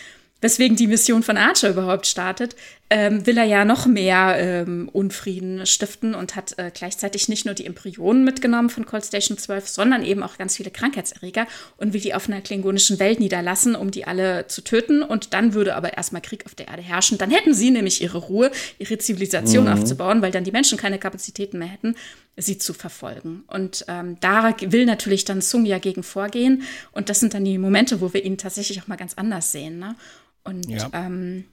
Speaker 2: weswegen die Mission von Archer überhaupt startet, ähm, will er ja noch mehr ähm, Unfrieden stiften und hat äh, gleichzeitig nicht nur die Embryonen mitgenommen von Cold Station 12, sondern eben auch ganz viele Krankheitserreger und will die auf einer klingonischen Welt niederlassen, um die alle zu töten. Und dann würde aber erstmal Krieg auf der Erde herrschen. Dann hätten sie nämlich ihre Ruhe, ihre Zivilisation mhm. aufzubauen, weil dann die Menschen keine Kapazitäten mehr hätten, sie zu verfolgen. Und ähm, da will natürlich dann Sung ja gegen vorgehen. Und das sind dann die Momente, wo wir ihn tatsächlich auch mal ganz anders sehen. Ne? Und ja. ähm,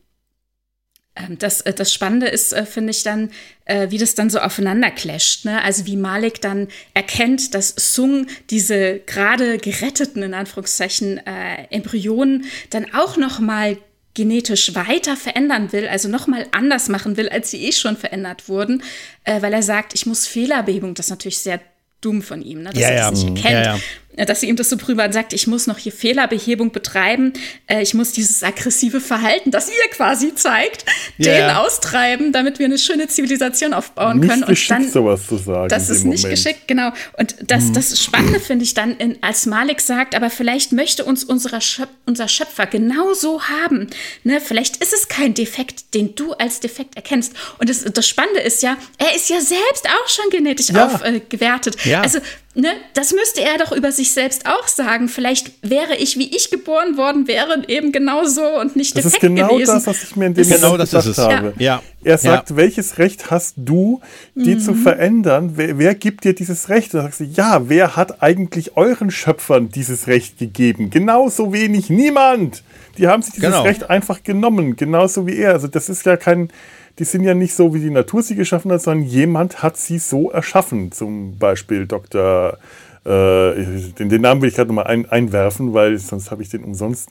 Speaker 2: das, äh, das Spannende ist, äh, finde ich dann, äh, wie das dann so aufeinander clasht. Ne? Also wie Malik dann erkennt, dass Sung diese gerade geretteten, in Anführungszeichen, äh, Embryonen dann auch noch mal genetisch weiter verändern will, also noch mal anders machen will, als sie eh schon verändert wurden, äh, weil er sagt, ich muss Fehlerbehebung, das ist natürlich sehr dumm von ihm, ne? dass ja, er das ja. nicht erkennt. Ja, dass sie ihm das so prüfen sagt, ich muss noch hier Fehlerbehebung betreiben, äh, ich muss dieses aggressive Verhalten, das ihr quasi zeigt, yeah. den austreiben, damit wir eine schöne Zivilisation aufbauen
Speaker 1: nicht
Speaker 2: können.
Speaker 1: Nicht geschickt, dann, sowas zu sagen.
Speaker 2: Das ist nicht Moment. geschickt, genau. Und das, mhm. das Spannende finde ich dann, in, als Malik sagt, aber vielleicht möchte uns unserer Schöp unser Schöpfer genauso haben. Ne? Vielleicht ist es kein Defekt, den du als Defekt erkennst. Und das, das Spannende ist ja, er ist ja selbst auch schon genetisch ja. aufgewertet. Äh, ja. Also ne, das müsste er doch über sich selbst auch sagen. Vielleicht wäre ich, wie ich geboren worden wäre, eben genau so und nicht defekt gewesen.
Speaker 1: Das ist
Speaker 2: genau
Speaker 1: das, was ich mir in dem genau Moment gesagt habe. Ja. Er sagt, ja. welches Recht hast du, die mhm. zu verändern? Wer, wer, gibt dir dieses Recht? Da sagst du, ja, wer hat eigentlich euren Schöpfern dieses Recht gegeben? Genauso wenig niemand. Die haben sich dieses genau. Recht einfach genommen, genauso wie er. Also das ist ja kein die sind ja nicht so, wie die Natur sie geschaffen hat, sondern jemand hat sie so erschaffen. Zum Beispiel Dr. Äh, den, den, Namen will ich gerade nochmal ein, einwerfen, weil sonst habe ich den umsonst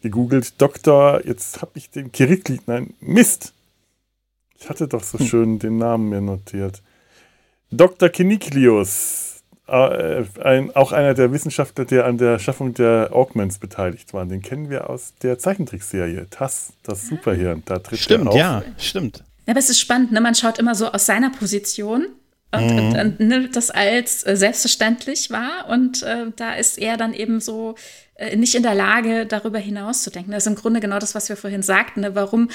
Speaker 1: gegoogelt. Dr. Jetzt habe ich den Kirikli, nein, Mist. Ich hatte doch so hm. schön den Namen mir notiert. Dr. Kiniklius äh, ein, auch einer der Wissenschaftler, der an der Schaffung der Augments beteiligt war. Den kennen wir aus der Zeichentrickserie TAS, das Superhirn. Da tritt
Speaker 3: stimmt,
Speaker 1: er auf.
Speaker 3: ja, stimmt.
Speaker 2: Ja, aber es ist spannend, ne? man schaut immer so aus seiner Position und, mhm. und, und nimmt das als äh, selbstverständlich wahr und äh, da ist er dann eben so äh, nicht in der Lage, darüber hinaus zu denken. Das ist im Grunde genau das, was wir vorhin sagten. Ne? Warum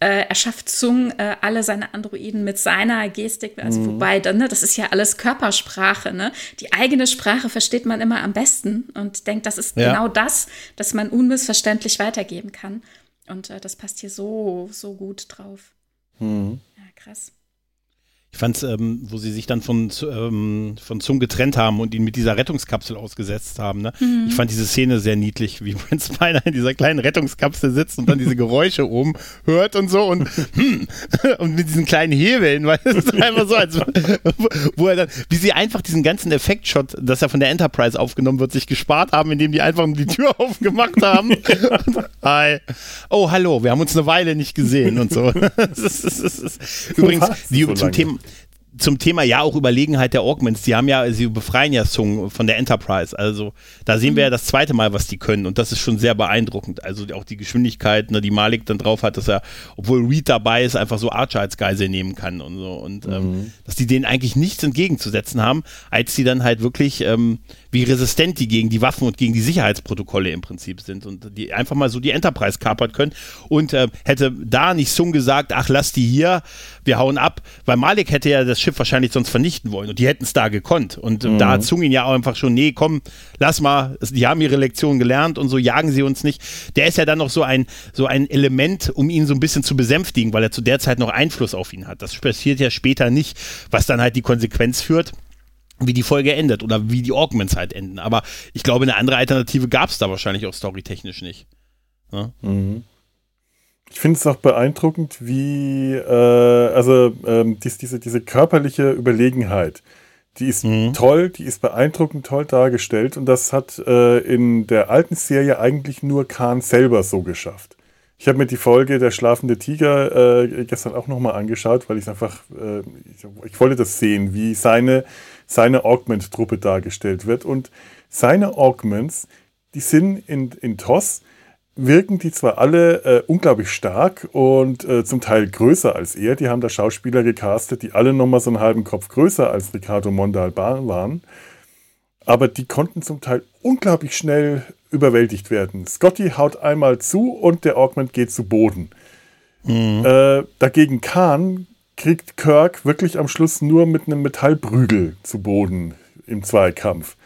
Speaker 2: äh, erschafft Zung äh, alle seine Androiden mit seiner Gestik, also mhm. wobei, dann, ne, das ist ja alles Körpersprache, ne? Die eigene Sprache versteht man immer am besten und denkt, das ist ja. genau das, das man unmissverständlich weitergeben kann. Und äh, das passt hier so, so gut drauf. Mhm. Ja, krass.
Speaker 3: Ich fand es, ähm, wo sie sich dann von, ähm, von Zung getrennt haben und ihn mit dieser Rettungskapsel ausgesetzt haben. Ne? Mhm. Ich fand diese Szene sehr niedlich, wie Brent Spiner in dieser kleinen Rettungskapsel sitzt und dann diese Geräusche oben hört und so und, hm, und mit diesen kleinen Hebeln, weil es ist einfach so, als wo er dann, wie sie einfach diesen ganzen Effektshot, dass er von der Enterprise aufgenommen wird, sich gespart haben, indem die einfach die Tür aufgemacht haben. und, hi. Oh, hallo, wir haben uns eine Weile nicht gesehen und so. das ist, das ist, das ist. Übrigens, die, so zum Thema zum Thema ja auch Überlegenheit der Augments. Die haben ja, sie befreien ja Sung von der Enterprise. Also da sehen mhm. wir ja das zweite Mal, was die können. Und das ist schon sehr beeindruckend. Also auch die Geschwindigkeit, ne, die Malik dann drauf hat, dass er, obwohl Reed dabei ist, einfach so Archer als Geisel nehmen kann und so. Und ähm, mhm. ähm, dass die denen eigentlich nichts entgegenzusetzen haben, als sie dann halt wirklich ähm, wie resistent die gegen die Waffen und gegen die Sicherheitsprotokolle im Prinzip sind und die einfach mal so die Enterprise kapern können. Und äh, hätte da nicht Sung gesagt, ach lass die hier, wir hauen ab, weil Malik hätte ja das Schiff wahrscheinlich sonst vernichten wollen. Und die hätten es da gekonnt. Und mhm. da hat Zungin ja auch einfach schon, nee, komm, lass mal, die haben ihre Lektion gelernt und so jagen sie uns nicht. Der ist ja dann noch so ein, so ein Element, um ihn so ein bisschen zu besänftigen, weil er zu der Zeit noch Einfluss auf ihn hat. Das passiert ja später nicht, was dann halt die Konsequenz führt wie die Folge endet oder wie die Augments halt enden. Aber ich glaube, eine andere Alternative gab es da wahrscheinlich auch storytechnisch nicht. Ja? Mhm.
Speaker 1: Ich finde es auch beeindruckend, wie, äh, also ähm, dies, diese, diese körperliche Überlegenheit, die ist mhm. toll, die ist beeindruckend toll dargestellt und das hat äh, in der alten Serie eigentlich nur Khan selber so geschafft. Ich habe mir die Folge Der schlafende Tiger äh, gestern auch nochmal angeschaut, weil ich einfach, äh, ich, ich, wollte das sehen, wie seine, seine Augment-Truppe dargestellt wird. Und seine Augments, die sind in, in TOS, wirken die zwar alle äh, unglaublich stark und äh, zum Teil größer als er. Die haben da Schauspieler gecastet, die alle nochmal so einen halben Kopf größer als Ricardo Montalban waren. Aber die konnten zum Teil unglaublich schnell überwältigt werden. Scotty haut einmal zu und der Augment geht zu Boden. Mhm. Äh, dagegen Khan kriegt Kirk wirklich am Schluss nur mit einem Metallprügel zu Boden im Zweikampf.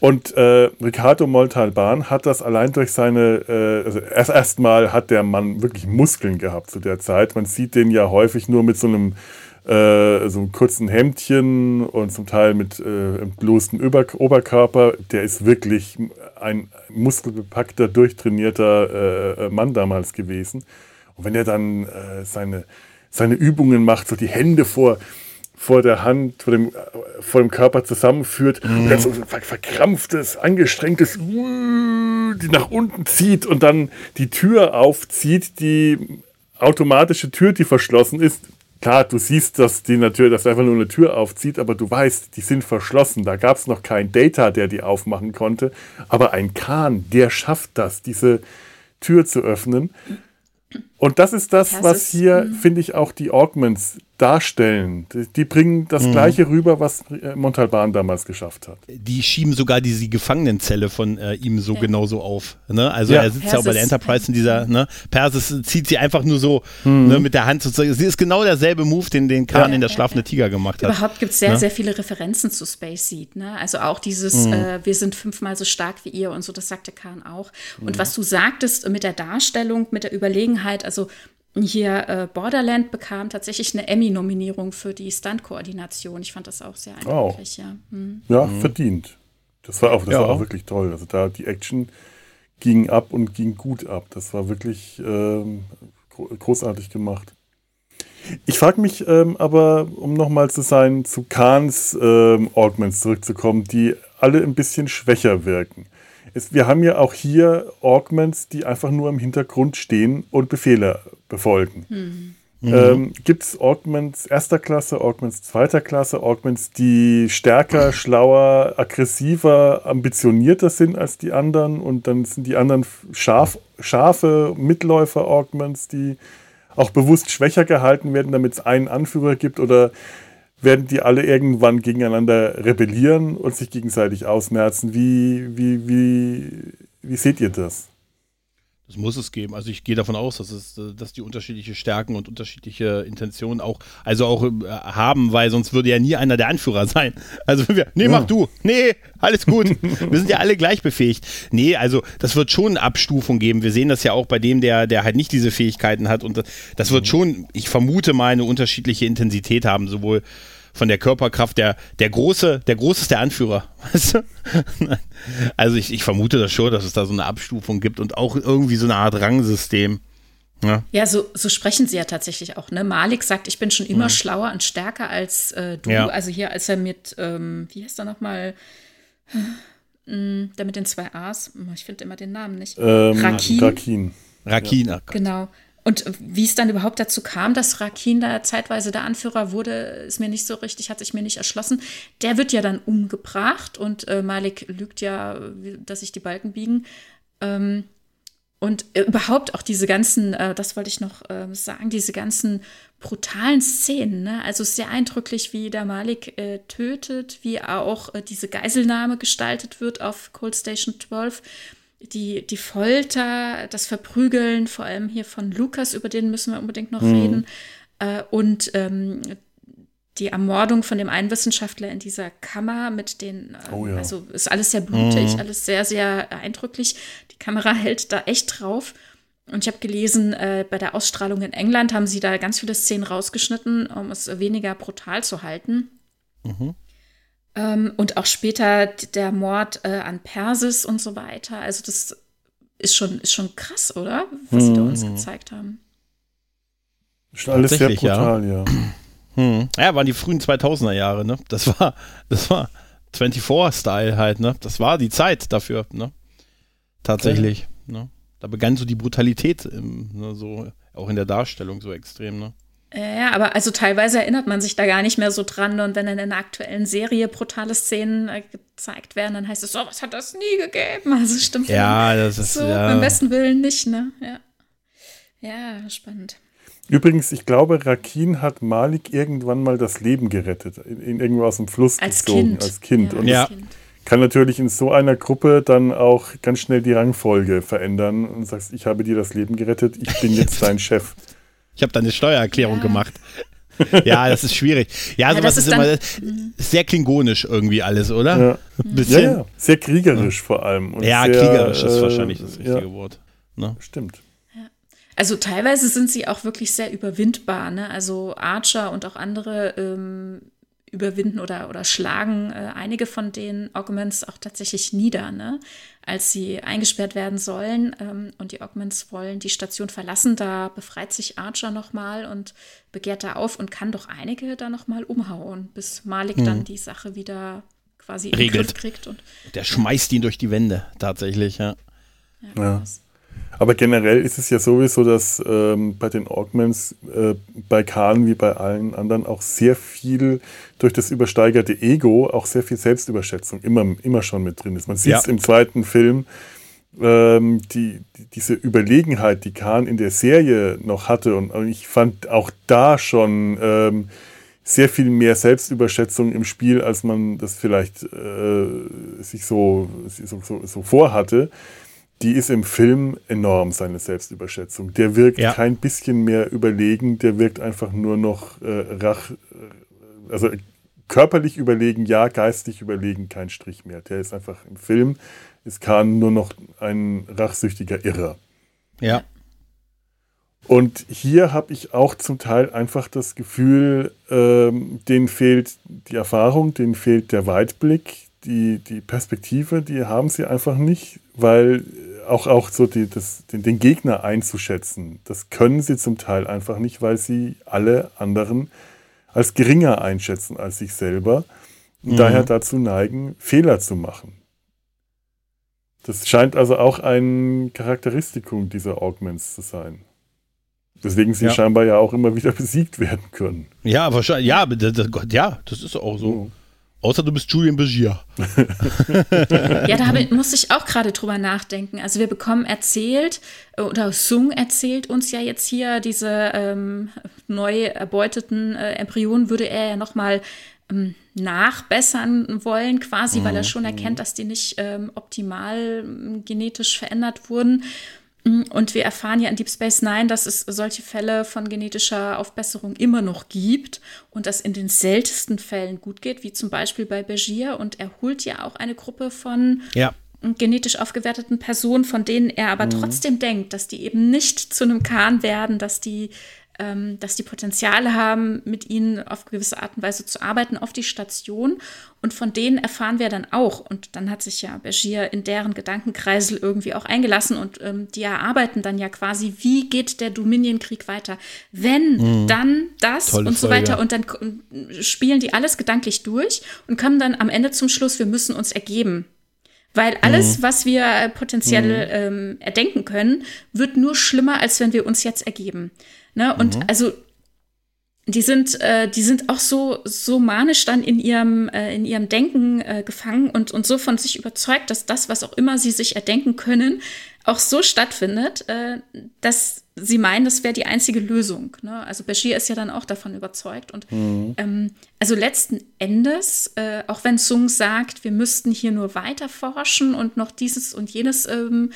Speaker 1: Und äh, Ricardo Montalban hat das allein durch seine, äh, also erst erstmal hat der Mann wirklich Muskeln gehabt zu der Zeit. Man sieht den ja häufig nur mit so einem, äh, so einem kurzen Hemdchen und zum Teil mit äh, entblößtem Ober Oberkörper. Der ist wirklich ein muskelbepackter, durchtrainierter äh, Mann damals gewesen. Und wenn er dann äh, seine, seine Übungen macht, so die Hände vor, vor der Hand, vor dem, vor dem Körper zusammenführt mhm. und dann so ein verkrampftes, angestrengtes, die nach unten zieht und dann die Tür aufzieht, die automatische Tür, die verschlossen ist. Klar, du siehst, dass die Tür, dass einfach nur eine Tür aufzieht, aber du weißt, die sind verschlossen. Da gab es noch keinen Data, der die aufmachen konnte. Aber ein Kahn, der schafft das, diese Tür zu öffnen. Und das ist das, was hier, mhm. finde ich, auch die Augments darstellen. Die, die bringen das mhm. Gleiche rüber, was äh, Montalban damals geschafft hat.
Speaker 3: Die schieben sogar diese Gefangenenzelle von äh, ihm so ja. genauso auf. Ne? Also ja. er sitzt Persis. ja auch bei der Enterprise in dieser, ne? Persis zieht sie einfach nur so mhm. ne, mit der Hand sozusagen. Sie ist genau derselbe Move, den, den Khan ja. in der schlafende Tiger gemacht hat.
Speaker 2: Überhaupt gibt es sehr, ne? sehr viele Referenzen zu Space Seed. Ne? Also auch dieses, mhm. äh, wir sind fünfmal so stark wie ihr und so, das sagte Khan auch. Und mhm. was du sagtest mit der Darstellung, mit der Überlegenheit, also hier äh, Borderland bekam tatsächlich eine Emmy-Nominierung für die Stunt-Koordination. Ich fand das auch sehr eindrücklich,
Speaker 1: oh. ja. Hm. Ja, mhm. verdient. Das war auch, das ja. war auch wirklich toll. Also da die Action ging ab und ging gut ab. Das war wirklich ähm, großartig gemacht. Ich frage mich ähm, aber, um nochmal zu sein, zu Kahns ähm, Augments zurückzukommen, die alle ein bisschen schwächer wirken. Es, wir haben ja auch hier Augments, die einfach nur im Hintergrund stehen und Befehle befolgen. Mhm. Ähm, Gibt es Augments erster Klasse, Augments zweiter Klasse, Augments, die stärker, schlauer, aggressiver, ambitionierter sind als die anderen und dann sind die anderen scharf, scharfe Mitläufer-Augments, die auch bewusst schwächer gehalten werden, damit es einen Anführer gibt oder werden die alle irgendwann gegeneinander rebellieren und sich gegenseitig ausmerzen. Wie, wie, wie, wie seht ihr das?
Speaker 3: Das muss es geben. Also ich gehe davon aus, dass es, dass die unterschiedliche Stärken und unterschiedliche Intentionen auch, also auch äh, haben, weil sonst würde ja nie einer der Anführer sein. Also wir, nee, ja. mach du. Nee, alles gut. wir sind ja alle gleich befähigt. Nee, also das wird schon eine Abstufung geben. Wir sehen das ja auch bei dem, der, der halt nicht diese Fähigkeiten hat. Und das wird schon, ich vermute mal, eine unterschiedliche Intensität haben, sowohl von der Körperkraft. Der, der große, der große ist der Anführer. Weißt du? also ich, ich vermute das schon, dass es da so eine Abstufung gibt und auch irgendwie so eine Art Rangsystem.
Speaker 2: Ja, ja so, so sprechen sie ja tatsächlich auch. Ne? Malik sagt, ich bin schon immer ja. schlauer und stärker als äh, du. Ja. Also hier, als er mit, ähm, wie heißt er nochmal? Hm, der mit den zwei A's. Ich finde immer den Namen nicht.
Speaker 1: Ähm, Rakin. Rakin.
Speaker 3: Rakin. Ja.
Speaker 2: Genau. Und wie es dann überhaupt dazu kam, dass Rakin da zeitweise der Anführer wurde, ist mir nicht so richtig, hat sich mir nicht erschlossen. Der wird ja dann umgebracht und äh, Malik lügt ja, dass sich die Balken biegen. Ähm, und überhaupt auch diese ganzen, äh, das wollte ich noch äh, sagen, diese ganzen brutalen Szenen. Ne? Also sehr eindrücklich, wie der Malik äh, tötet, wie auch äh, diese Geiselnahme gestaltet wird auf Cold Station 12 die, die Folter, das Verprügeln, vor allem hier von Lukas, über den müssen wir unbedingt noch mhm. reden. Äh, und ähm, die Ermordung von dem einen Wissenschaftler in dieser Kammer mit den, äh,
Speaker 1: Oh ja.
Speaker 2: also ist alles sehr blutig, alles sehr, sehr eindrücklich. Die Kamera hält da echt drauf. Und ich habe gelesen, äh, bei der Ausstrahlung in England haben sie da ganz viele Szenen rausgeschnitten, um es weniger brutal zu halten. Ähm, und auch später der Mord äh, an Persis und so weiter. Also das ist schon, ist schon krass, oder? Was sie da uns gezeigt haben.
Speaker 1: Schon alles sehr
Speaker 3: Tatsächlich, ja.
Speaker 1: brutal, ja.
Speaker 3: Hm. Ja, waren die frühen 2000er Jahre, ne? Das war, das war 24-Style halt, ne? Das war die Zeit dafür, ne? Tatsächlich, ne? Da begann so die Brutalität, im, ne, so, auch in der Darstellung so extrem, ne?
Speaker 2: Ja, aber also teilweise erinnert man sich da gar nicht mehr so dran. Und wenn dann in einer aktuellen Serie brutale Szenen äh, gezeigt werden, dann heißt es, so, was hat das nie gegeben? Also stimmt
Speaker 3: Ja, das ist,
Speaker 2: so
Speaker 3: ja.
Speaker 2: beim besten Willen nicht, ne? Ja. Ja, spannend.
Speaker 1: Übrigens, ich glaube, Rakin hat Malik irgendwann mal das Leben gerettet, in, in irgendwo aus dem Fluss
Speaker 2: Als
Speaker 1: gezogen,
Speaker 2: Kind.
Speaker 1: als Kind.
Speaker 2: Ja,
Speaker 1: Und
Speaker 3: Ja.
Speaker 2: Kind.
Speaker 1: kann natürlich in so einer Gruppe dann auch ganz schnell die Rangfolge verändern und sagst, ich habe dir das Leben gerettet, ich bin jetzt dein Chef.
Speaker 3: Ich habe da eine Steuererklärung
Speaker 2: Ja.
Speaker 3: gemacht. Ja, das ist schwierig. Ja,
Speaker 2: Ja,
Speaker 3: sowas
Speaker 2: das
Speaker 3: ist,
Speaker 2: ist
Speaker 3: immer sehr klingonisch irgendwie alles, oder?
Speaker 1: Ja. Ja,
Speaker 3: bisschen.
Speaker 1: ja, sehr kriegerisch vor allem. Und
Speaker 3: Ja,
Speaker 1: sehr,
Speaker 3: kriegerisch ist
Speaker 1: äh,
Speaker 3: wahrscheinlich das richtige
Speaker 1: ja,
Speaker 3: Wort. Ne?
Speaker 1: Stimmt.
Speaker 2: Also teilweise sind sie auch wirklich sehr überwindbar. Ne? Also Archer und auch andere ähm, überwinden oder, oder schlagen äh, einige von den Augments auch tatsächlich nieder. Ne? Als sie eingesperrt werden sollen ähm, und die Augments wollen die Station verlassen, da befreit sich Archer nochmal und begehrt da auf und kann doch einige da nochmal umhauen, bis Malik dann die Sache wieder quasi in den
Speaker 3: Regelt.
Speaker 2: Griff kriegt. Und,
Speaker 3: Der schmeißt ihn durch die Wände, tatsächlich, ja.
Speaker 2: ja,
Speaker 1: Ja. Aber generell ist es ja sowieso, dass ähm, bei den Augments, äh, bei Khan wie bei allen anderen auch sehr viel durch das übersteigerte Ego, auch sehr viel Selbstüberschätzung immer, immer schon mit drin ist. Man sieht es
Speaker 3: Ja.
Speaker 1: im zweiten Film, ähm, die, die, diese Überlegenheit, die Khan in der Serie noch hatte. Und, und ich fand auch da schon ähm, sehr viel mehr Selbstüberschätzung im Spiel, als man das vielleicht äh, sich so, so, so, so vorhatte die ist im Film enorm, seine Selbstüberschätzung. Der wirkt
Speaker 3: Ja.
Speaker 1: kein bisschen mehr überlegen, der wirkt einfach nur noch äh, rach, also körperlich überlegen, ja, geistig überlegen, kein Strich mehr. Der ist einfach im Film, ist Khan nur noch ein rachsüchtiger Irrer.
Speaker 3: Ja.
Speaker 1: Und hier habe ich auch zum Teil einfach das Gefühl, ähm, denen fehlt die Erfahrung, denen fehlt der Weitblick, die, die Perspektive, die haben sie einfach nicht, weil auch, auch so die, das, den, den Gegner einzuschätzen, das können sie zum Teil einfach nicht, weil sie alle anderen als geringer einschätzen als sich selber und daher dazu neigen, Fehler zu machen. Das scheint also auch ein Charakteristikum dieser Augments zu sein. Deswegen sie
Speaker 3: Ja.
Speaker 1: scheinbar ja auch immer wieder besiegt werden können.
Speaker 3: Ja, wahrscheinlich, ja, das, Gott, ja, das ist auch so. Außer du bist Julian Begier.
Speaker 2: Ja, da habe, muss ich auch gerade drüber nachdenken. Also wir bekommen erzählt, äh, oder Sung erzählt uns ja jetzt hier, diese ähm, neu erbeuteten äh, Embryonen würde er ja nochmal ähm, nachbessern wollen, quasi, weil er schon erkennt, dass die nicht ähm, optimal genetisch verändert wurden. Und wir erfahren ja in Deep Space Nine, dass es solche Fälle von genetischer Aufbesserung immer noch gibt und das in den seltensten Fällen gut geht, wie zum Beispiel bei Begier. Und er holt ja auch eine Gruppe von
Speaker 3: Ja.
Speaker 2: genetisch aufgewerteten Personen, von denen er aber trotzdem denkt, dass die eben nicht zu einem Kahn werden, dass die, ähm, dass die Potenziale haben, mit ihnen auf gewisse Art und Weise zu arbeiten auf die Station. Und von denen erfahren wir dann auch. Und dann hat sich ja Bashir in deren Gedankenkreisel irgendwie auch eingelassen und ähm, die erarbeiten dann ja quasi, wie geht der Dominion-Krieg weiter? Wenn, dann das
Speaker 3: Tolle
Speaker 2: und so
Speaker 3: Folge.
Speaker 2: weiter. Und dann spielen die alles gedanklich durch und kommen dann am Ende zum Schluss, wir müssen uns ergeben. Weil alles, was wir äh, potenziell ähm, erdenken können, wird nur schlimmer, als wenn wir uns jetzt ergeben. Ne? Und also die sind, äh, die sind auch so, so manisch dann in ihrem, äh, in ihrem Denken äh, gefangen und, und so von sich überzeugt, dass das, was auch immer sie sich erdenken können, auch so stattfindet, äh, dass sie meinen, das wäre die einzige Lösung. Ne? Also Bashir ist ja dann auch davon überzeugt. Und ähm, also letzten Endes, äh, auch wenn Sung sagt, wir müssten hier nur weiter forschen und noch dieses und jenes ähm,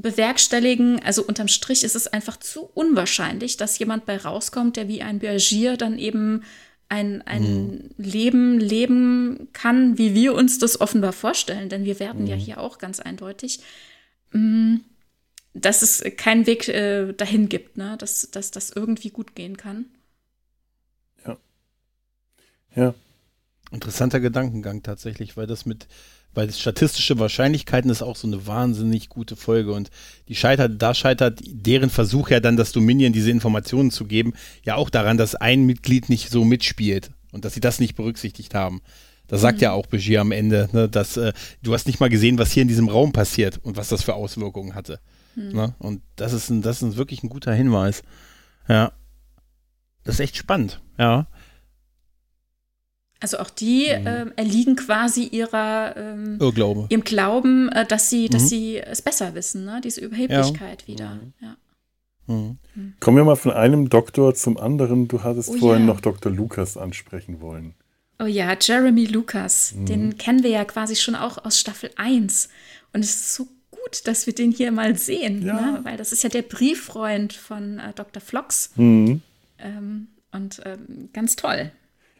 Speaker 2: bewerkstelligen. Also unterm Strich ist es einfach zu unwahrscheinlich, dass jemand bei rauskommt, der wie ein Bergier dann eben ein, ein mhm. Leben leben kann, wie wir uns das offenbar vorstellen. Denn wir werden mhm. ja hier auch ganz eindeutig, mm, dass es keinen Weg äh, dahin gibt, ne? dass, dass das irgendwie gut gehen kann.
Speaker 1: Ja. Ja.
Speaker 3: Interessanter Gedankengang tatsächlich, weil das mit, weil das statistische Wahrscheinlichkeiten ist auch so eine wahnsinnig gute Folge und die scheitert, da scheitert deren Versuch ja dann, das Dominion diese Informationen zu geben, ja auch daran, dass ein Mitglied nicht so mitspielt und dass sie das nicht berücksichtigt haben. Da sagt mhm. ja auch Begier am Ende, ne, dass äh, du hast nicht mal gesehen, was hier in diesem Raum passiert und was das für Auswirkungen hatte. Mhm. Ne? Und das ist, ein, das ist wirklich ein guter Hinweis. Ja. Das ist echt spannend, ja.
Speaker 2: Also auch die mhm. äh, erliegen quasi ihrer ähm,
Speaker 3: Irrglaube.
Speaker 2: ihrem Glauben, äh, dass sie, dass mhm. sie es besser wissen, ne? Diese Überheblichkeit ja. wieder. Mhm. Ja.
Speaker 1: Mhm. mhm. Kommen wir mal von einem Doktor zum anderen. Du hattest oh, vorhin ja. noch Dr. Lukas ansprechen wollen.
Speaker 2: Oh ja, Jeremy Lucas. Mhm. Den kennen wir ja quasi schon auch aus Staffel 1. Und es ist so gut, dass wir den hier mal sehen, ja. ne? weil das ist ja der Brieffreund von äh, Dr. Flox. Mhm. Ähm, und ähm, ganz toll.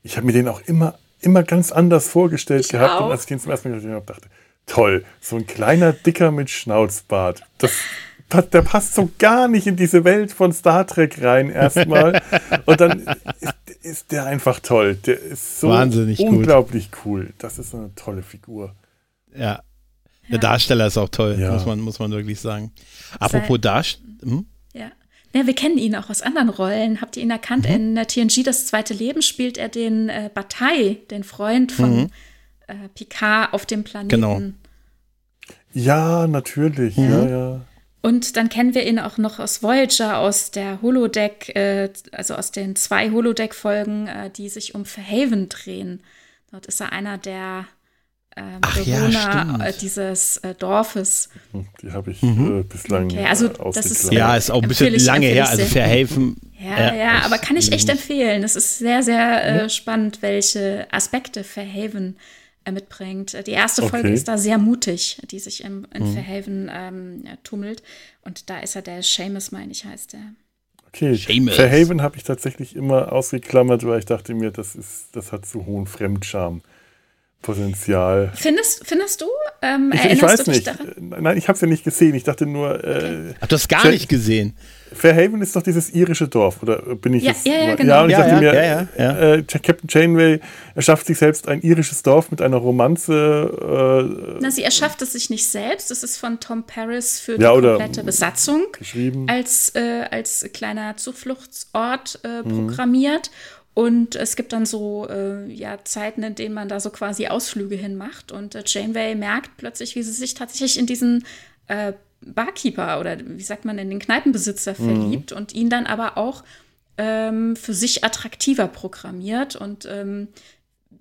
Speaker 1: Ich habe mir den auch immer, immer ganz anders vorgestellt ich gehabt. Auch. Und als ich den zum ersten Mal gesehen habe, dachte, toll, so ein kleiner Dicker mit Schnauzbart. Das, der passt so gar nicht in diese Welt von Star Trek rein erstmal. Und dann ist, ist, der einfach toll. Der ist so
Speaker 3: Wahnsinnig
Speaker 1: unglaublich gut. cool. Das ist so eine tolle Figur.
Speaker 3: Ja. Der Darsteller ist auch toll, ja. muss, man, muss man wirklich sagen. Apropos Darsteller. Hm?
Speaker 2: Ja, wir kennen ihn auch aus anderen Rollen. Habt ihr ihn erkannt? Mhm. In äh, TNG Das zweite Leben spielt er den äh, Bataille, den Freund von mhm. äh, Picard auf dem Planeten. Genau.
Speaker 1: Ja, natürlich. Mhm. Ja, ja.
Speaker 2: Und dann kennen wir ihn auch noch aus Voyager, aus der Holodeck, äh, also aus den zwei Holodeck-Folgen, äh, die sich um Verhaven drehen. Dort ist er einer der äh, Bewohner ja, äh, dieses äh, Dorfes.
Speaker 1: Die habe ich mhm. äh, bislang
Speaker 2: okay, also das ist,
Speaker 3: Ja, ist auch ein bisschen lange her, also verhelfen.
Speaker 2: Ja, ja, aber kann ich echt empfehlen. Es ist sehr, sehr äh, spannend, welche Aspekte Verhaven äh, mitbringt. Die erste Folge okay. ist da sehr mutig, die sich im, in mhm. Verhaven ähm, tummelt. Und da ist er der Seamus, meine ich, heißt der.
Speaker 1: Okay, Seamus. Verhaven habe ich tatsächlich immer ausgeklammert, weil ich dachte mir, das, ist, das hat zu hohen Fremdscham. Potenzial.
Speaker 2: Findest, findest du? Ähm,
Speaker 1: ich, ich weiß nicht. Daran? Nein, ich habe es ja nicht gesehen. Ich dachte nur. Okay. Äh,
Speaker 3: Hab das gar nicht gesehen.
Speaker 1: Fairhaven ist doch dieses irische Dorf, oder bin ich
Speaker 2: ja,
Speaker 1: jetzt?
Speaker 2: Ja, ja, genau.
Speaker 1: Ja, und ich
Speaker 2: ja,
Speaker 1: dachte ja, mir, äh, Captain Janeway erschafft sich selbst ein irisches Dorf mit einer Romanze.
Speaker 2: Äh, Na, sie erschafft es sich nicht selbst. Es ist von Tom Paris für die komplette Besatzung
Speaker 1: geschrieben.
Speaker 2: Als, äh, als kleiner Zufluchtsort äh, mhm. programmiert. Mhm. Und es gibt dann so äh, ja, Zeiten, in denen man da so quasi Ausflüge hin macht. Und äh, Janeway merkt plötzlich, wie sie sich tatsächlich in diesen äh, Barkeeper oder wie sagt man, in den Kneipenbesitzer mhm. verliebt und ihn dann aber auch ähm, für sich attraktiver programmiert und ähm,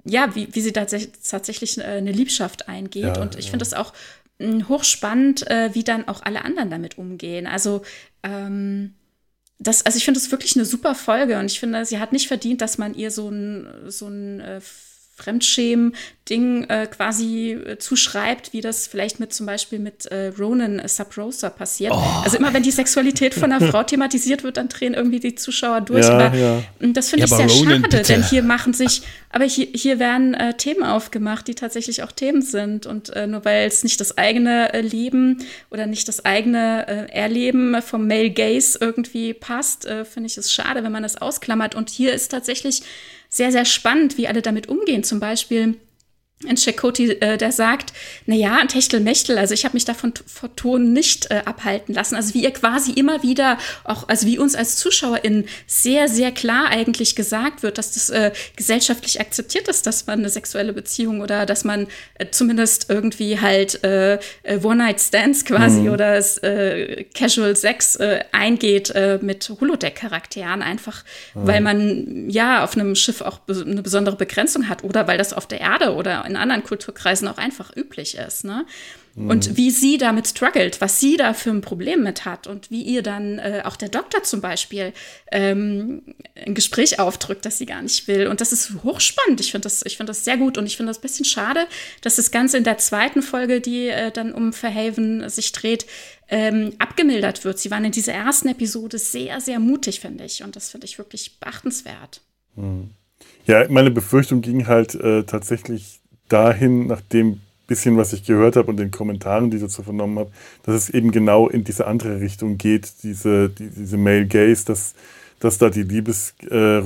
Speaker 2: ja, wie, wie sie tatsächlich äh, eine Liebschaft eingeht. Ja, und ich ja. finde das auch hm, hochspannend, äh, wie dann auch alle anderen damit umgehen. Also ähm, das, also ich finde es wirklich eine super Folge und ich finde, sie hat nicht verdient, dass man ihr so ein, so ein äh, Fremdschämen-Ding äh, quasi äh, zuschreibt, wie das vielleicht mit zum Beispiel mit äh, Ronan Subrosa passiert. Oh. Also immer wenn die Sexualität von einer Frau thematisiert wird, dann drehen irgendwie die Zuschauer durch. Ja, aber ja. das finde ja, ich sehr Ronan, schade, bitte. denn hier machen sich, aber hier, hier werden äh, Themen aufgemacht, die tatsächlich auch Themen sind. Und äh, nur weil es nicht das eigene äh, Leben oder nicht das eigene Erleben vom Male Gaze irgendwie passt, finde ich es schade, wenn man es ausklammert. Und hier ist tatsächlich sehr, sehr spannend, wie alle damit umgehen. Zum Beispiel ein Chakoti, äh, der sagt, na ja, ein Techtelmechtel, also ich habe mich davon vor Ton nicht äh, abhalten lassen. Also wie ihr quasi immer wieder, auch also wie uns als ZuschauerInnen sehr, sehr klar eigentlich gesagt wird, dass das äh, gesellschaftlich akzeptiert ist, dass man eine sexuelle Beziehung oder dass man äh, zumindest irgendwie halt äh, äh One-Night-Stands quasi mhm. oder äh, Casual Sex äh, eingeht äh, mit Holodeck-Charakteren, einfach mhm. weil man ja auf einem Schiff auch eine besondere Begrenzung hat oder weil das auf der Erde oder in anderen Kulturkreisen auch einfach üblich ist. Ne? Und mhm. wie sie damit struggelt, was sie da für ein Problem mit hat und wie ihr dann äh, auch der Doktor zum Beispiel ähm, ein Gespräch aufdrückt, das sie gar nicht will. Und das ist hochspannend. Ich finde das, ich das sehr gut und ich finde das ein bisschen schade, dass das Ganze in der zweiten Folge, die äh, dann um Verhaven sich dreht, ähm, abgemildert wird. Sie waren in dieser ersten Episode sehr, sehr mutig, finde ich. Und das finde ich wirklich beachtenswert.
Speaker 1: Mhm. Ja, meine Befürchtung ging halt äh, tatsächlich dahin, nach dem bisschen, was ich gehört habe und den Kommentaren, die ich dazu vernommen habe, dass es eben genau in diese andere Richtung geht, diese, die, diese Male Gaze, dass, dass da die Liebes, äh,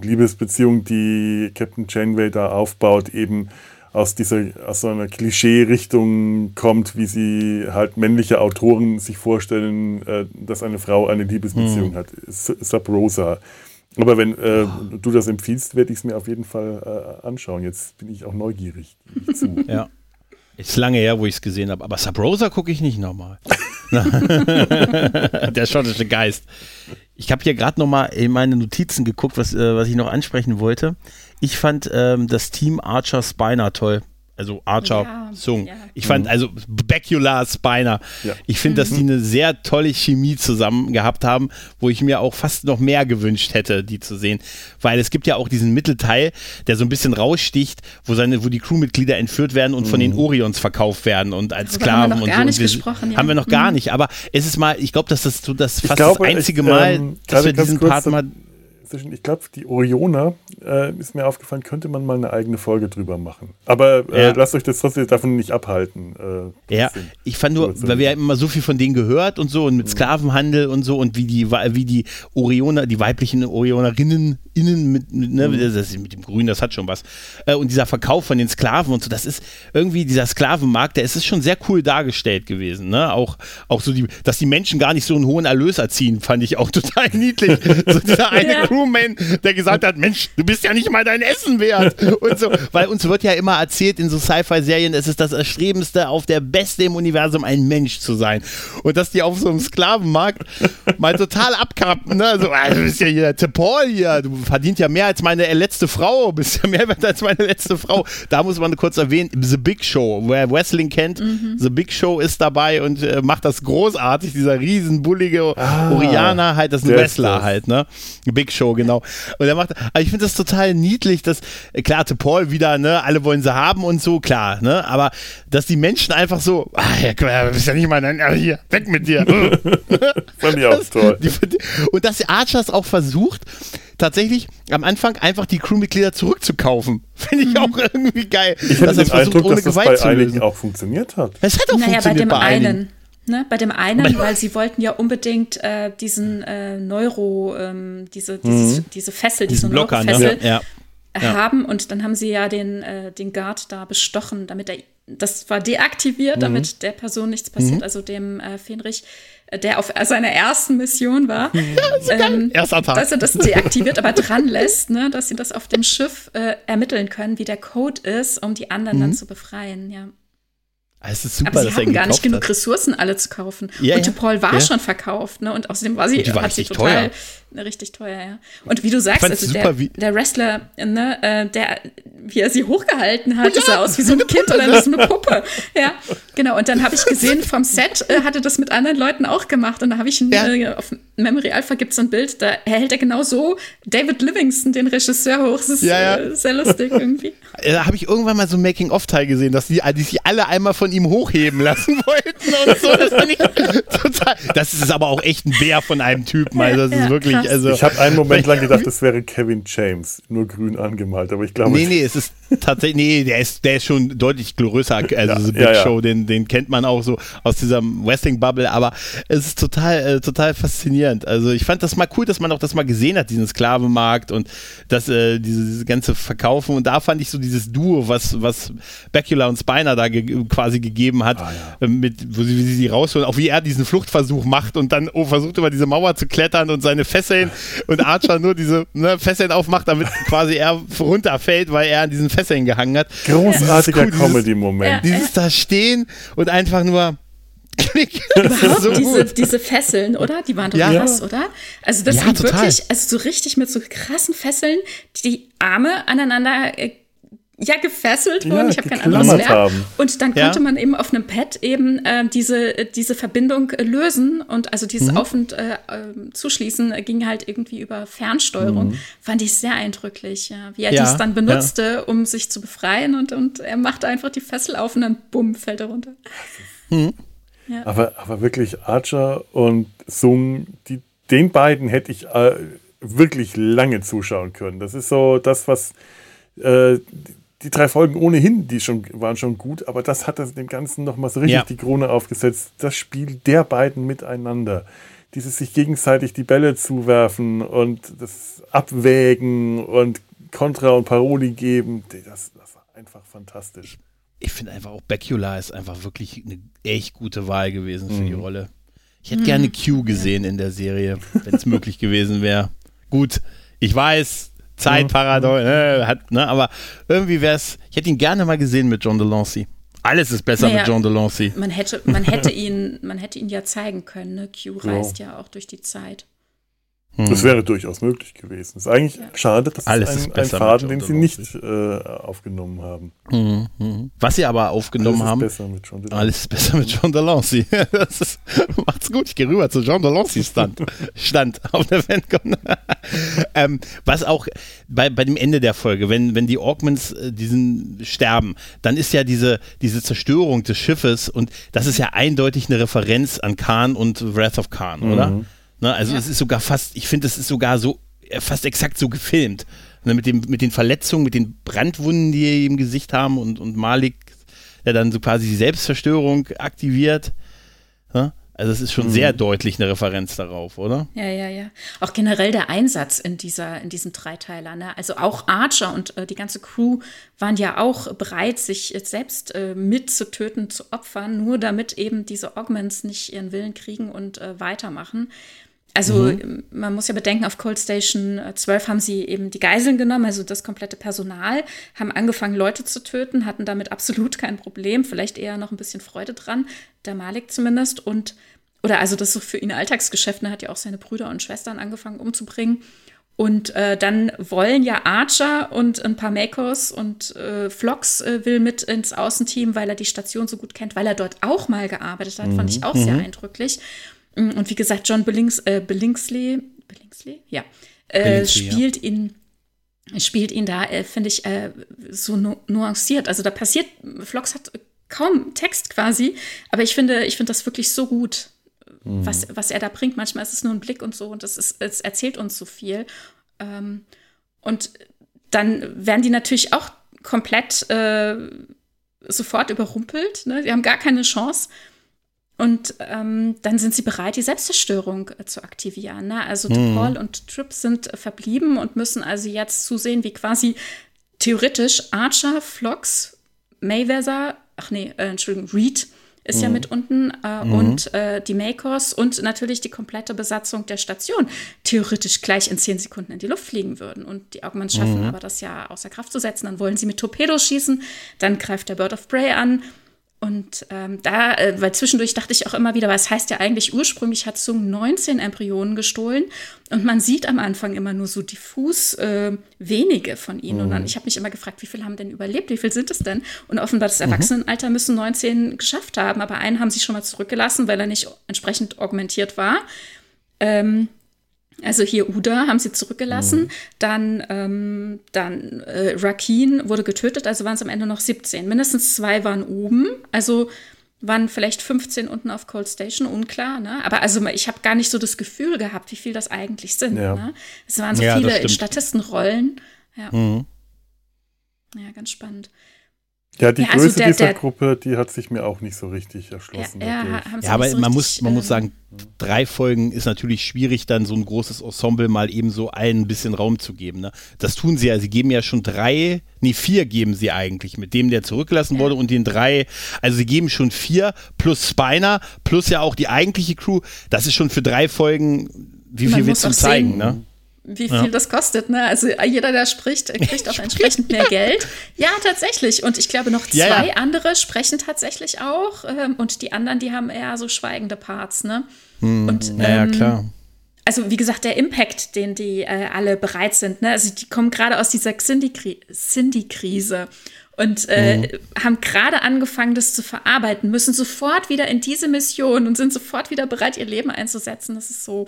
Speaker 1: Liebesbeziehung, die Captain Janeway da aufbaut, eben aus dieser, aus so einer Klischee-Richtung kommt, wie sie halt männliche Autoren sich vorstellen, äh, dass eine Frau eine Liebesbeziehung mhm. hat. Sub Rosa. Aber wenn äh, du das empfiehlst, werde ich es mir auf jeden Fall äh, anschauen. Jetzt bin ich auch neugierig.
Speaker 3: ja. Ist lange her, wo ich es gesehen habe. Aber Sub Rosa gucke ich nicht nochmal. Der schottische Geist. Ich habe hier gerade nochmal in meine Notizen geguckt, was, äh, was ich noch ansprechen wollte. Ich fand ähm, das Team Archer Spiner toll also Archer ja, Sung. Ja. Ich fand, mhm. also Becula Spiner. Ja. Ich finde, dass die mhm. eine sehr tolle Chemie zusammen gehabt haben, wo ich mir auch fast noch mehr gewünscht hätte, die zu sehen. Weil es gibt ja auch diesen Mittelteil, der so ein bisschen raussticht, wo seine, wo die Crewmitglieder entführt werden und mhm. von den mhm. Orions verkauft werden und als Sklaven
Speaker 2: haben wir noch
Speaker 3: und
Speaker 2: gar
Speaker 3: so.
Speaker 2: Nicht gesprochen,
Speaker 3: Haben wir noch gar nicht, aber es ist mal, ich glaube, dass das so das fast glaube, das einzige ich, Mal, ähm, dass wir diesen Part mal
Speaker 1: zwischen, ich glaube, die Orioner äh, ist mir aufgefallen, könnte man mal eine eigene Folge drüber machen. Aber äh, ja. lasst euch das trotzdem davon nicht abhalten.
Speaker 3: Äh, ja, ich fand nur, weil wir haben immer so viel von denen gehört und so und mit mhm. Sklavenhandel und so und wie die, wie die Orioner, die weiblichen Orionerinnen innen mit, ne, mhm. das mit dem Grün, das hat schon was. Äh, und dieser Verkauf von den Sklaven und so, das ist irgendwie dieser Sklavenmarkt, der ist schon sehr cool dargestellt gewesen. Ne? Auch, auch so, die, dass die Menschen gar nicht so einen hohen Erlös erziehen, fand ich auch total niedlich. so dieser eine ja. Crewman, der gesagt hat, Mensch, du bist ja nicht mal dein Essen wert. Und so, weil uns wird ja immer erzählt in so Sci-Fi-Serien, es ist das Erstrebendste, auf der Beste im Universum ein Mensch zu sein. Und dass die auf so einem Sklavenmarkt mal total abkappen, ne? So, ah, du bist ja hier der Paul hier, du verdient ja mehr als meine letzte Frau, bist ja mehr wert als meine letzte Frau. Da muss man kurz erwähnen, The Big Show, wer Wrestling kennt, mhm. The Big Show ist dabei und äh, macht das großartig, dieser riesen bullige ah, Orianer halt, das ist ein Wrestler halt, ne? Big Show, genau. Und er macht, aber ich finde das total niedlich, dass, äh, klar, Paul wieder, ne, alle wollen sie haben und so, klar, ne, aber dass die Menschen einfach so, ah, ja, du bist ja nicht mal, nein, hier, weg mit dir.
Speaker 1: Fand ich auch toll.
Speaker 3: und dass Archers auch versucht, tatsächlich am Anfang einfach die Crewmitglieder zurückzukaufen. Finde ich mhm. auch irgendwie geil.
Speaker 1: Ich hätte den Eindruck, dass das bei einigen auch funktioniert hat.
Speaker 3: Es hat auch naja, funktioniert bei dem
Speaker 2: bei einen. Ne, bei dem einen, weil sie wollten ja unbedingt äh, diesen äh, Neuro, ähm, diese, dieses, mhm. diese Fessel, diese
Speaker 3: Blocker, ne? ja.
Speaker 2: haben und dann haben sie ja den, äh, den Guard da bestochen, damit er, das war deaktiviert, mhm. damit der Person nichts passiert, mhm. also dem äh, Fenrich der auf seiner ersten Mission war,
Speaker 3: ja, ähm,
Speaker 2: dass er das deaktiviert, aber dran lässt, ne, dass sie das auf dem Schiff äh, ermitteln können, wie der Code ist, um die anderen mhm. dann zu befreien, ja.
Speaker 3: Ah, es ist super,
Speaker 2: aber sie hatten gar nicht genug Ressourcen, alle zu kaufen. Ja, und ja. Paul war ja. schon verkauft, ne? Und außerdem war sie,
Speaker 3: war
Speaker 2: hat sie total
Speaker 3: teuer.
Speaker 2: Richtig teuer, ja. Und wie du sagst, also der, der, Wrestler, ne, äh, der, wie er sie hochgehalten hat, oh, sah aus wie so ein Kind oder so eine Puppe. Ja, genau. Und dann habe ich gesehen, vom Set äh, hatte das mit anderen Leuten auch gemacht. Und da habe ich ein, äh, auf Memory Alpha gibt es so ein Bild, da hält er genau so David Livingston, den Regisseur, hoch. Das ist äh, sehr lustig irgendwie.
Speaker 3: Da habe ich irgendwann mal so ein Making-of-Teil gesehen, dass die, die sich alle einmal von ihm hochheben lassen wollten und so. Das, total, das ist aber auch echt ein Bär von einem Typen. Also das ist wirklich. Also,
Speaker 1: ich habe einen Moment lang gedacht, das wäre Kevin James, nur grün angemalt, aber ich glaube.
Speaker 3: Nee, nee, es ist tatsächlich, nee, der ist, der ist schon deutlich größer. Also ja, The Big ja, ja. Show, den, den kennt man auch so aus dieser Wrestling-Bubble, aber es ist total, äh, total faszinierend. Also ich fand das mal cool, dass man auch das mal gesehen hat, diesen Sklavenmarkt und das, äh, diese, diese ganze Verkaufen. Und da fand ich so dieses Duo, was, was Bacula und Spiner da ge quasi gegeben hat, ah, ja. Ähm, mit, wo sie, wie sie die rausholen, auch wie er diesen Fluchtversuch macht und dann oh, versucht über diese Mauer zu klettern und seine Fesseln und Archer nur diese ne, Fesseln aufmacht, damit quasi er runterfällt, weil er an diesen Fesseln gehangen hat.
Speaker 1: Großartiger cool, Comedy-Moment.
Speaker 3: Dieses, dieses da stehen und einfach nur
Speaker 2: Klick. Überhaupt so diese, diese Fesseln, oder? Die waren doch ja. krass, oder? Also das ja, sind total. wirklich, also so richtig mit so krassen Fesseln, die Arme aneinander äh, ja gefesselt wurden. Ja, ich habe kein anderes Wort. Haben. Und dann konnte ja. man eben auf einem Pad eben äh, diese, diese Verbindung äh, lösen und also dieses mhm. Auf- und äh, ähm, Zuschließen ging halt irgendwie über Fernsteuerung. Mhm. Fand ich sehr eindrücklich, ja. wie er ja. dies dann benutzte, um sich zu befreien und, und er machte einfach die Fessel auf und dann bumm, fällt er runter.
Speaker 1: Mhm. Aber, aber wirklich Archer und Sung, die, den beiden hätte ich äh, wirklich lange zuschauen können. Das ist so das, was äh, die drei Folgen ohnehin, die schon waren schon gut, aber das hat das dem Ganzen nochmal so richtig ja. die Krone aufgesetzt. Das Spiel der beiden miteinander. Dieses sich gegenseitig die Bälle zuwerfen und das Abwägen und Kontra und Paroli geben, das, das war einfach fantastisch.
Speaker 3: Ich finde einfach auch Becula ist einfach wirklich eine echt gute Wahl gewesen für mhm. die Rolle. Ich hätte mhm. gerne Q gesehen in der Serie, wenn es möglich gewesen wäre. Gut, ich weiß, Zeitparadox, äh, hat, ne, aber irgendwie wäre es, ich hätte ihn gerne mal gesehen mit John Delancey. Alles ist besser naja, mit John Delancey.
Speaker 2: Man hätte, man hätte ihn, man hätte ihn ja zeigen können, ne? Q reist ja. ja auch durch die Zeit.
Speaker 1: Das hm. wäre durchaus möglich gewesen. Es ist eigentlich ja. schade, dass Alles es ein, ein Faden, den sie nicht äh, aufgenommen haben.
Speaker 3: Mhm, mhm. Was sie aber aufgenommen haben. Alles ist besser mit John Delancey. Alles ist besser mit John Delancey. das ist, macht's gut. Ich gehe rüber zu John Delancey Stand. Stand auf der FanCon. ähm, was auch bei, bei dem Ende der Folge, wenn, wenn die Augments äh, diesen sterben, dann ist ja diese, diese Zerstörung des Schiffes und das ist ja eindeutig eine Referenz an Khan und Wrath of Khan, mhm. oder? Ne, also ja. es ist sogar fast, ich finde, es ist sogar so äh, fast exakt so gefilmt. Ne, mit, dem, mit den Verletzungen, mit den Brandwunden, die er im Gesicht haben und, und Malik, der dann so quasi die Selbstzerstörung aktiviert. Ne? Also es ist schon mhm. sehr deutlich eine Referenz darauf, oder?
Speaker 2: Ja, ja, ja. Auch generell der Einsatz in dieser, in diesem Dreiteiler. Ne? Also auch Archer und äh, die ganze Crew waren ja auch bereit, sich selbst äh, mitzutöten, zu opfern, nur damit eben diese Augments nicht ihren Willen kriegen und äh, weitermachen. Also mhm. man muss ja bedenken, auf Cold Station 12 haben sie eben die Geiseln genommen, also das komplette Personal, haben angefangen, Leute zu töten, hatten damit absolut kein Problem, vielleicht eher noch ein bisschen Freude dran, der Malik zumindest. Und, oder also das ist so für ihn Alltagsgeschäft, er hat ja auch seine Brüder und Schwestern angefangen umzubringen. Und äh, dann wollen ja Archer und ein paar Makos und äh, Flox äh, will mit ins Außenteam, weil er die Station so gut kennt, weil er dort auch mal gearbeitet hat, mhm. fand ich auch mhm. sehr eindrücklich. Mm, und wie gesagt, John Billings, äh, Billingsley, Billingsley? Ja, äh, Billingsley, spielt ja. ihn spielt ihn da, äh, finde ich, äh, so nu nuanciert. Also da passiert, Flox hat kaum Text quasi, aber ich finde, ich finde das wirklich so gut, mhm. was, was er da bringt. Manchmal ist es nur ein Blick und so und es, ist, es erzählt uns so viel. Ähm, und dann werden die natürlich auch komplett äh, sofort überrumpelt. Ne? Die haben gar keine Chance. Und ähm, dann sind sie bereit, die Selbstzerstörung äh, zu aktivieren. Ne? Also mhm. Paul und Tripp sind äh, verblieben und müssen also jetzt zusehen, wie quasi theoretisch Archer, Flox, Mayweather, ach nee, äh, Entschuldigung, Reed ist mhm. ja mit unten äh, mhm. und äh, die Makers und natürlich die komplette Besatzung der Station theoretisch gleich in zehn Sekunden in die Luft fliegen würden. Und die Augments schaffen mhm. aber das ja außer Kraft zu setzen. Dann wollen sie mit Torpedos schießen, dann greift der Bird of Prey an und ähm, da, äh, weil zwischendurch dachte ich auch immer wieder, was heißt ja eigentlich, ursprünglich hat Sung 19 Embryonen gestohlen und man sieht am Anfang immer nur so diffus äh, wenige von ihnen. Mhm. Und dann, mhm. ich habe mich immer gefragt, wie viele haben denn überlebt, wie viele sind es denn? Und offenbar das mhm. Erwachsenenalter müssen 19 geschafft haben, aber einen haben sie schon mal zurückgelassen, weil er nicht entsprechend augmentiert war. Ähm, also hier Uda haben sie zurückgelassen. Mhm. Dann, ähm, dann äh, Rakin wurde getötet, also waren es am Ende noch 17. Mindestens zwei waren oben, also waren vielleicht 15 unten auf Cold Station, unklar. Ne? Aber also ich habe gar nicht so das Gefühl gehabt, wie viel das eigentlich sind. Ja. Ne? Es waren so ja, viele Statistenrollen. Ja. Mhm. ja, ganz spannend.
Speaker 1: Ja, die ja, also Größe der, dieser der, Gruppe, die hat sich mir auch nicht so richtig erschlossen.
Speaker 3: Ja, ja, ja aber so man, muss, man muss ähm, sagen, drei Folgen ist natürlich schwierig, dann so ein großes Ensemble mal eben so allen ein bisschen Raum zu geben. Ne? Das tun sie ja. Sie geben ja schon drei, nee, vier geben sie eigentlich, mit dem, der zurückgelassen wurde und den drei. Also sie geben schon vier plus Spiner, plus ja auch die eigentliche Crew. Das ist schon für drei Folgen, wie viel willst du zeigen, sehen. ne?
Speaker 2: Wie viel ja. das kostet. Ne? Also jeder, der spricht, kriegt auch entsprechend mehr Geld. Ja, tatsächlich. Und ich glaube, noch zwei ja, ja. andere sprechen tatsächlich auch. Ähm, und die anderen, die haben eher so schweigende Parts. Ne?
Speaker 3: Hm, und, ja, ähm, klar.
Speaker 2: Also wie gesagt, der Impact, den die äh, alle bereit sind. Ne? Also die kommen gerade aus dieser Cindy-Krise und äh, mhm. haben gerade angefangen, das zu verarbeiten, müssen sofort wieder in diese Mission und sind sofort wieder bereit, ihr Leben einzusetzen. Das ist so,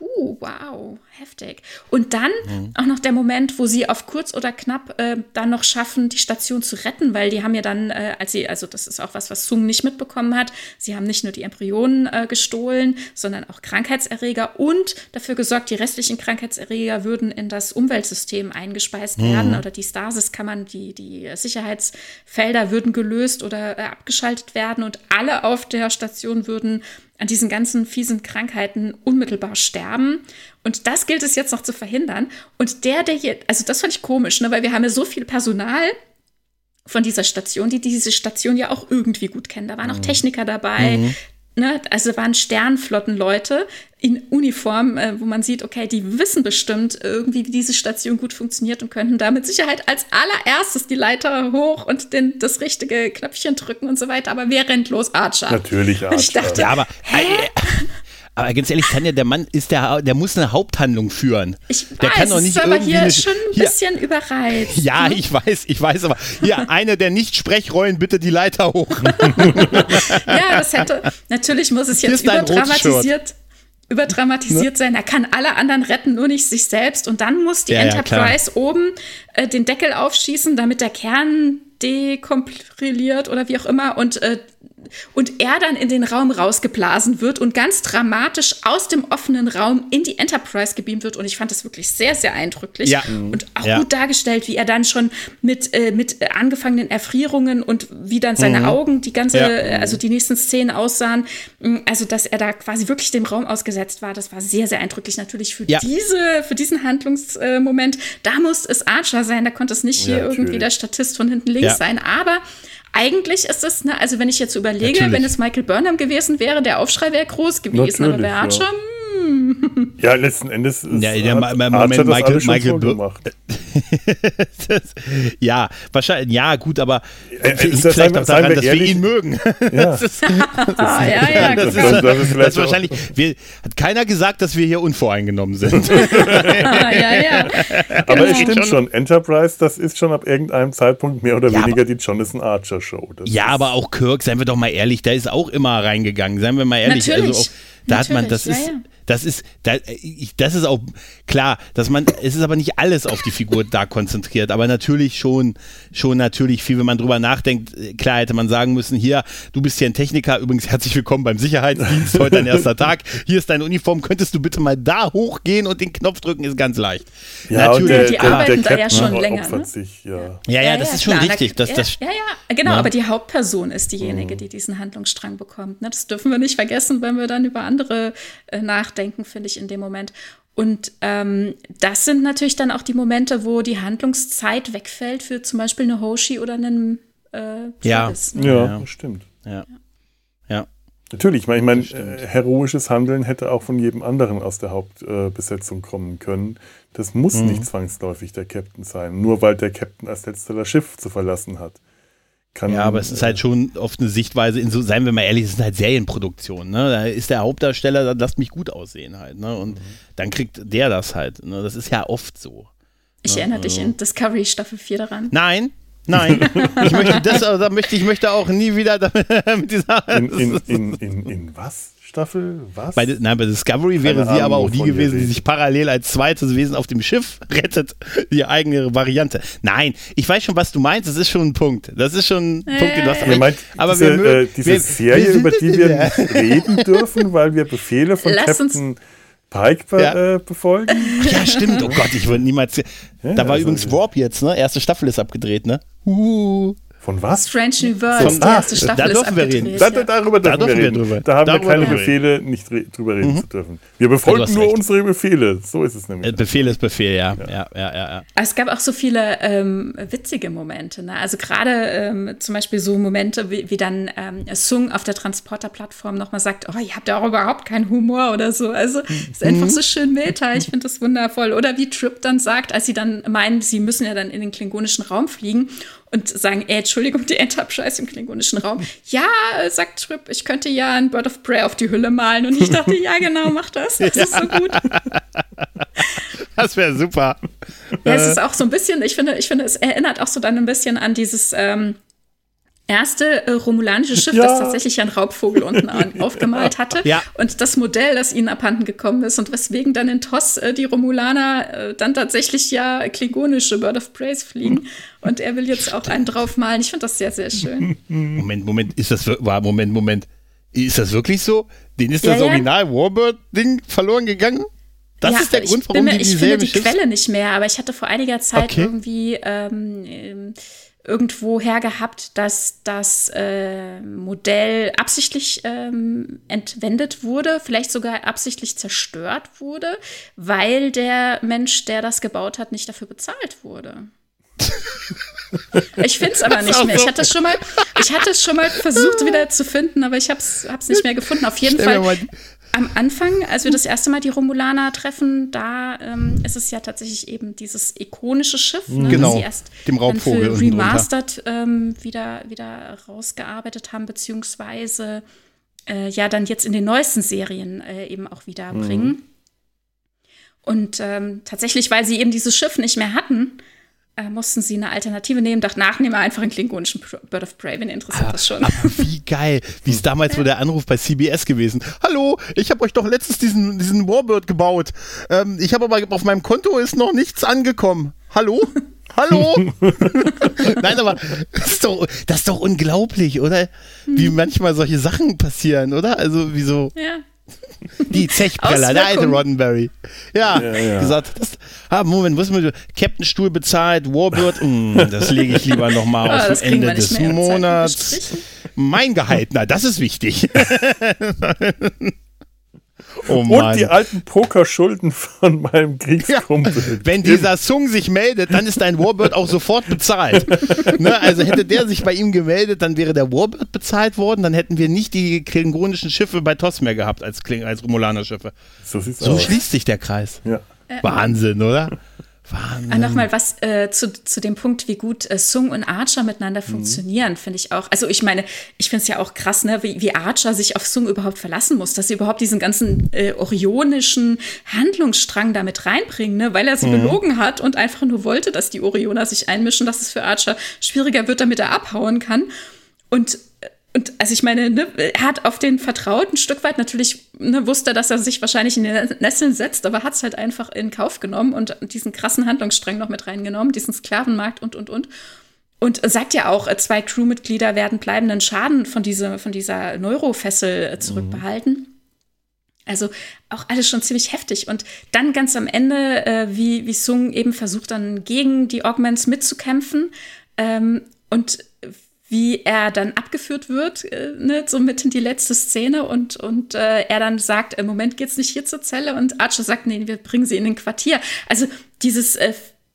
Speaker 2: Uh, wow, heftig. Und dann mhm. auch noch der Moment, wo sie auf kurz oder knapp äh, dann noch schaffen, die Station zu retten, weil die haben ja dann, äh, als sie, also das ist auch was, was Sung nicht mitbekommen hat, sie haben nicht nur die Embryonen äh, gestohlen, sondern auch Krankheitserreger und dafür gesorgt, die restlichen Krankheitserreger würden in das Umweltsystem eingespeist mhm. werden oder die Stasis-Kammern, die, die Sicherheitsfelder würden gelöst oder äh, abgeschaltet werden und alle auf der Station würden an diesen ganzen fiesen Krankheiten unmittelbar sterben. Und das gilt es jetzt noch zu verhindern. Und der, der hier, also das fand ich komisch, ne, weil wir haben ja so viel Personal von dieser Station, die diese Station ja auch irgendwie gut kennen. Da waren auch mhm. Techniker dabei, mhm ne, also waren Sternflottenleute in Uniform, äh, wo man sieht, okay, die wissen bestimmt irgendwie, wie diese Station gut funktioniert und könnten da mit Sicherheit als allererstes die Leiter hoch und den, das richtige Knöpfchen drücken und so weiter. Aber wer rennt los? Archer.
Speaker 1: Natürlich Archer. Und
Speaker 3: ich dachte, ja, aber hä? Aber ganz ehrlich, Tanja, der Mann ist der, der muss eine Haupthandlung führen.
Speaker 2: Ich
Speaker 3: der
Speaker 2: weiß, kann doch nicht ist aber hier eine, schon ein bisschen hier, überreizt.
Speaker 3: Ja, ne? ich weiß, ich weiß, aber hier, eine der Nicht-Sprechrollen, bitte die Leiter hoch.
Speaker 2: ja, das hätte, natürlich muss es jetzt überdramatisiert überdramatisiert ne? sein. Er kann alle anderen retten, nur nicht sich selbst. Und dann muss die ja, Enterprise ja, oben äh, den Deckel aufschießen, damit der Kern dekomprimiert oder wie auch immer und äh, und er dann in den Raum rausgeblasen wird und ganz dramatisch aus dem offenen Raum in die Enterprise gebeamt wird. Und ich fand das wirklich sehr, sehr eindrücklich ja. und auch ja. gut dargestellt, wie er dann schon mit, äh, mit angefangenen Erfrierungen und wie dann seine mhm. Augen die ganze, ja. Äh, also die nächsten Szenen aussahen. Mm, also, dass er da quasi wirklich dem Raum ausgesetzt war, das war sehr, sehr eindrücklich. Natürlich für diese, für diesen Handlungsmoment, da muss es Archer sein, da konnte es nicht hier irgendwie der Statist von hinten links sein, aber eigentlich ist es, ne, also wenn ich jetzt überlege, Natürlich. wenn es Michael Burnham gewesen wäre, der Aufschrei wäre groß gewesen, Natürlich, aber Archer, ja.
Speaker 1: Ja, letzten Endes ist
Speaker 3: ja, der, hat Moment, Michael, Michael gemacht. das, ja, wahrscheinlich, ja, gut, aber äh, vielleicht sein, auch daran, dass ehrlich, wir ihn mögen. Ja, das ist,
Speaker 2: ja, ja,
Speaker 3: das, das, das wahrscheinlich, wir, hat keiner gesagt, dass wir hier unvoreingenommen sind. ja,
Speaker 1: ja. Aber genau. es stimmt schon, Enterprise, das ist schon ab irgendeinem Zeitpunkt mehr oder ja, weniger die Jonathan Archer Show.
Speaker 3: Das ja, aber auch Kirk, seien wir doch mal ehrlich, der ist auch immer reingegangen, seien wir mal ehrlich.
Speaker 2: Natürlich. Also
Speaker 3: auch, da Natürlich, hat man, das ist, das ist, das ist auch klar, dass man, es ist aber nicht alles auf die Figur da konzentriert, aber natürlich schon, schon natürlich viel, wenn man drüber nachdenkt, klar hätte man sagen müssen, hier, du bist hier ein Techniker, übrigens herzlich willkommen beim Sicherheitsdienst, heute dein erster Tag, hier ist deine Uniform, könntest du bitte mal da hochgehen und den Knopf drücken, ist ganz leicht.
Speaker 1: Ja, natürlich. Der,
Speaker 2: die arbeiten der, da ja schon länger.
Speaker 1: Ne? Sich, ja.
Speaker 3: Ja, ja, ja, das ja, ist schon klar, richtig. Das, das,
Speaker 2: ja, ja, genau, aber die Hauptperson ist diejenige, mhm. die diesen Handlungsstrang bekommt. Ne? Das dürfen wir nicht vergessen, wenn wir dann über andere äh, nachdenken, finde ich in dem Moment. Und ähm, das sind natürlich dann auch die Momente, wo die Handlungszeit wegfällt für zum Beispiel eine Hoshi oder einen äh,
Speaker 3: ja.
Speaker 1: ne? ja, ja, stimmt.
Speaker 3: Ja. ja.
Speaker 1: Natürlich, ich meine, mein, äh, heroisches Handeln hätte auch von jedem anderen aus der Hauptbesetzung äh, kommen können. Das muss mhm. nicht zwangsläufig der Captain sein, nur weil der Captain als letzter das Schiff zu verlassen hat.
Speaker 3: Kann, ja, aber es ist halt schon oft eine Sichtweise, in so, seien wir mal ehrlich, es sind halt Serienproduktionen. Ne? Da ist der Hauptdarsteller, dann lasst mich gut aussehen halt. Ne? Und mhm. dann kriegt der das halt. Ne? Das ist ja oft so.
Speaker 2: Ich ne? erinnere also. dich in Discovery Staffel 4 daran.
Speaker 3: Nein, Nein, ich möchte das, da möchte ich möchte auch nie wieder mit dieser.
Speaker 1: In, in, in, in, in was? Staffel? Was?
Speaker 3: Bei, nein, bei Discovery wäre sie aber auch die gewesen, die sich parallel als zweites Wesen auf dem Schiff rettet. Die eigene Variante. Nein, ich weiß schon, was du meinst. Das ist schon ein Punkt. Das ist schon ein äh. Punkt, den du hast.
Speaker 1: Ihr meint, aber diese, wir, äh, diese wir, Serie, wir über die wir nicht reden dürfen, weil wir Befehle von Lass Captain Pike be ja. äh, befolgen?
Speaker 3: Ja, stimmt. Oh Gott, ich würde niemals. Ja, da war also, übrigens Warp jetzt, ne? Erste Staffel ist abgedreht, ne?
Speaker 1: Uh. Von was?
Speaker 2: Strange New Worlds, die erste Staffel da
Speaker 3: dürfen
Speaker 2: wir
Speaker 3: reden.
Speaker 1: Da, darüber dürfen da wir reden. Drüber. Da haben darüber wir keine Befehle, nicht drüber reden mhm. zu dürfen. Wir befolgen nur recht. unsere Befehle. So ist es nämlich.
Speaker 3: Befehl ist Befehl, ja. ja. ja, ja, ja
Speaker 2: es gab auch so viele ähm, witzige Momente. Ne? Also gerade ähm, zum Beispiel so Momente, wie, wie dann ähm, Sung auf der Transporterplattform nochmal sagt, oh, ihr habt ja auch überhaupt keinen Humor oder so. Also es ist einfach so schön Meta. Ich finde das wundervoll. Oder wie Trip dann sagt, als sie dann meinen, sie müssen ja dann in den klingonischen Raum fliegen und sagen, ey, Entschuldigung, die Enterprise im klingonischen Raum. Ja, sagt Trip, ich könnte ja ein Bird of Prey auf die Hülle malen. Und ich dachte, ja, genau, mach das. Das ist so gut.
Speaker 3: Das wäre super.
Speaker 2: Ja, es ist auch so ein bisschen, ich finde, ich finde, es erinnert auch so dann ein bisschen an dieses, ähm, erste äh, romulanische Schiff,
Speaker 1: Ja.
Speaker 2: das tatsächlich einen Raubvogel unten an, aufgemalt hatte.
Speaker 3: Ja.
Speaker 2: Und das Modell, das ihnen abhanden gekommen ist und weswegen dann in TOS äh, die Romulaner äh, dann tatsächlich ja klingonische Bird of Praise fliegen. Und er will jetzt auch einen draufmalen. Ich finde das sehr, sehr schön.
Speaker 3: Moment, Moment, ist das war Moment, Moment. Ist das wirklich so? Den ist
Speaker 2: Ja,
Speaker 3: das
Speaker 2: ja.
Speaker 3: Original Warbird-Ding verloren gegangen? Das
Speaker 2: ja,
Speaker 3: ist der
Speaker 2: ich
Speaker 3: Grund,
Speaker 2: bin
Speaker 3: warum
Speaker 2: mir,
Speaker 3: die
Speaker 2: Ich finde die Quelle nicht mehr, aber ich hatte vor einiger Zeit
Speaker 3: Okay.
Speaker 2: irgendwie ähm, ähm, irgendwo her gehabt, dass das äh, Modell absichtlich ähm, entwendet wurde, vielleicht sogar absichtlich zerstört wurde, weil der Mensch, der das gebaut hat, nicht dafür bezahlt wurde. Ich finde es aber nicht mehr. Ich
Speaker 3: so.
Speaker 2: hatte es schon mal, ich hatte es schon mal versucht wieder zu finden, aber ich habe es nicht mehr gefunden. Auf jeden
Speaker 3: Stell
Speaker 2: Fall
Speaker 3: mal-
Speaker 2: am Anfang, als wir das erste Mal die Romulaner treffen, da ähm, ist es ja tatsächlich eben dieses ikonische Schiff, ne,
Speaker 3: Genau,
Speaker 2: das sie erst
Speaker 3: dem Raubvogel
Speaker 2: für. Remastered ähm, wieder, wieder rausgearbeitet haben, beziehungsweise äh, ja dann jetzt in den neuesten Serien äh, eben auch wieder
Speaker 3: Mhm.
Speaker 2: bringen. Und ähm, tatsächlich, weil sie eben dieses Schiff nicht mehr hatten, äh, mussten sie eine Alternative nehmen. Dachten, nach nehmen wir einfach einen klingonischen Bird of Prey, wen interessiert das schon?
Speaker 3: Aber wie geil. Wie ist damals so der Anruf bei CBS gewesen? Hallo, ich habe euch doch letztens diesen, diesen Warbird gebaut. Ähm, ich habe aber auf meinem Konto ist noch nichts angekommen. Hallo? Hallo? Nein, aber das ist, doch, das ist doch unglaublich, oder?
Speaker 2: Hm.
Speaker 3: Wie manchmal solche Sachen passieren, oder? Also, wie so
Speaker 2: ja.
Speaker 3: Die Zechpreller, der alte. Roddenberry. Ja,
Speaker 1: Ja, ja.
Speaker 3: gesagt, das, ah, Moment, was mit Captain Stuhl bezahlt, Warbird, mm, das lege ich lieber nochmal
Speaker 2: Ah,
Speaker 3: auf Ende des Monats. Mein Gehalt, na, das ist wichtig. oh
Speaker 1: Und die alten Pokerschulden von meinem Kriegskumpel.
Speaker 3: Wenn dieser Sung sich meldet, dann ist dein Warbird auch sofort bezahlt. ne? Also hätte der sich bei ihm gemeldet, dann wäre der Warbird bezahlt worden, dann hätten wir nicht die klingonischen Schiffe bei TOS mehr gehabt als, Kling als Romulaner-Schiffe.
Speaker 1: So sieht's
Speaker 3: So
Speaker 1: aus.
Speaker 3: schließt sich der Kreis.
Speaker 1: Ja.
Speaker 3: Wahnsinn, oder? Wahnsinn.
Speaker 2: Ah, Nochmal was äh, zu, zu dem Punkt, wie gut äh, Sung und Archer miteinander funktionieren, finde ich auch. Also ich meine, ich finde es ja auch krass, ne, wie, wie Archer sich auf Sung überhaupt verlassen muss, dass sie überhaupt diesen ganzen äh, orionischen Handlungsstrang damit reinbringen, ne, weil er sie belogen hat und einfach nur wollte, dass die Orioner sich einmischen, dass es für Archer schwieriger wird, damit er abhauen kann. Und und also ich meine, ne, er hat auf den vertrauten Stück weit natürlich ne, wusste, dass er sich wahrscheinlich in den Nesseln setzt, aber hat es halt einfach in Kauf genommen und diesen krassen Handlungsstrang noch mit reingenommen, diesen Sklavenmarkt und und und. Und sagt ja auch, zwei Crewmitglieder werden bleibenden Schaden von, diese, von dieser Neurofessel äh, zurückbehalten. Also auch alles schon ziemlich heftig. Und dann ganz am Ende, äh, wie, wie Sung eben versucht, dann gegen die Augments mitzukämpfen. Ähm, und wie er dann abgeführt wird, äh, ne, so mit in die letzte Szene und, und äh, er dann sagt, im Moment geht's nicht hier zur Zelle und Archer sagt, nee, wir bringen sie in den Quartier. Also dieses äh,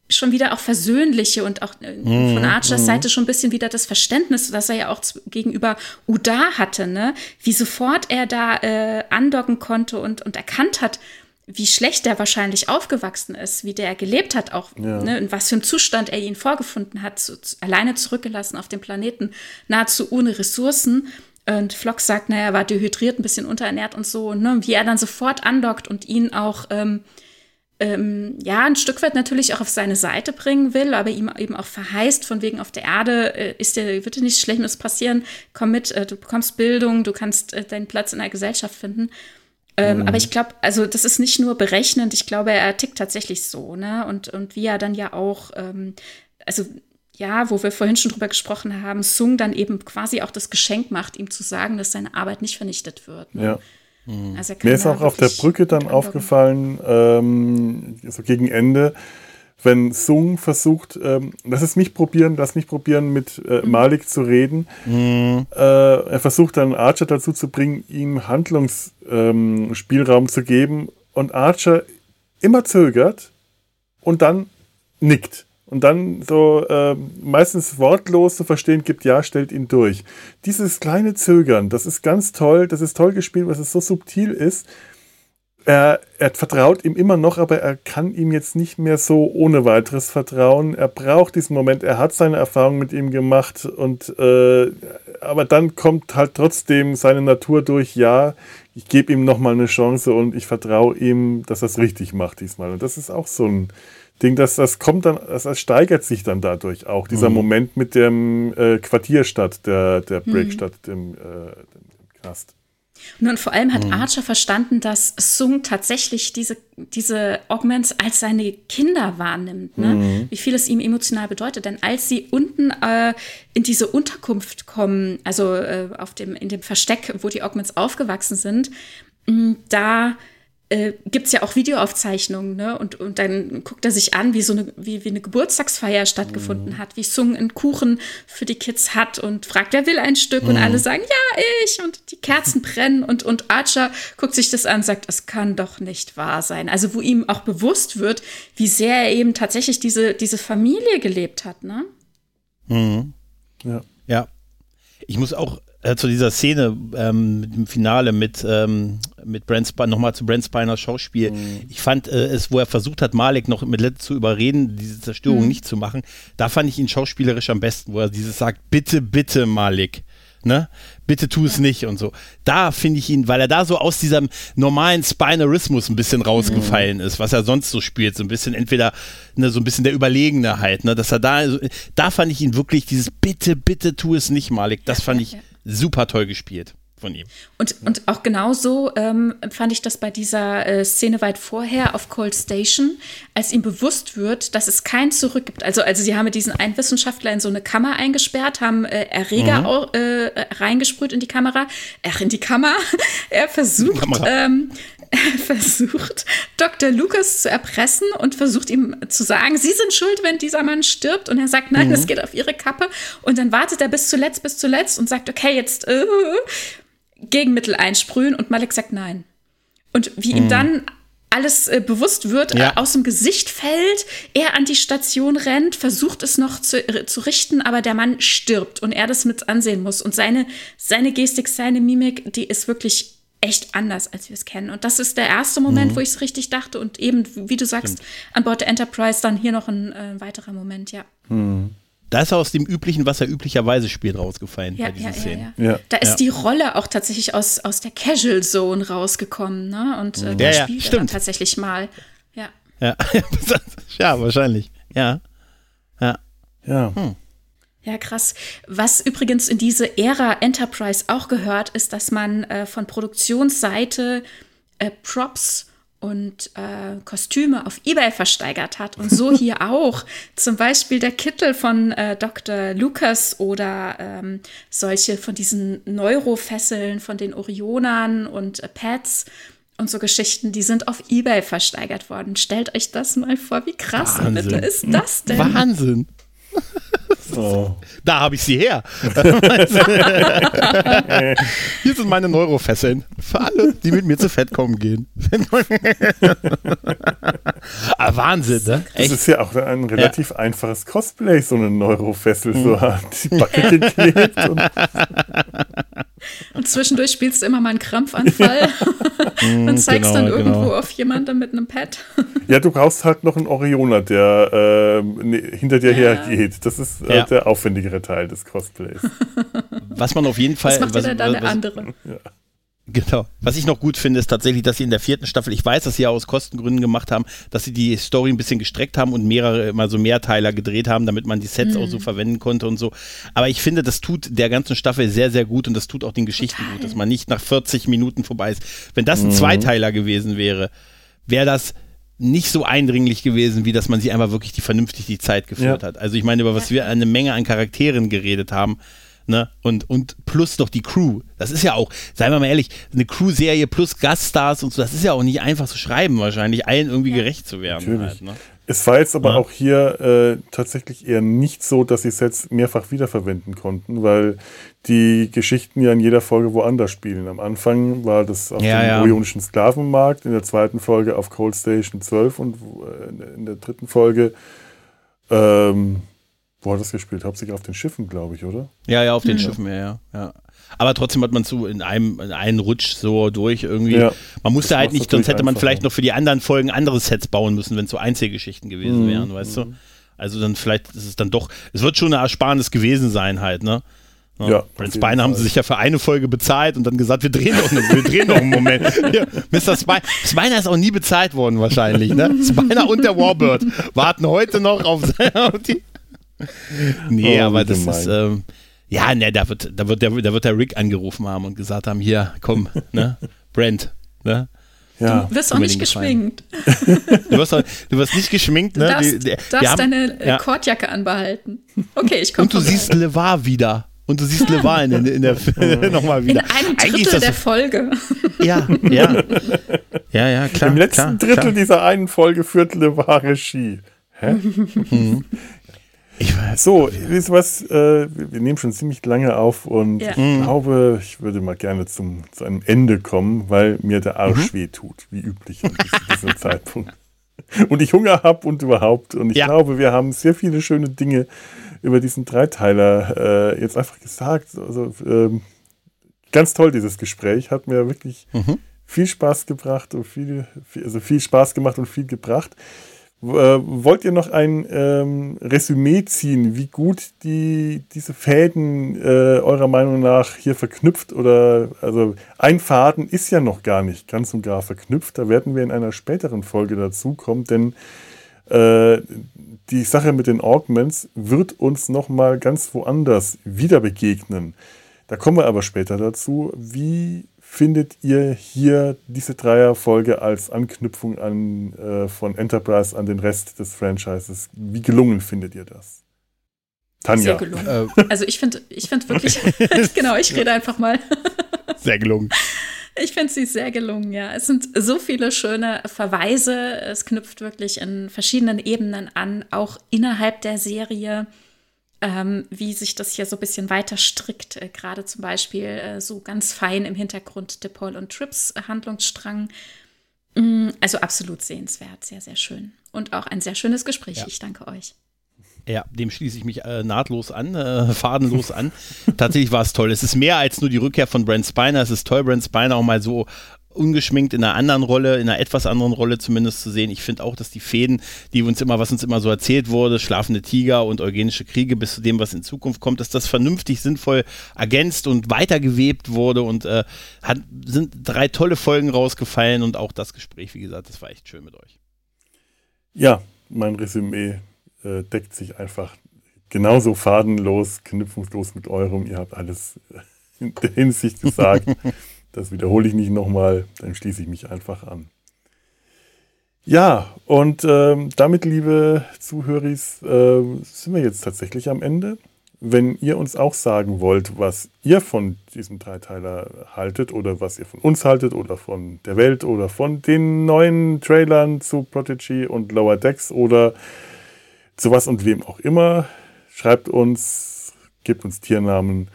Speaker 2: schon wieder auch versöhnliche und auch äh, von Archers Seite schon ein bisschen wieder das Verständnis, das er ja auch gegenüber Uda hatte, ne? Wie sofort er da äh, andocken konnte und, und erkannt hat, wie schlecht er wahrscheinlich aufgewachsen ist, wie der gelebt hat, auch ne, in was für einem Zustand er ihn vorgefunden hat, zu, alleine zurückgelassen auf dem Planeten, nahezu ohne Ressourcen. Und Flock sagt, naja, er war dehydriert, ein bisschen unterernährt und so, ne, wie er dann sofort andockt und ihn auch ähm, ähm, ja, ein Stück weit natürlich auch auf seine Seite bringen will, aber ihm eben auch verheißt, von wegen auf der Erde äh, ist dir, wird dir nichts Schlimmes passieren, komm mit, äh, du bekommst Bildung, du kannst äh, deinen Platz in der Gesellschaft finden. Ähm, Aber ich glaube, also das ist nicht nur berechnend, ich glaube, er tickt tatsächlich so, ne? Und, und wie er dann ja auch, ähm, also ja, wo wir vorhin schon drüber gesprochen haben, Sung dann eben quasi auch das Geschenk macht, ihm zu sagen, dass seine Arbeit nicht vernichtet wird. Ne?
Speaker 1: Ja.
Speaker 2: Also er kann
Speaker 1: Mir ist auch auf der Brücke dann aufgefallen, ähm, so gegen Ende, wenn Sung versucht, ähm, lass es mich probieren, lass mich probieren, mit äh, Malik zu reden. Äh, er versucht dann Archer dazu zu bringen, ihm Handlungsspielraum ähm, zu geben und Archer immer zögert und dann nickt. Und dann so ähm, meistens wortlos zu verstehen gibt, ja, stellt ihn durch. Dieses kleine Zögern, das ist ganz toll, das ist toll gespielt, weil es so subtil ist. Er, er vertraut ihm immer noch, aber er kann ihm jetzt nicht mehr so ohne weiteres vertrauen. Er braucht diesen Moment, er hat seine Erfahrung mit ihm gemacht und äh, aber dann kommt halt trotzdem seine Natur durch, ja, ich gebe ihm nochmal eine Chance und ich vertraue ihm, dass er es richtig macht diesmal. Und das ist auch so ein denke, dass das kommt dann, das, das steigert sich dann dadurch auch. Dieser
Speaker 3: Mhm.
Speaker 1: Moment mit dem äh, Quartierstadt, der, der
Speaker 2: Mhm.
Speaker 1: Breakstadt, dem, äh, dem Knast.
Speaker 2: Und dann vor allem
Speaker 3: Mhm.
Speaker 2: hat Archer verstanden, dass Sung tatsächlich diese, diese Augments als seine Kinder wahrnimmt. Ne?
Speaker 3: Mhm.
Speaker 2: Wie viel es ihm emotional bedeutet. Denn als sie unten äh, in diese Unterkunft kommen, also äh, auf dem, in dem Versteck, wo die Augments aufgewachsen sind, mh, da äh, gibt es ja auch Videoaufzeichnungen, ne? Und, und dann guckt er sich an, wie so eine, wie, wie eine Geburtstagsfeier stattgefunden hat, wie Sung einen Kuchen für die Kids hat und fragt, wer will ein Stück? Und alle sagen, ja, ich. Und die Kerzen brennen und, und Archer guckt sich das an und sagt, es kann doch nicht wahr sein. Also, wo ihm auch bewusst wird, wie sehr er eben tatsächlich diese, diese Familie gelebt hat, ne?
Speaker 1: Ja.
Speaker 3: Ja. Ich muss auch äh, zu dieser Szene ähm, mit dem Finale mit, ähm, mit Brent Spiner, nochmal zu Brent Spiners Schauspiel. Ich fand äh, es, wo er versucht hat, Malik noch mit Let zu überreden, diese Zerstörung nicht zu machen, da fand ich ihn schauspielerisch am besten, wo er dieses sagt, bitte, bitte, Malik. Ne? Bitte tu es nicht und so. Da finde ich ihn, weil er da so aus diesem normalen Spinarismus ein bisschen rausgefallen ist, was er sonst so spielt, so ein bisschen entweder ne, so ein bisschen der Überlegene halt, ne, dass er da, da fand ich ihn wirklich dieses Bitte, bitte tu es nicht, Malik. Das fand ich
Speaker 2: ja.
Speaker 3: Super toll gespielt von ihm.
Speaker 2: Und, und auch genauso ähm, fand ich das bei dieser äh, Szene weit vorher auf Cold Station, als ihm bewusst wird, dass es kein Zurück gibt. Also, also sie haben diesen einen Wissenschaftler in so eine Kammer eingesperrt, haben äh, Erreger au- äh, reingesprüht in die Kamera, ach, in die Kammer. er versucht,
Speaker 3: Kamera.
Speaker 2: ähm, versucht, Dr. Lucas zu erpressen und versucht ihm zu sagen, Sie sind schuld, wenn dieser Mann stirbt. Und er sagt, nein, das geht auf Ihre Kappe. Und dann wartet er bis zuletzt, bis zuletzt und sagt, okay, jetzt äh, Gegenmittel einsprühen. Und Malik sagt nein. Und wie ihm dann alles äh, bewusst wird,
Speaker 3: Ja.
Speaker 2: äh, aus dem Gesicht fällt, er an die Station rennt, versucht es noch zu, äh, zu richten, aber der Mann stirbt und er das mit ansehen muss. Und seine, seine Gestik, seine Mimik, die ist wirklich echt anders, als wir es kennen. Und das ist der erste Moment, wo ich es richtig dachte. Und eben, wie du sagst, an Bord der Enterprise dann hier noch ein äh, weiterer Moment, ja.
Speaker 3: Da ist er aus dem üblichen, was er üblicherweise spielt, rausgefallen
Speaker 2: Ja,
Speaker 3: bei diesen
Speaker 2: ja, ja,
Speaker 3: Szenen.
Speaker 2: ja.
Speaker 1: Ja.
Speaker 2: Da ist
Speaker 3: Ja.
Speaker 2: die Rolle auch tatsächlich aus, aus der Casual Zone rausgekommen, ne? Und äh, da
Speaker 3: Ja, ja,
Speaker 2: spielt er dann
Speaker 3: stimmt.
Speaker 2: tatsächlich mal. Ja.
Speaker 3: Ja. ja, wahrscheinlich. Ja. Ja.
Speaker 1: Ja.
Speaker 2: Ja, krass. Was übrigens in diese Ära Enterprise auch gehört, ist, dass man äh, von Produktionsseite äh, Props und äh, Kostüme auf Ebay versteigert hat. Und so hier auch. Zum Beispiel der Kittel von äh, Dr. Lucas oder ähm, solche von diesen Neurofesseln von den Orionern und äh, Pads und so Geschichten, die sind auf Ebay versteigert worden. Stellt euch das mal vor, wie krass
Speaker 3: Wahnsinn.
Speaker 2: bitte ist das denn?
Speaker 3: Wahnsinn.
Speaker 1: Oh.
Speaker 3: Da habe ich sie her. Hier sind meine Neurofesseln. Für alle, die mit mir zu Fettkommen gehen. ah, Wahnsinn, ne?
Speaker 1: Das
Speaker 3: Echt?
Speaker 1: ist ja auch ein relativ einfaches Cosplay, so eine Neurofessel, so an die Backe geklebt. Und,
Speaker 2: Und zwischendurch spielst du immer mal einen Krampfanfall und zeigst
Speaker 3: genau,
Speaker 2: dann irgendwo
Speaker 3: genau.
Speaker 2: auf jemanden mit einem Pad.
Speaker 1: ja, du brauchst halt noch einen Orioner, der ne- hinter dir
Speaker 2: Ja.
Speaker 1: hergeht. Das ist äh,
Speaker 3: Ja.
Speaker 1: der aufwendigere Teil des Cosplays.
Speaker 3: Was man auf jeden Fall.
Speaker 2: Was macht
Speaker 3: was,
Speaker 2: denn dann der
Speaker 3: was,
Speaker 2: andere?
Speaker 3: Genau. Was ich noch gut finde, ist tatsächlich, dass sie in der vierten Staffel, ich weiß, dass sie ja aus Kostengründen gemacht haben, dass sie die Story ein bisschen gestreckt haben und mehrere, immer so Mehrteiler gedreht haben, damit man die Sets auch so verwenden konnte und so. Aber ich finde, das tut der ganzen Staffel sehr, sehr gut und das tut auch den Geschichten
Speaker 2: Total.
Speaker 3: gut, dass man nicht nach 40 Minuten vorbei ist. Wenn das ein Zweiteiler gewesen wäre, wäre das nicht so eindringlich gewesen, wie dass man sie einfach wirklich die vernünftig die Zeit geführt
Speaker 1: Ja.
Speaker 3: hat. Also ich meine, über was wir eine Menge an Charakteren geredet haben, ne? Und, und plus noch die Crew. Das ist ja auch, seien wir mal ehrlich, eine Crew-Serie plus Gaststars und so, das ist ja auch nicht einfach zu schreiben, wahrscheinlich, allen irgendwie gerecht zu werden.
Speaker 1: Natürlich.
Speaker 3: Halt, ne?
Speaker 1: Es war jetzt aber
Speaker 3: Ja.
Speaker 1: auch hier äh, tatsächlich eher nicht so, dass sie Sets mehrfach wiederverwenden konnten, weil die Geschichten ja in jeder Folge woanders spielen. Am Anfang war das auf
Speaker 3: Ja,
Speaker 1: dem
Speaker 3: ja.
Speaker 1: Sklavenmarkt, in der zweiten Folge auf Cold Station 12 und äh, in der dritten Folge, ähm, wo hat das gespielt? Hauptsächlich auf den Schiffen, glaube ich, oder?
Speaker 3: Ja, ja, auf den Schiffen, ja, ja, ja. Aber trotzdem hat man so in einem, in einen Rutsch so durch irgendwie.
Speaker 1: Ja.
Speaker 3: Man musste
Speaker 1: Das
Speaker 3: halt nicht, sonst hätte man vielleicht
Speaker 1: einfacher.
Speaker 3: noch für die anderen Folgen andere Sets bauen müssen, wenn es so Einzelgeschichten gewesen
Speaker 1: Mhm.
Speaker 3: wären, weißt du? Also dann vielleicht ist es dann doch, es wird schon eine Ersparnis gewesen sein halt, ne? Ja, ja Brent Spiner haben sie sich ja für eine Folge bezahlt und dann gesagt, wir drehen noch, wir drehen noch einen Moment. Ja, Mr. Spiner, Spiner ist auch nie bezahlt worden wahrscheinlich. Ne? Spiner und der Warbird warten heute noch auf, auf die. Nee, oh, aber das gemein. ist. Ähm, ja, ne, da wird, da, wird der, da wird der Rick angerufen haben und gesagt haben: Hier, komm, ne? Brent, ne?
Speaker 2: Ja. Du wirst auch nicht geschminkt.
Speaker 3: du, wirst auch, du wirst nicht geschminkt, ne?
Speaker 2: Du darfst, die, die, darfst haben, deine ja. Kordjacke anbehalten. Okay, ich komme
Speaker 3: Und du siehst LeVar wieder. Und du siehst LeVar in, in, in der nochmal wieder.
Speaker 2: In einem Drittel der Folge.
Speaker 3: Ja, ja. Ja, ja, klar.
Speaker 1: Im letzten
Speaker 3: klar,
Speaker 1: Drittel
Speaker 3: klar.
Speaker 1: dieser einen Folge führt LeVar Regie. Hä? Mhm. Ich weiß, so, wisst was? Äh, wir nehmen schon ziemlich lange auf und ja. ich mhm. glaube, ich würde mal gerne zum, zu einem Ende kommen, weil mir der Arsch mhm. weh tut, wie üblich an diesem Zeitpunkt. Und ich Hunger habe und überhaupt. Und ich ja. glaube, wir haben sehr viele schöne Dinge über diesen Dreiteiler äh, jetzt einfach gesagt. Also ähm, ganz toll, dieses Gespräch. Hat mir wirklich mhm. viel Spaß gebracht und viel, viel, also viel Spaß gemacht und viel gebracht. Äh, wollt ihr noch ein ähm, Resümee ziehen, wie gut die, diese Fäden äh, eurer Meinung nach hier verknüpft oder also ein Faden ist ja noch gar nicht ganz und gar verknüpft. Da werden wir in einer späteren Folge dazu kommen, denn äh, die Sache mit den Augments wird uns noch mal ganz woanders wieder begegnen. Da kommen wir aber später dazu. Wie findet ihr hier diese Dreierfolge als Anknüpfung an, äh, von Enterprise an den Rest des Franchises? Wie gelungen findet ihr das?
Speaker 2: Tanja. Sehr gelungen. Äh. Also ich finde ich find wirklich, genau, ich rede einfach mal.
Speaker 3: Sehr gelungen.
Speaker 2: Ich finde sie sehr gelungen, ja. Es sind so viele schöne Verweise. Es knüpft wirklich in verschiedenen Ebenen an, auch innerhalb der Serie ähm, wie sich das hier so ein bisschen weiter strickt. Äh, Gerade zum Beispiel äh, so ganz fein im Hintergrund DePaul und Trips Handlungsstrang. Mm, also absolut sehenswert, sehr, sehr schön. Und auch ein sehr schönes Gespräch. Ja. Ich danke euch.
Speaker 3: Ja, dem schließe ich mich äh, nahtlos an, äh, fadenlos an. Tatsächlich war es toll. Es ist mehr als nur die Rückkehr von Brent Spiner. Es ist toll, Brent Spiner auch mal so ungeschminkt in einer anderen Rolle, in einer etwas anderen Rolle zumindest zu sehen. Ich finde auch, dass die Fäden, die uns immer, was uns immer so erzählt wurde, schlafende Tiger und eugenische Kriege bis zu dem, was in Zukunft kommt, dass das vernünftig, sinnvoll ergänzt und weitergewebt wurde und äh, hat, sind drei tolle Folgen rausgefallen und auch das Gespräch, wie gesagt, das war echt schön mit euch.
Speaker 1: Ja, mein Resümee äh, deckt sich einfach genauso fadenlos, knüpfungslos mit eurem. Ihr habt alles in der Hinsicht gesagt. Das wiederhole ich nicht nochmal, dann schließe ich mich einfach an. Ja, und ähm, damit, liebe Zuhörer, äh, sind wir jetzt tatsächlich am Ende. Wenn ihr uns auch sagen wollt, was ihr von diesem Dreiteiler haltet oder was ihr von uns haltet oder von der Welt oder von den neuen Trailern zu Prodigy und Lower Decks oder zu was und wem auch immer, schreibt uns, gebt uns Tiernamen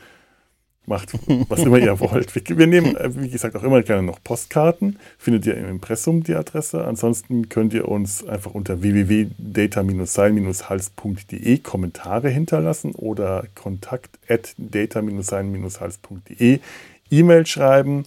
Speaker 1: macht, was immer ihr wollt. Wir, nehmen, äh, wie gesagt, auch immer gerne noch Postkarten. Findet ihr im Impressum die Adresse. Ansonsten könnt ihr uns einfach unter www.data-sein-hals.de Kommentare hinterlassen oder kontakt at data-sein-hals.de E-Mail schreiben.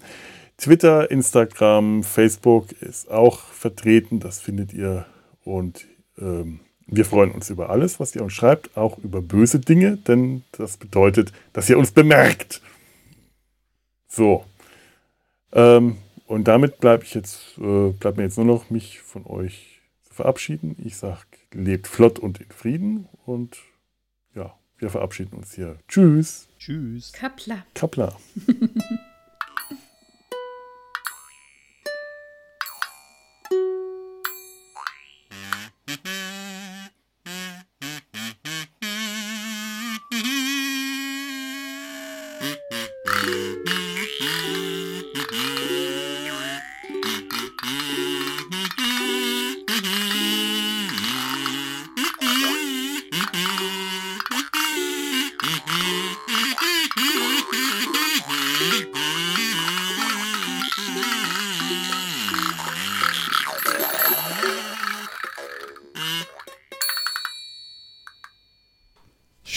Speaker 1: Twitter, Instagram, Facebook ist auch vertreten. Das findet ihr. Und ähm, wir freuen uns über alles, was ihr uns schreibt, auch über böse Dinge, denn das bedeutet, dass ihr uns bemerkt. So. Ähm, und damit bleibe ich jetzt, äh, bleibt mir jetzt nur noch, mich von euch zu verabschieden. Ich sage, lebt flott und in Frieden und ja, wir verabschieden uns hier. Tschüss.
Speaker 3: Tschüss.
Speaker 2: Kappler.
Speaker 1: Kappler.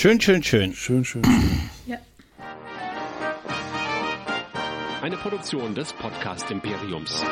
Speaker 3: Schön, schön, schön.
Speaker 1: Schön, schön, schön. Ja.
Speaker 4: Eine Produktion des Podcast Imperiums.